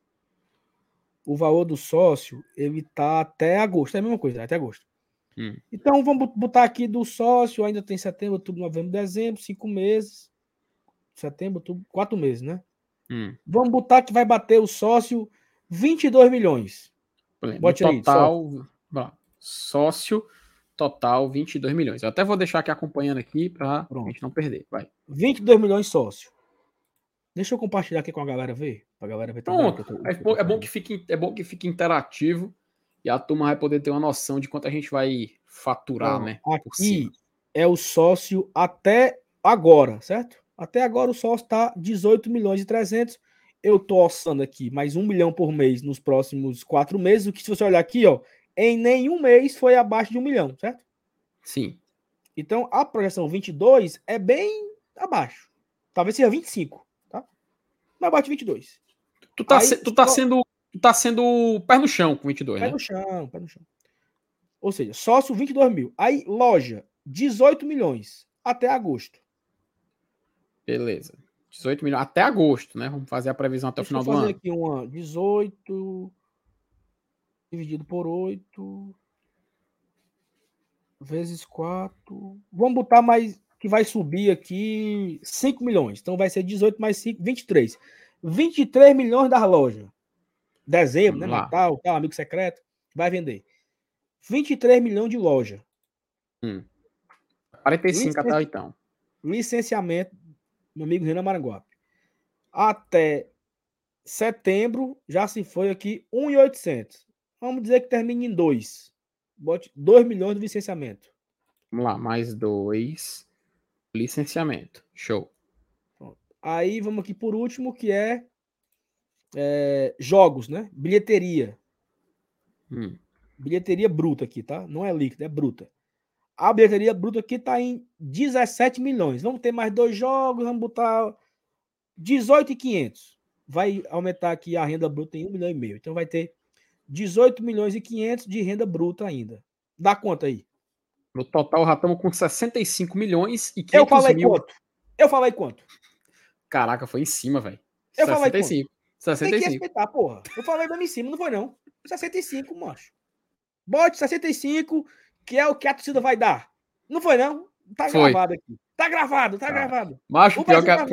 O valor do sócio, ele tá até agosto. É a mesma coisa, até agosto.
Hum.
Então, vamos botar aqui do sócio, ainda tem setembro, outubro, novembro, dezembro, cinco meses. Setembro, outubro, quatro meses, né?
Hum.
Vamos botar que vai bater o sócio 22 milhões.
Bote total, aí, sócio. total 22 milhões. Eu até vou deixar aqui acompanhando aqui para a gente não perder. Vai.
22 milhões sócio. Deixa eu compartilhar aqui com a galera ver. Pra galera ver
Pronto. Tô, é, bom, é, bom que fique, é bom que fique interativo e a turma vai poder ter uma noção de quanto a gente vai faturar, né?
Aqui é o sócio até agora, certo? Até agora o sócio está 18 milhões e 300. Eu tô orçando aqui mais um milhão por mês nos próximos quatro meses. O que se você olhar aqui, ó, em nenhum mês foi abaixo de um milhão, certo?
Sim.
Então a projeção 22 é bem abaixo. Talvez seja 25, tá? Mas abaixo de 22.
Tu tá, Aí, se, tu tá sendo tu tá sendo pé no chão com 22,
pé
né?
Pé no chão, pé no chão. Ou seja, sócio 22 mil. Aí loja 18 milhões até agosto.
Beleza. 18 milhões até agosto, né? Vamos fazer a previsão até Deixa o final do ano.
Vamos fazer aqui uma 18 dividido por 8 vezes 4. Vamos botar mais que vai subir aqui 5 milhões. Então vai ser 18 mais 5, 23. 23 milhões da loja. Dezembro, né? Natal, tal, amigo secreto. Vai vender. 23 milhões de loja.
Hum. 45 Licen... até então.
Licenciamento meu amigo Renan Maranguape. Até setembro já se foi aqui 1,800. Vamos dizer que termine em 2. Bote 2 milhões de licenciamento.
Vamos lá, mais 2 licenciamento. Show.
Aí vamos aqui por último, que é, é jogos, né? Bilheteria.
Hum.
Bilheteria bruta aqui, tá? Não é líquida, é bruta. A bilheteria bruta aqui está em 17 milhões. Vamos ter mais dois jogos, vamos botar 18,500. Vai aumentar aqui a renda bruta em 1 milhão e meio. Então vai ter 18 milhões e 500 de renda bruta ainda. Dá conta aí.
No total já estamos com 65 milhões e 500
Eu falei mil. quanto? Eu falei quanto?
Caraca, foi em cima, velho.
Eu 65. falei quanto?
65.
Tem que respeitar, porra. Eu falei bem em cima, não foi não. 65, macho. Bote 65 que é o que a torcida vai dar. Não foi, não? Tá foi. gravado aqui. Tá gravado, tá, tá. gravado.
Macho, pior que, tá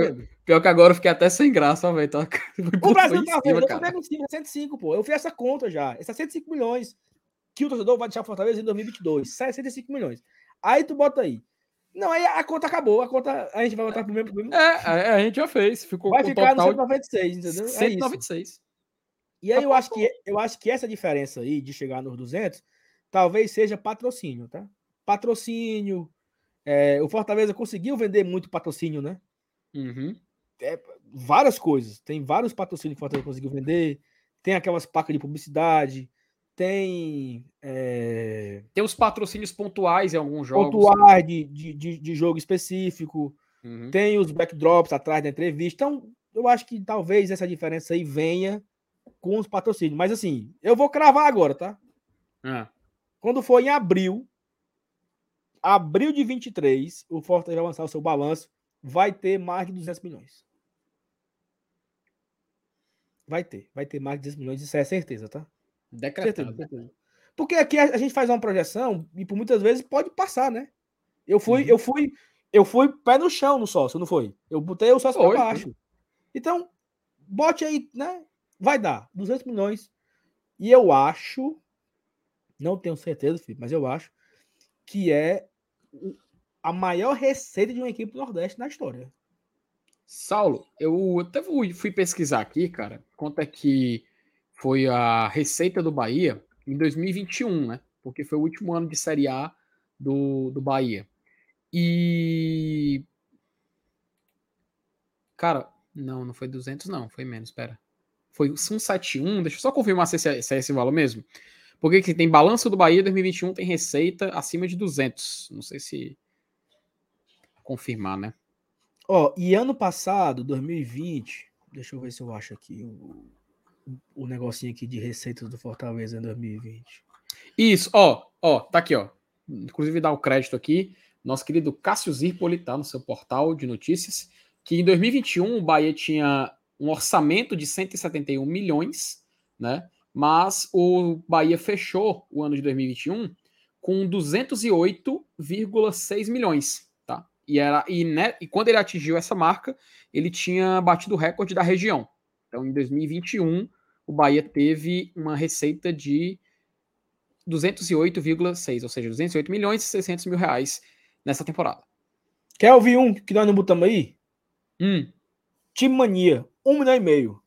pior que, agora eu fiquei até sem graça, velho. Tá...
O Brasil tá vendo, eu tô vendo em cima, 105, pô. Eu fiz essa conta já. Esses 105 milhões que o torcedor vai deixar Fortaleza em 2022. 65 milhões. Aí tu bota aí. Não, aí a conta acabou. A conta a gente vai botar pro mesmo. Pro
É, a gente já fez. Ficou
vai ficar total... no 196, entendeu?
196. É
e aí eu acho, que, eu acho que essa diferença aí de chegar nos 200 talvez seja patrocínio, tá? Patrocínio. É, o Fortaleza conseguiu vender muito patrocínio, né?
Uhum.
É, várias coisas. Tem vários patrocínios que o Fortaleza conseguiu vender. Tem aquelas placas de publicidade. Tem. É...
Tem os patrocínios pontuais em alguns jogos.
Pontuais de, de, de, jogo específico. Uhum. Tem os backdrops atrás da entrevista. Então, eu acho que talvez essa diferença aí venha com os patrocínios. Mas assim, eu vou cravar agora, tá?
Ah,
Quando for em abril, abril de 23, o Fortaleza vai lançar o seu balanço, vai ter mais de 200 milhões. Vai ter, vai ter mais de 200 milhões, isso é certeza, tá? Certeza,
decretado.
certeza. Porque aqui a, gente faz uma projeção e por muitas vezes pode passar, né? Eu fui,
Uhum.
eu fui, eu fui pé no chão no sócio, não foi? Eu botei o sócio
Foi,
para
foi.
baixo. Então, bote aí, né? Vai dar 200 milhões. E eu acho, não tenho certeza, Felipe, mas eu acho que é a maior receita de uma equipe do Nordeste na história.
Saulo, eu até fui, fui pesquisar aqui, cara, quanto é que foi a receita do Bahia em 2021, né? Porque foi o último ano de Série A do, do Bahia. E. Cara, não, não foi 200, não, foi menos, espera. Foi 171, deixa eu só confirmar se é, se é esse valor mesmo. Porque que tem balanço do Bahia 2021 tem receita acima de 200. Não sei se. Confirmar, né?
Ó, e ano passado, 2020, deixa eu ver se eu acho aqui o, o negocinho aqui de receitas do Fortaleza em 2020.
Isso, ó, ó, tá aqui, ó. Inclusive dá o crédito aqui, nosso querido Cássio Zirpoli, tá no seu portal de notícias, que em 2021 o Bahia tinha um orçamento de 171 milhões, né? Mas o Bahia fechou o ano de 2021 com 208,6 milhões, tá? E era e, né, e quando ele atingiu essa marca, ele tinha batido o recorde da região. Então, em 2021, o Bahia teve uma receita de 208,6, ou seja, 208 milhões e 600 mil reais nessa temporada.
Quer ouvir um que nós não botamos aí?
Hum,
Time Mania, um milhão e meio.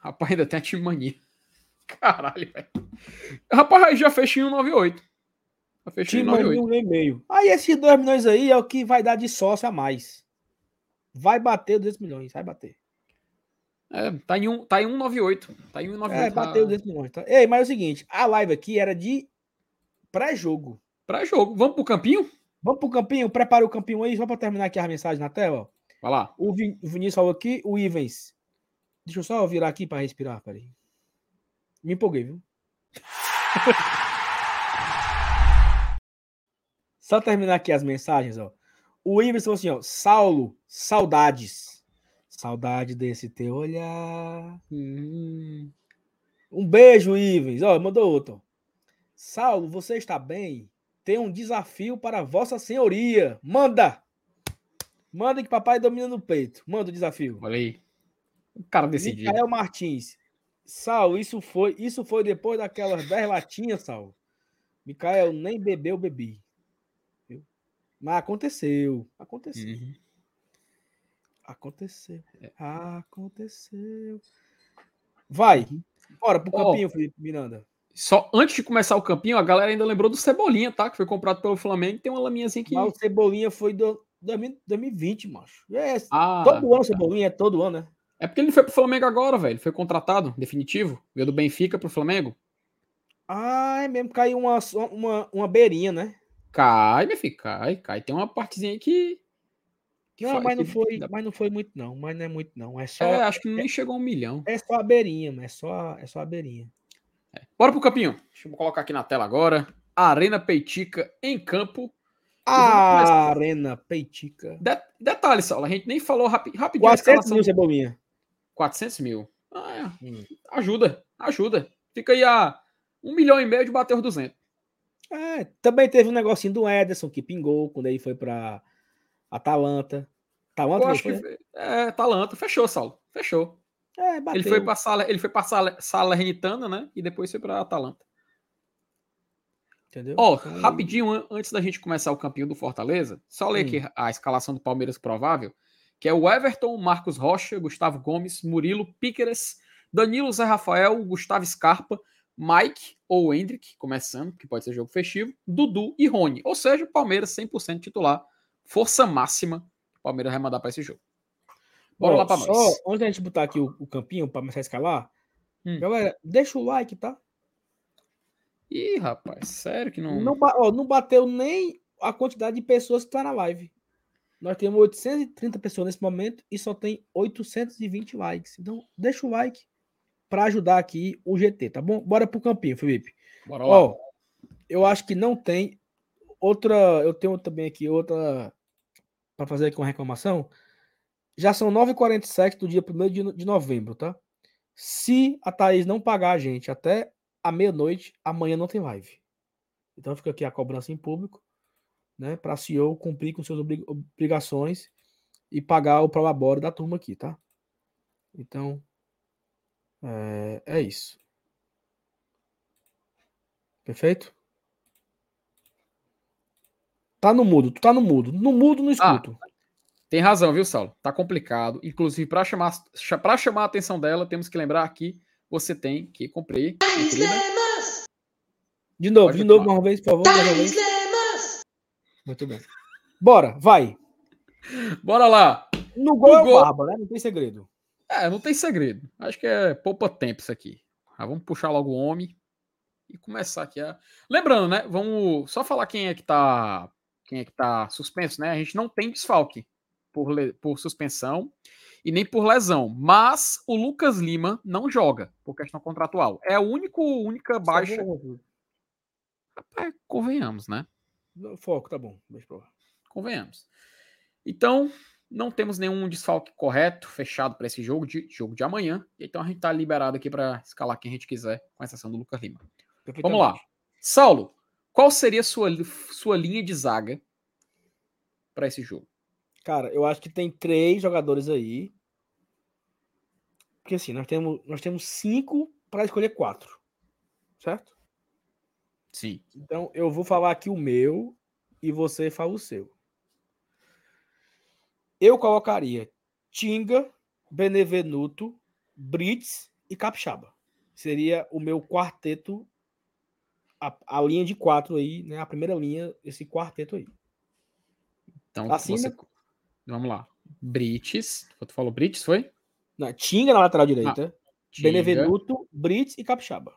rapaz, ainda tem a time mania. Caralho, velho. Rapaz, aí já fechou em 198. Já
Mania, um
98.
milhão e meio. Aí esses dois milhões aí é o que vai dar de sócio a mais. Vai bater 200 milhões, vai bater.
É, tá em, um, tá em 198. Tá em 198.
É, bateu 200 milhões. Tá? Ei, mas é o seguinte, a live aqui era de pré-jogo.
Pra jogo. Vamos pro campinho?
Vamos pro campinho? Prepara o campinho aí, só para terminar aqui a mensagem na tela.
Vai lá.
O, Vin- o Vinícius falou aqui, o Ivens. Deixa eu só virar aqui para respirar, peraí. Me empolguei, viu? só terminar aqui as mensagens, ó. O Ivens falou assim, ó. Saulo, saudades. Saudade desse teu olhar.
Hum,
Um beijo, Ivens. Ó, mandou outro. Saulo, você está bem? Tem um desafio para Vossa Senhoria. Manda! Manda que papai domina no peito. Manda o desafio.
olha aí. O cara decidiu.
Micael Martins. Sal, isso foi, isso foi depois daquelas 10 latinhas, Sal. Micael nem bebeu, bebi. Mas aconteceu. Aconteceu.
Uhum.
Aconteceu. Aconteceu. Vai. Bora pro campinho, Felipe Miranda.
Só antes de começar o campinho, a galera ainda lembrou do Cebolinha, tá? Que foi comprado pelo Flamengo. Tem uma laminhazinha aqui.
Mas o Cebolinha foi do 2000 2020, macho. É,
Ah,
todo ano Cebolinha, é todo ano, né?
É porque ele não foi pro Flamengo agora, velho. Foi contratado, definitivo. Veio do Benfica pro Flamengo.
Ah, é mesmo. Caiu uma, uma, uma beirinha, né?
Cai, meu filho, cai, cai. Tem uma partezinha aí que.
Não, mas não foi, mas não foi muito, não. Mas não é muito, não. É só,
É, acho que nem chegou a um milhão.
é só a beirinha, mas é só, é só a beirinha.
Bora pro campinho. Deixa eu colocar aqui na tela agora. Arena Peitica em campo.
A
começar.
Arena Peitica.
De- detalhe, Saulo, a gente nem falou rapi rapidinho
400
a escalação.
mil, Cebolinha.
400 mil. Ah, é.
Hum.
Ajuda, ajuda. Fica aí a um milhão e meio de bater os 200.
É, também teve um negocinho do Ederson que pingou quando ele foi pra Atalanta. Atalanta
Eu acho que
foi?
é Talanta. Fechou, Saulo. Fechou.
É, bateu.
Ele foi para sala, ele foi para sala, Salernitana, né? E depois foi para Atalanta.
Entendeu?
Ó,
Então,
rapidinho an- antes da gente começar o campinho do Fortaleza, só ler
Hum.
aqui a escalação do Palmeiras provável, que é o Everton, Marcos Rocha, Gustavo Gomes, Murilo, Píqueres, Danilo Zé Rafael, Gustavo Scarpa, Mike ou Hendrick, começando, que pode ser jogo festivo, Dudu e Rony. Ou seja, o Palmeiras 100% titular, força máxima, o Palmeiras vai mandar para esse jogo. Bora
ó,
lá para
só
nós.
antes da gente botar aqui o, o campinho pra começar a escalar,
Hum.
galera, deixa o like, tá?
Ih, rapaz, sério que não.
Não, ó, não bateu nem a quantidade de pessoas que tá na live. Nós temos 830 pessoas nesse momento e só tem 820 likes. Então, deixa o like. para ajudar aqui o GT, tá bom? Bora pro campinho, Felipe.
Bora lá.
Ó, eu acho que não tem outra. Eu tenho também aqui outra para fazer aqui uma reclamação. Já são 9h47 do dia 1 de, novembro, tá? Se a Thaís não pagar a gente até a meia-noite, amanhã não tem live. Então fica aqui a cobrança em público, né? Para a CEO cumprir com suas obrigações e pagar o prolabore da turma aqui, tá? Então, é, é isso. Perfeito? Tá no mudo, tu tá no mudo. No mudo, no ah, escuto. Ah,
tem razão, viu, Saulo? Tá complicado. Inclusive, para chamar, pra chamar a atenção dela, temos que lembrar que você tem que cumprir.
De novo, Pode de novo, uma vez, por favor. Mais uma vez. Muito bem. Bora, vai.
Bora lá.
No gol, no é gol... barba, né? Não tem segredo.
É, não tem segredo. Acho que é poupa tempo isso aqui. Ah, vamos puxar logo o homem e começar aqui a... Lembrando, né? Vamos só falar quem é que tá quem é que tá suspenso, né? A gente não tem desfalque por, por suspensão e nem por lesão, mas o Lucas Lima não joga por questão contratual. É a única única baixa. Rapaz, convenhamos, né?
Foco, tá bom. Pra.
Convenhamos. Então, não temos nenhum desfalque correto, fechado para esse jogo de, jogo de amanhã. Então a gente está liberado aqui para escalar quem a gente quiser, com exceção do Lucas Lima. Vamos lá. Saulo, qual seria a sua, sua linha de zaga para esse jogo?
Cara, eu acho que tem três jogadores aí. Porque assim, nós temos, nós temos cinco para escolher quatro. Certo?
Sim.
Então eu vou falar aqui o meu e você fala o seu. Eu colocaria Tinga, Benevenuto, Brits e Capixaba. Seria o meu quarteto, a, a, linha de quatro aí, né? A primeira linha, esse quarteto aí.
Então, assim, você... vamos lá. Brits, tu falou Brits, foi?
Não, Tinga na lateral direita, ah, Benevenuto, Brits e Capixaba.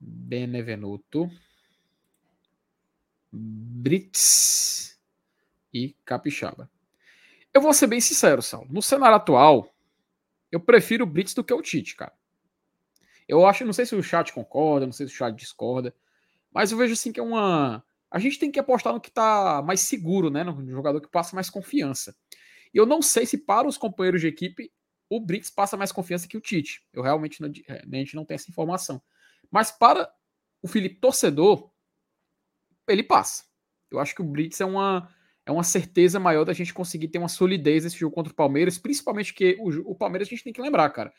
Benevenuto, Brits e Capixaba. Eu vou ser bem sincero, Sal. No cenário atual, eu prefiro o Brits do que o Tite, cara. Eu acho, não sei se o chat concorda, não sei se o chat discorda, mas eu vejo assim que é uma. A gente tem que apostar no que tá mais seguro, né? No jogador que passa mais confiança. E eu não sei se para os companheiros de equipe o Brits passa mais confiança que o Tite. Eu realmente não, é, a gente não tem essa informação. Mas para o Felipe torcedor, ele passa. Eu acho que o Brits é uma é uma certeza maior da gente conseguir ter uma solidez nesse jogo contra o Palmeiras, principalmente que o, o Palmeiras a gente tem que lembrar, cara.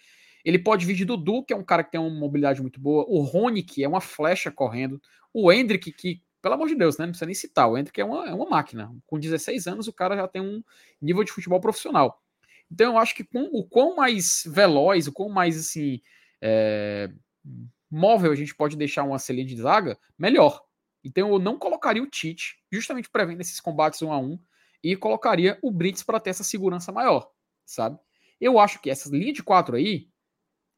Ele pode vir de Dudu, que é um cara que tem uma mobilidade muito boa, o Rony, que é uma flecha correndo, o Hendrick, que, pelo amor de Deus, né? Não precisa nem citar, o Hendrick é uma, é uma máquina. Com 16 anos, o cara já tem um nível de futebol profissional. Então, eu acho que com, o quão mais veloz, o quão mais assim. É, móvel a gente pode deixar uma celinha de zaga, melhor. Então eu não colocaria o Tite, justamente prevendo esses combates um a um, e colocaria o Brits para ter essa segurança maior, sabe? Eu acho que essa linha de quatro aí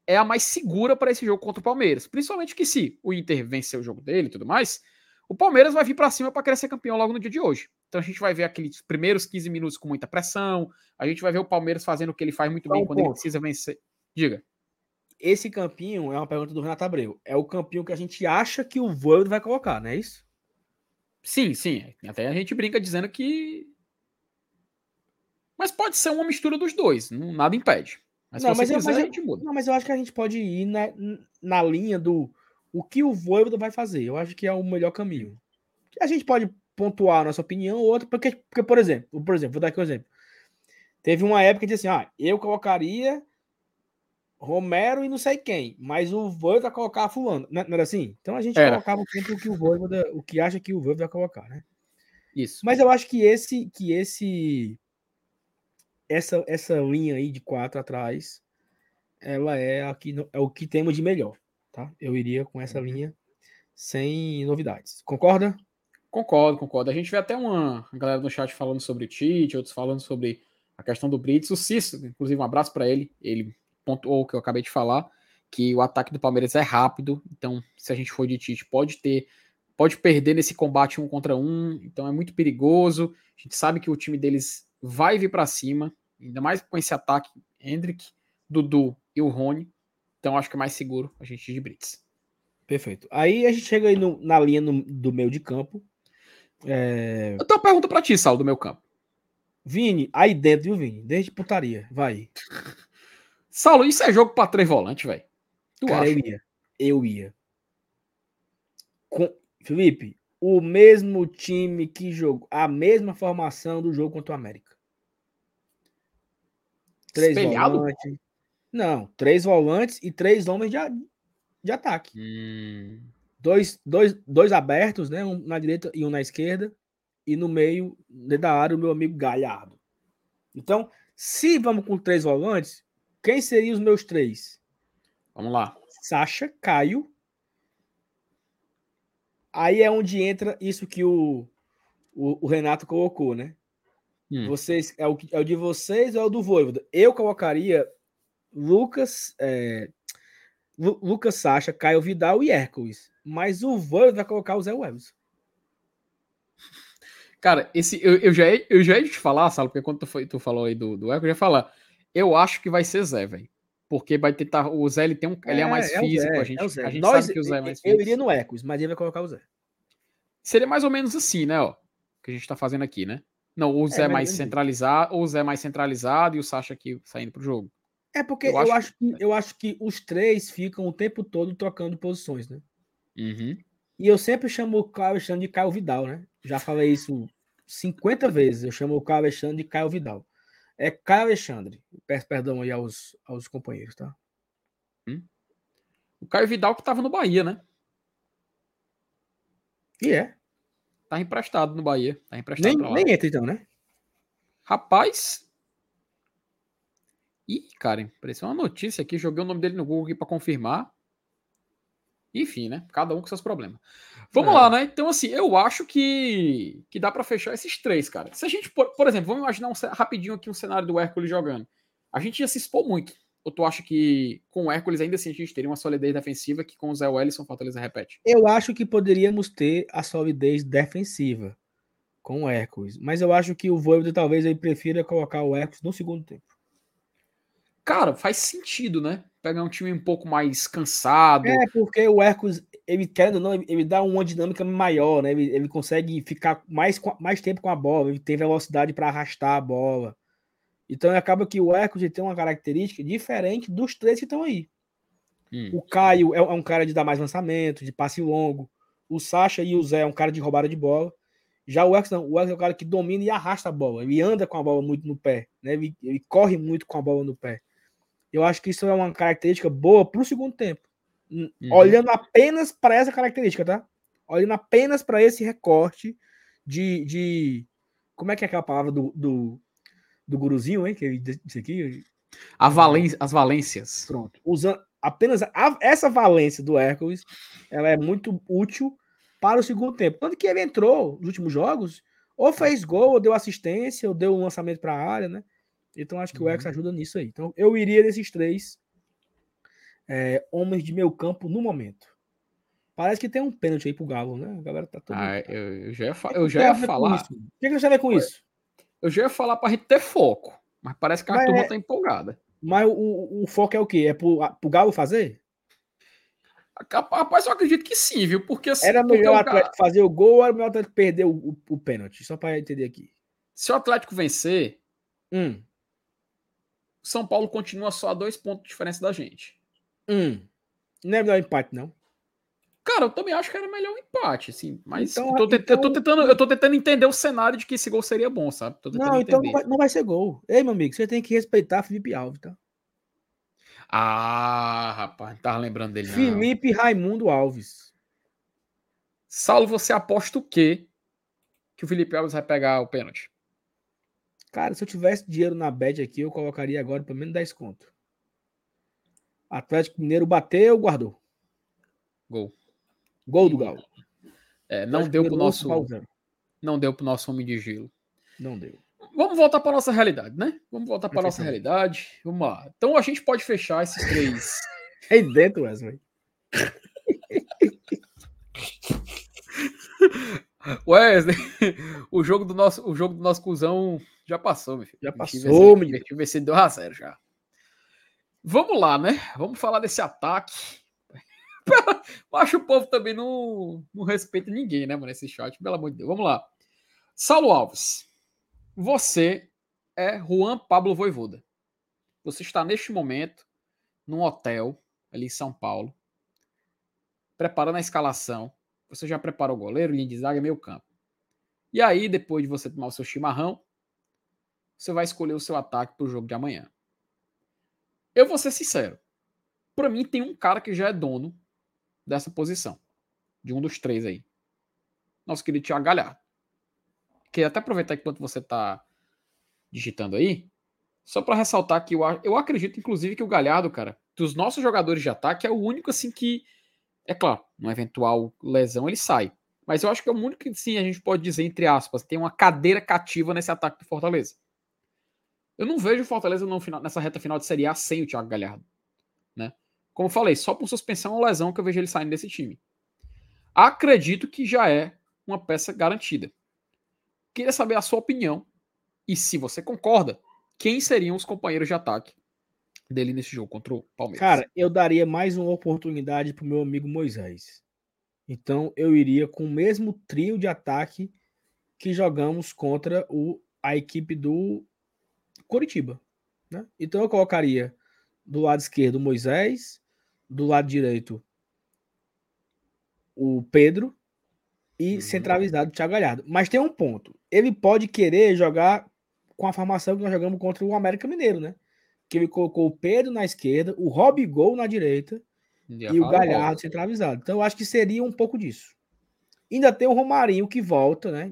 é a mais segura para esse jogo contra o Palmeiras. Principalmente que se o Inter vencer o jogo dele e tudo mais, o Palmeiras vai vir para cima para querer ser campeão logo no dia de hoje. Então a gente vai ver aqueles primeiros 15 minutos com muita pressão, a gente vai ver o Palmeiras fazendo o que ele faz muito bem quando ele precisa vencer. Diga.
Esse campinho é uma pergunta do Renato Abreu. É o campinho que a gente acha que o Voivoda vai colocar, não é isso?
Sim, sim. Até a gente brinca dizendo que. Mas pode ser uma mistura dos dois, nada impede.
Mas não, mas, eu, quiser, mas, a gente muda. Não, mas eu acho que a gente pode ir na, na linha do o que o Voivoda vai fazer. Eu acho que é o melhor caminho. A gente pode pontuar a nossa opinião ou outra, porque, porque, por exemplo, por exemplo, vou dar aqui um exemplo. Teve uma época que disse assim: ah, eu colocaria Romero e não sei quem, mas o Voivoda colocar fulano, não era assim? Então a gente era. colocava o tempo que o Voivoda, o que acha que o Voivoda vai colocar, né?
Isso.
Mas eu acho que esse, que esse, essa, essa linha aí de quatro atrás, ela é, aqui, é o que temos de melhor, tá? Eu iria com essa uhum. linha sem novidades. Concorda?
Concordo, concordo. A gente vê até uma galera no chat falando sobre o Tite, outros falando sobre a questão do Brits. O Cícero, inclusive, um abraço para ele. Ele pontuou o que eu acabei de falar, que o ataque do Palmeiras é rápido, então se a gente for de Tite, pode ter, pode perder nesse combate um contra um, então é muito perigoso. A gente sabe que o time deles vai vir para cima, ainda mais com esse ataque, Hendrick, Dudu e o Rony. Então acho que é mais seguro a gente ir de Brits.
Perfeito. Aí a gente chega aí no- na linha no- do meio de campo. É,
Eu tenho uma pergunta pra ti, Saulo, do meu campo.
Vini, aí dentro, viu, Vini? Desde putaria. Vai.
Saulo, isso é jogo pra três volantes, velho. Tu
Cara,
acha?
eu ia. Eu ia. Com... Felipe, o mesmo time que jogou, a mesma formação do jogo contra o América. Três
Espelhado?
volantes. Não, três volantes e três homens de, de ataque.
Hum,
Dois, dois, dois abertos, né? Um na direita e um na esquerda. E no meio, dentro da área, o meu amigo Galhardo. Então, se vamos com três volantes, quem seriam os meus três?
vamos lá.
Sacha, Caio. Aí é onde entra isso que o, o, o Renato colocou, né?
Hum.
Vocês, é, o, é o de vocês ou é o do Voivoda? Eu colocaria Lucas, é, Lu- Lucas Sacha, Caio Vidal e Hércules. Mas o Voivoda vai colocar o Zé Welles.
Cara, esse, eu, eu, já, ia- eu já ia te falar, Saulo, porque quando tu, foi, tu falou aí do, do Eco, eu já ia falar. Eu acho que vai ser Zé, velho. Porque vai tentar. O Zé ele tem um. ele é mais
o
físico.
Zé,
a gente,
é Zé.
a gente
Nós-
sabe que o Zé é mais
Eu
físico.
iria no Hércules, mas ele vai colocar o Zé.
Seria mais ou menos assim, né? Ó, que a gente tá fazendo aqui, né? Não, o Zé
mais ou
mais centralizado, ou o Zé mais centralizado e o Sacha aqui saindo pro jogo.
É porque
Eu
eu,
acho
acho que, eu acho que os três ficam o tempo todo trocando posições, né?
Uhum.
E eu sempre chamo o Caio Alexandre de Caio Vidal, né? Já falei isso 50 vezes. Eu chamo o Caio Alexandre de Caio Vidal. É Caio Alexandre. Peço perdão aí aos, aos companheiros, tá?
O Caio Vidal que tava no Bahia, né?
E é.
Tá emprestado no Bahia. Tá emprestado
Nem, nem entra então, né?
Rapaz. Ih, cara, apareceu uma notícia aqui. Joguei o nome dele no Google aqui pra confirmar. Enfim, né? Cada um com seus problemas. Vamos
É.
lá, né? Então, assim, eu acho que, que dá pra fechar esses três, cara. Se a gente, por, por exemplo, vamos imaginar um, rapidinho aqui um cenário do Hércules jogando. A gente ia se expor muito. Ou tu acha que com o Hércules ainda assim a gente teria uma solidez defensiva que com o Zé Wellison Fortaleza repete?
Eu acho que poderíamos ter a solidez defensiva com o Hércules. Mas eu acho que o Voivoda talvez ele prefira colocar o Hércules no segundo tempo.
Cara, faz sentido, né? Pegar um time um pouco mais cansado.
É, porque o Hércules, ele querendo ou não, ele, dá uma dinâmica maior, né? Ele, ele consegue ficar mais, mais tempo com a bola, ele tem velocidade para arrastar a bola. Então acaba que o Hércules ele tem uma característica diferente dos três que estão aí.
Hum.
O Caio é, é um cara de dar mais lançamento, de passe longo. O Sacha e o Zé é um cara de roubada de bola. Já o Hércules não, o Hércules é um cara que domina e arrasta a bola. Ele anda com a bola muito no pé, né? Ele, ele corre muito com a bola no pé. Eu acho que isso é uma característica boa para o segundo tempo.
Uhum.
Olhando apenas para essa característica, tá? Olhando apenas para esse recorte de, de. Como é que é aquela palavra do, do, do guruzinho, hein? Que ele disse aqui.
A valen- as valências.
Pronto. Usando apenas a- essa valência do Hércules, ela é muito útil para o segundo tempo. Tanto que ele entrou nos últimos jogos, ou fez gol, ou deu assistência, ou deu um lançamento para a área, né? Então acho que o
Uhum.
Hércules ajuda nisso aí. Então eu iria desses três é, homens de meio campo no momento. Parece que tem um pênalti aí pro Galo, né? A galera tá todo.
Ah, eu, eu já ia, fa-
O que
eu já ia
ver com
falar.
isso? O que, que você vê com isso?
Eu já ia falar pra gente ter foco. Mas parece que a
Mas
turma
é-
tá empolgada.
Mas o, o, o foco é o quê? É pro, a- pro Galo fazer?
Rapaz, eu acredito que sim, viu? Porque assim,
Era melhor o
o
Atlético fazer o gol ou era melhor o Atlético perder o, o, o pênalti? Só para entender aqui.
se o Atlético vencer,
Hum,
o São Paulo continua só a dois pontos de diferença da gente.
hum. Não é melhor empate, não.
Cara, eu também acho que era melhor um empate, assim. Mas
Então,
eu, tô te- eu tô
então-
tentando, eu tô tentando entender o cenário de que esse gol seria bom, sabe?
Não, então não vai, não vai ser gol. Ei, meu amigo, você tem que respeitar Felipe Alves, tá?
Ah, rapaz, não tava lembrando dele. Não.
Felipe Raimundo Alves.
Saulo, você aposta o quê? Que o Felipe Alves vai pegar o pênalti?
Cara, se eu tivesse dinheiro na bet aqui, eu colocaria agora pelo menos 10 conto. Atlético Mineiro bateu, guardou.
Gol.
Gol do Galo.
É, não
Atlético
deu pro nosso, não deu pro nosso homem de gelo.
Não deu.
Vamos voltar para nossa realidade, né? Vamos voltar para nossa realidade. Vamos lá. Então a gente pode fechar esses três.
Aí dentro, Wesley.
Wesley, o jogo do nosso, o jogo do nosso cuzão já passou, meu filho.
Já passou, menino.
inverti vencedor a zero já. Vamos lá, né? Vamos falar desse ataque. Acho que o povo também não, não respeita ninguém, né, mano? Esse chat, pelo amor de Deus. Vamos lá. Saulo Alves, você é Juan Pablo Voivoda. Você está neste momento num hotel ali em São Paulo, preparando a escalação. Você já preparou o goleiro, linha de zaga, meio campo. E aí, depois de você tomar o seu chimarrão, você vai escolher o seu ataque para o jogo de amanhã. Eu vou ser sincero. Para mim, tem um cara que já é dono dessa posição. De um dos três aí. Nosso querido Thiago Galhardo. Queria até aproveitar enquanto você está digitando aí, só para ressaltar que eu, eu acredito, inclusive, que o Galhardo, cara, dos nossos jogadores de ataque, é o único assim que, é claro, numa eventual lesão ele sai. Mas eu acho que é o único que, sim, a gente pode dizer, entre aspas, tem uma cadeira cativa nesse ataque do Fortaleza. Eu não vejo o Fortaleza final, nessa reta final de Série A sem o Thiago Galhardo. Né? Como eu falei, só por suspensão ou lesão que eu vejo ele saindo desse time. Acredito que já é uma peça garantida. Queria saber a sua opinião e se você concorda, quem seriam os companheiros de ataque dele nesse jogo contra o Palmeiras?
Cara, eu daria mais uma oportunidade pro meu amigo Moisés. Então eu iria com o mesmo trio de ataque que jogamos contra o, a equipe do Coritiba. Né? Então eu colocaria do lado esquerdo o Moisés, do lado direito o Pedro e uhum. centralizado o Thiago Galhardo. Mas tem um ponto. Ele pode querer jogar com a formação que nós jogamos contra o América Mineiro, né? Que ele colocou o Pedro na esquerda, o Rob Gol na direita e o Galhardo centralizado. Então eu acho que seria um pouco disso. Ainda tem o Romarinho que volta, né?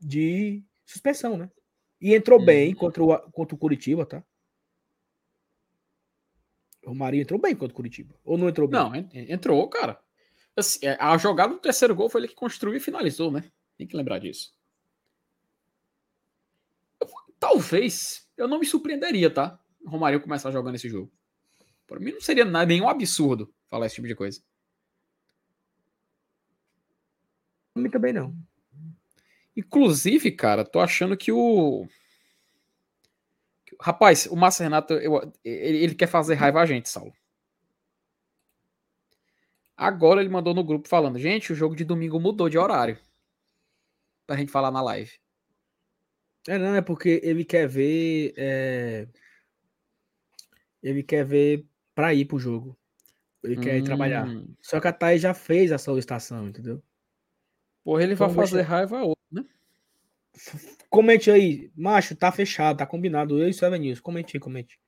De suspensão, né? E entrou uhum. bem contra o, contra o Curitiba, tá? O Romarinho entrou bem contra o Curitiba. Ou não entrou bem?
Não, entrou, cara. Assim, é, a jogada do terceiro gol foi ele que construiu e finalizou, né? Tem que lembrar disso. Talvez eu não me surpreenderia, tá? O Romarinho começar jogando esse jogo. Para mim não seria nada, nenhum absurdo falar esse tipo de coisa.
Para mim também não.
Inclusive, cara, tô achando que o. Rapaz, o Márcio Renato, eu, ele, ele, quer fazer raiva a gente, Saulo. Agora ele mandou no grupo falando: gente, o jogo de domingo mudou de horário. Pra gente falar na live.
É, não, é porque ele quer ver. É... Ele quer ver pra ir pro jogo. Ele quer ir trabalhar. Hum. Só que a Thay já fez a solicitação, entendeu?
Porra, ele então, vai fazer raiva a outro, né?
Comente aí, macho, tá fechado, tá combinado. Eu e o Evanilson. Comente aí, comente.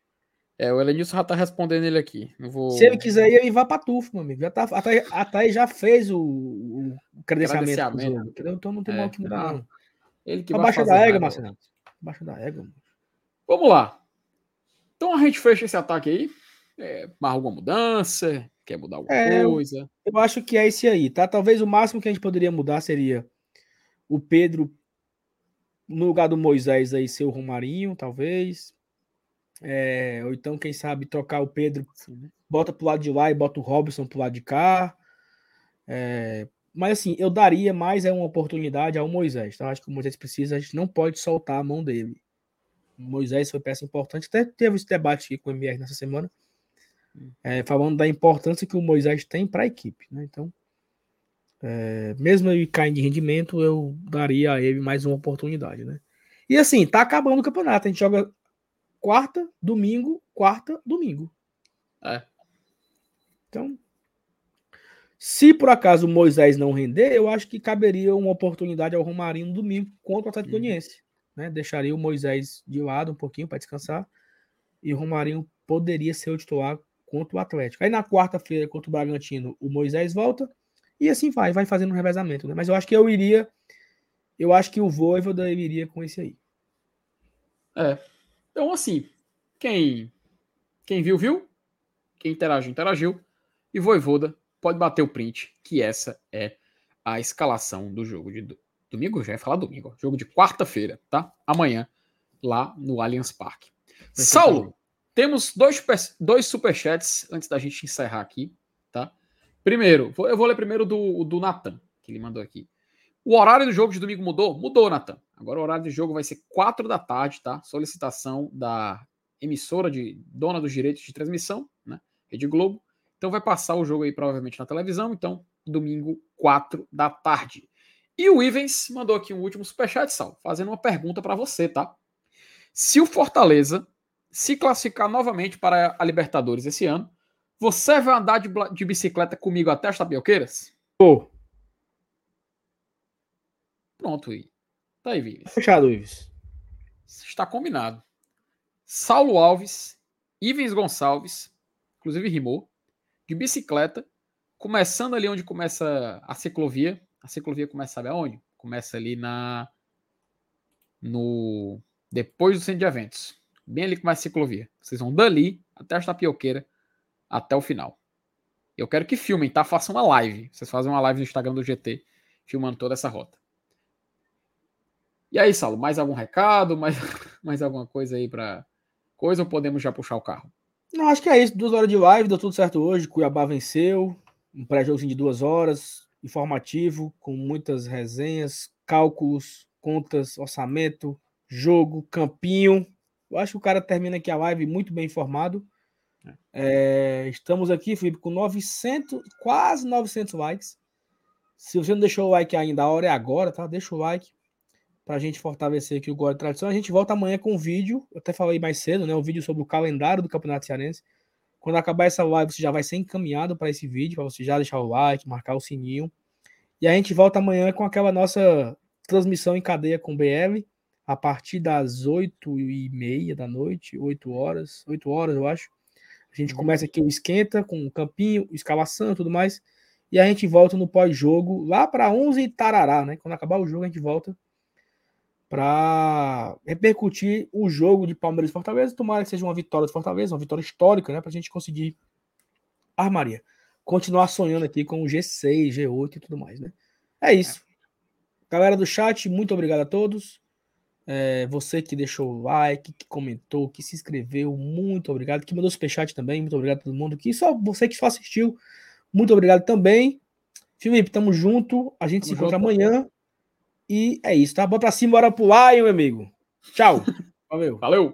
É, o Elenilson já tá respondendo ele aqui. Vou...
Se ele quiser ir, ele vai pra Tufo, meu amigo. Já tá, a, Thay, a Thay já fez o, o credenciamento. credenciamento. Jogo, Então não tem é, mal que mudar, não. Ele que Abaixa da égua, Marcelo. Abaixa da égua.
Vamos lá. Então a gente fecha esse ataque aí. É, mais alguma mudança? Quer mudar alguma é, coisa?
Eu acho que é esse aí, tá? Talvez o máximo que a gente poderia mudar seria o Pedro no lugar do Moisés aí ser o Romarinho, talvez. É, ou então, quem sabe, trocar o Pedro, bota pro lado de lá e bota o Robson pro lado de cá. É, mas assim, eu daria mais é uma oportunidade ao Moisés. Tá? Acho que o Moisés precisa, a gente não pode soltar a mão dele. O Moisés foi peça importante. Até teve esse debate aqui com o MR nessa semana, é, falando da importância que o Moisés tem para a equipe. Né? Então, é, mesmo ele caindo de rendimento, eu daria a ele mais uma oportunidade. Né? E assim, tá acabando o campeonato. A gente joga quarta, domingo, quarta, domingo.
É.
Então, se por acaso o Moisés não render, eu acho que caberia uma oportunidade ao Romarinho no domingo contra o Atlético uhum. Goianiense. Né? Deixaria o Moisés de lado um pouquinho para descansar e o Romarinho poderia ser o titular contra o Atlético. Aí na quarta-feira contra o Bragantino, o Moisés volta e assim vai, vai fazendo um revezamento. Né? Mas eu acho que eu iria, eu acho que o Voivoda iria com esse aí.
É. Então assim, quem quem viu viu, quem interagiu interagiu e Voivoda pode bater o print, que essa é a escalação do jogo de domingo, já ia falar domingo, jogo de quarta-feira, tá? Amanhã, lá no Allianz Parque. Saulo, temos dois, dois superchats antes da gente encerrar aqui, tá? Primeiro, eu vou ler primeiro do, do Natan, que ele mandou aqui. O horário do jogo de domingo mudou? Mudou, Natan. Agora o horário do jogo vai ser 4 da tarde, tá? Solicitação da emissora de dona dos direitos de transmissão, né? Rede Globo. Então vai passar o jogo aí provavelmente na televisão. Então, domingo, 4 da tarde. E o Ivens mandou aqui um último superchat, Sal, fazendo uma pergunta para você, tá? Se o Fortaleza se classificar novamente para a Libertadores esse ano, você vai andar de, de bicicleta comigo até as tapioqueiras?
Pô.
Pronto, Ives. Tá aí, Ives.
Fechado, Ives.
Está combinado. Saulo Alves, Ivens Gonçalves, inclusive rimou, de bicicleta, começando ali onde começa a ciclovia. A ciclovia começa, sabe aonde? Começa ali na. No. Depois do centro de eventos. Bem ali começa a ciclovia. Vocês vão dali até a tapioqueira até o final. Eu quero que filmem, tá? Façam uma live. Vocês fazem uma live no Instagram do GT, filmando toda essa rota. E aí, Saulo, mais algum recado? Mais, mais alguma coisa aí para coisa ou podemos já puxar o carro?
Não, acho que é isso. Duas horas de live, deu tudo certo hoje. Cuiabá venceu. Um pré-jogo de duas horas, informativo, com muitas resenhas, cálculos, contas, orçamento, jogo, campinho. Eu acho que o cara termina aqui a live muito bem informado. É, estamos aqui, Felipe, com 900, quase 900 likes. Se você não deixou o like ainda, a hora é agora, tá? Deixa o like para a gente fortalecer aqui o Gol de Tradição. A gente volta amanhã com um vídeo, eu até falei mais cedo, né? Um vídeo sobre o calendário do Campeonato Cearense. Quando acabar essa live, você já vai ser encaminhado para esse vídeo, para você já deixar o like, marcar o sininho. E a gente volta amanhã com aquela nossa transmissão em cadeia com o BL, a partir das 8 e meia da noite, 8 horas, 8 horas, eu acho. A gente começa aqui o esquenta com o campinho, escalação e tudo mais. E a gente volta no pós-jogo lá para 11 tarará, né? Quando acabar o jogo, a gente volta para repercutir o jogo de Palmeiras e Fortaleza. Tomara que seja uma vitória de Fortaleza, uma vitória histórica, né? Para a gente conseguir, armaria, continuar sonhando aqui com o G6, G8 e tudo mais, né? É isso. Galera do chat, muito obrigado a todos. É, você que deixou o like, que comentou, que se inscreveu, muito obrigado. Que mandou superchat também, muito obrigado a todo mundo. Que só você que só assistiu, muito obrigado também. Felipe, tamo junto. A gente tamo se encontra junto. amanhã. E é isso, tá? Bora pra cima, bora pro ar, meu amigo. Tchau.
Valeu. Valeu.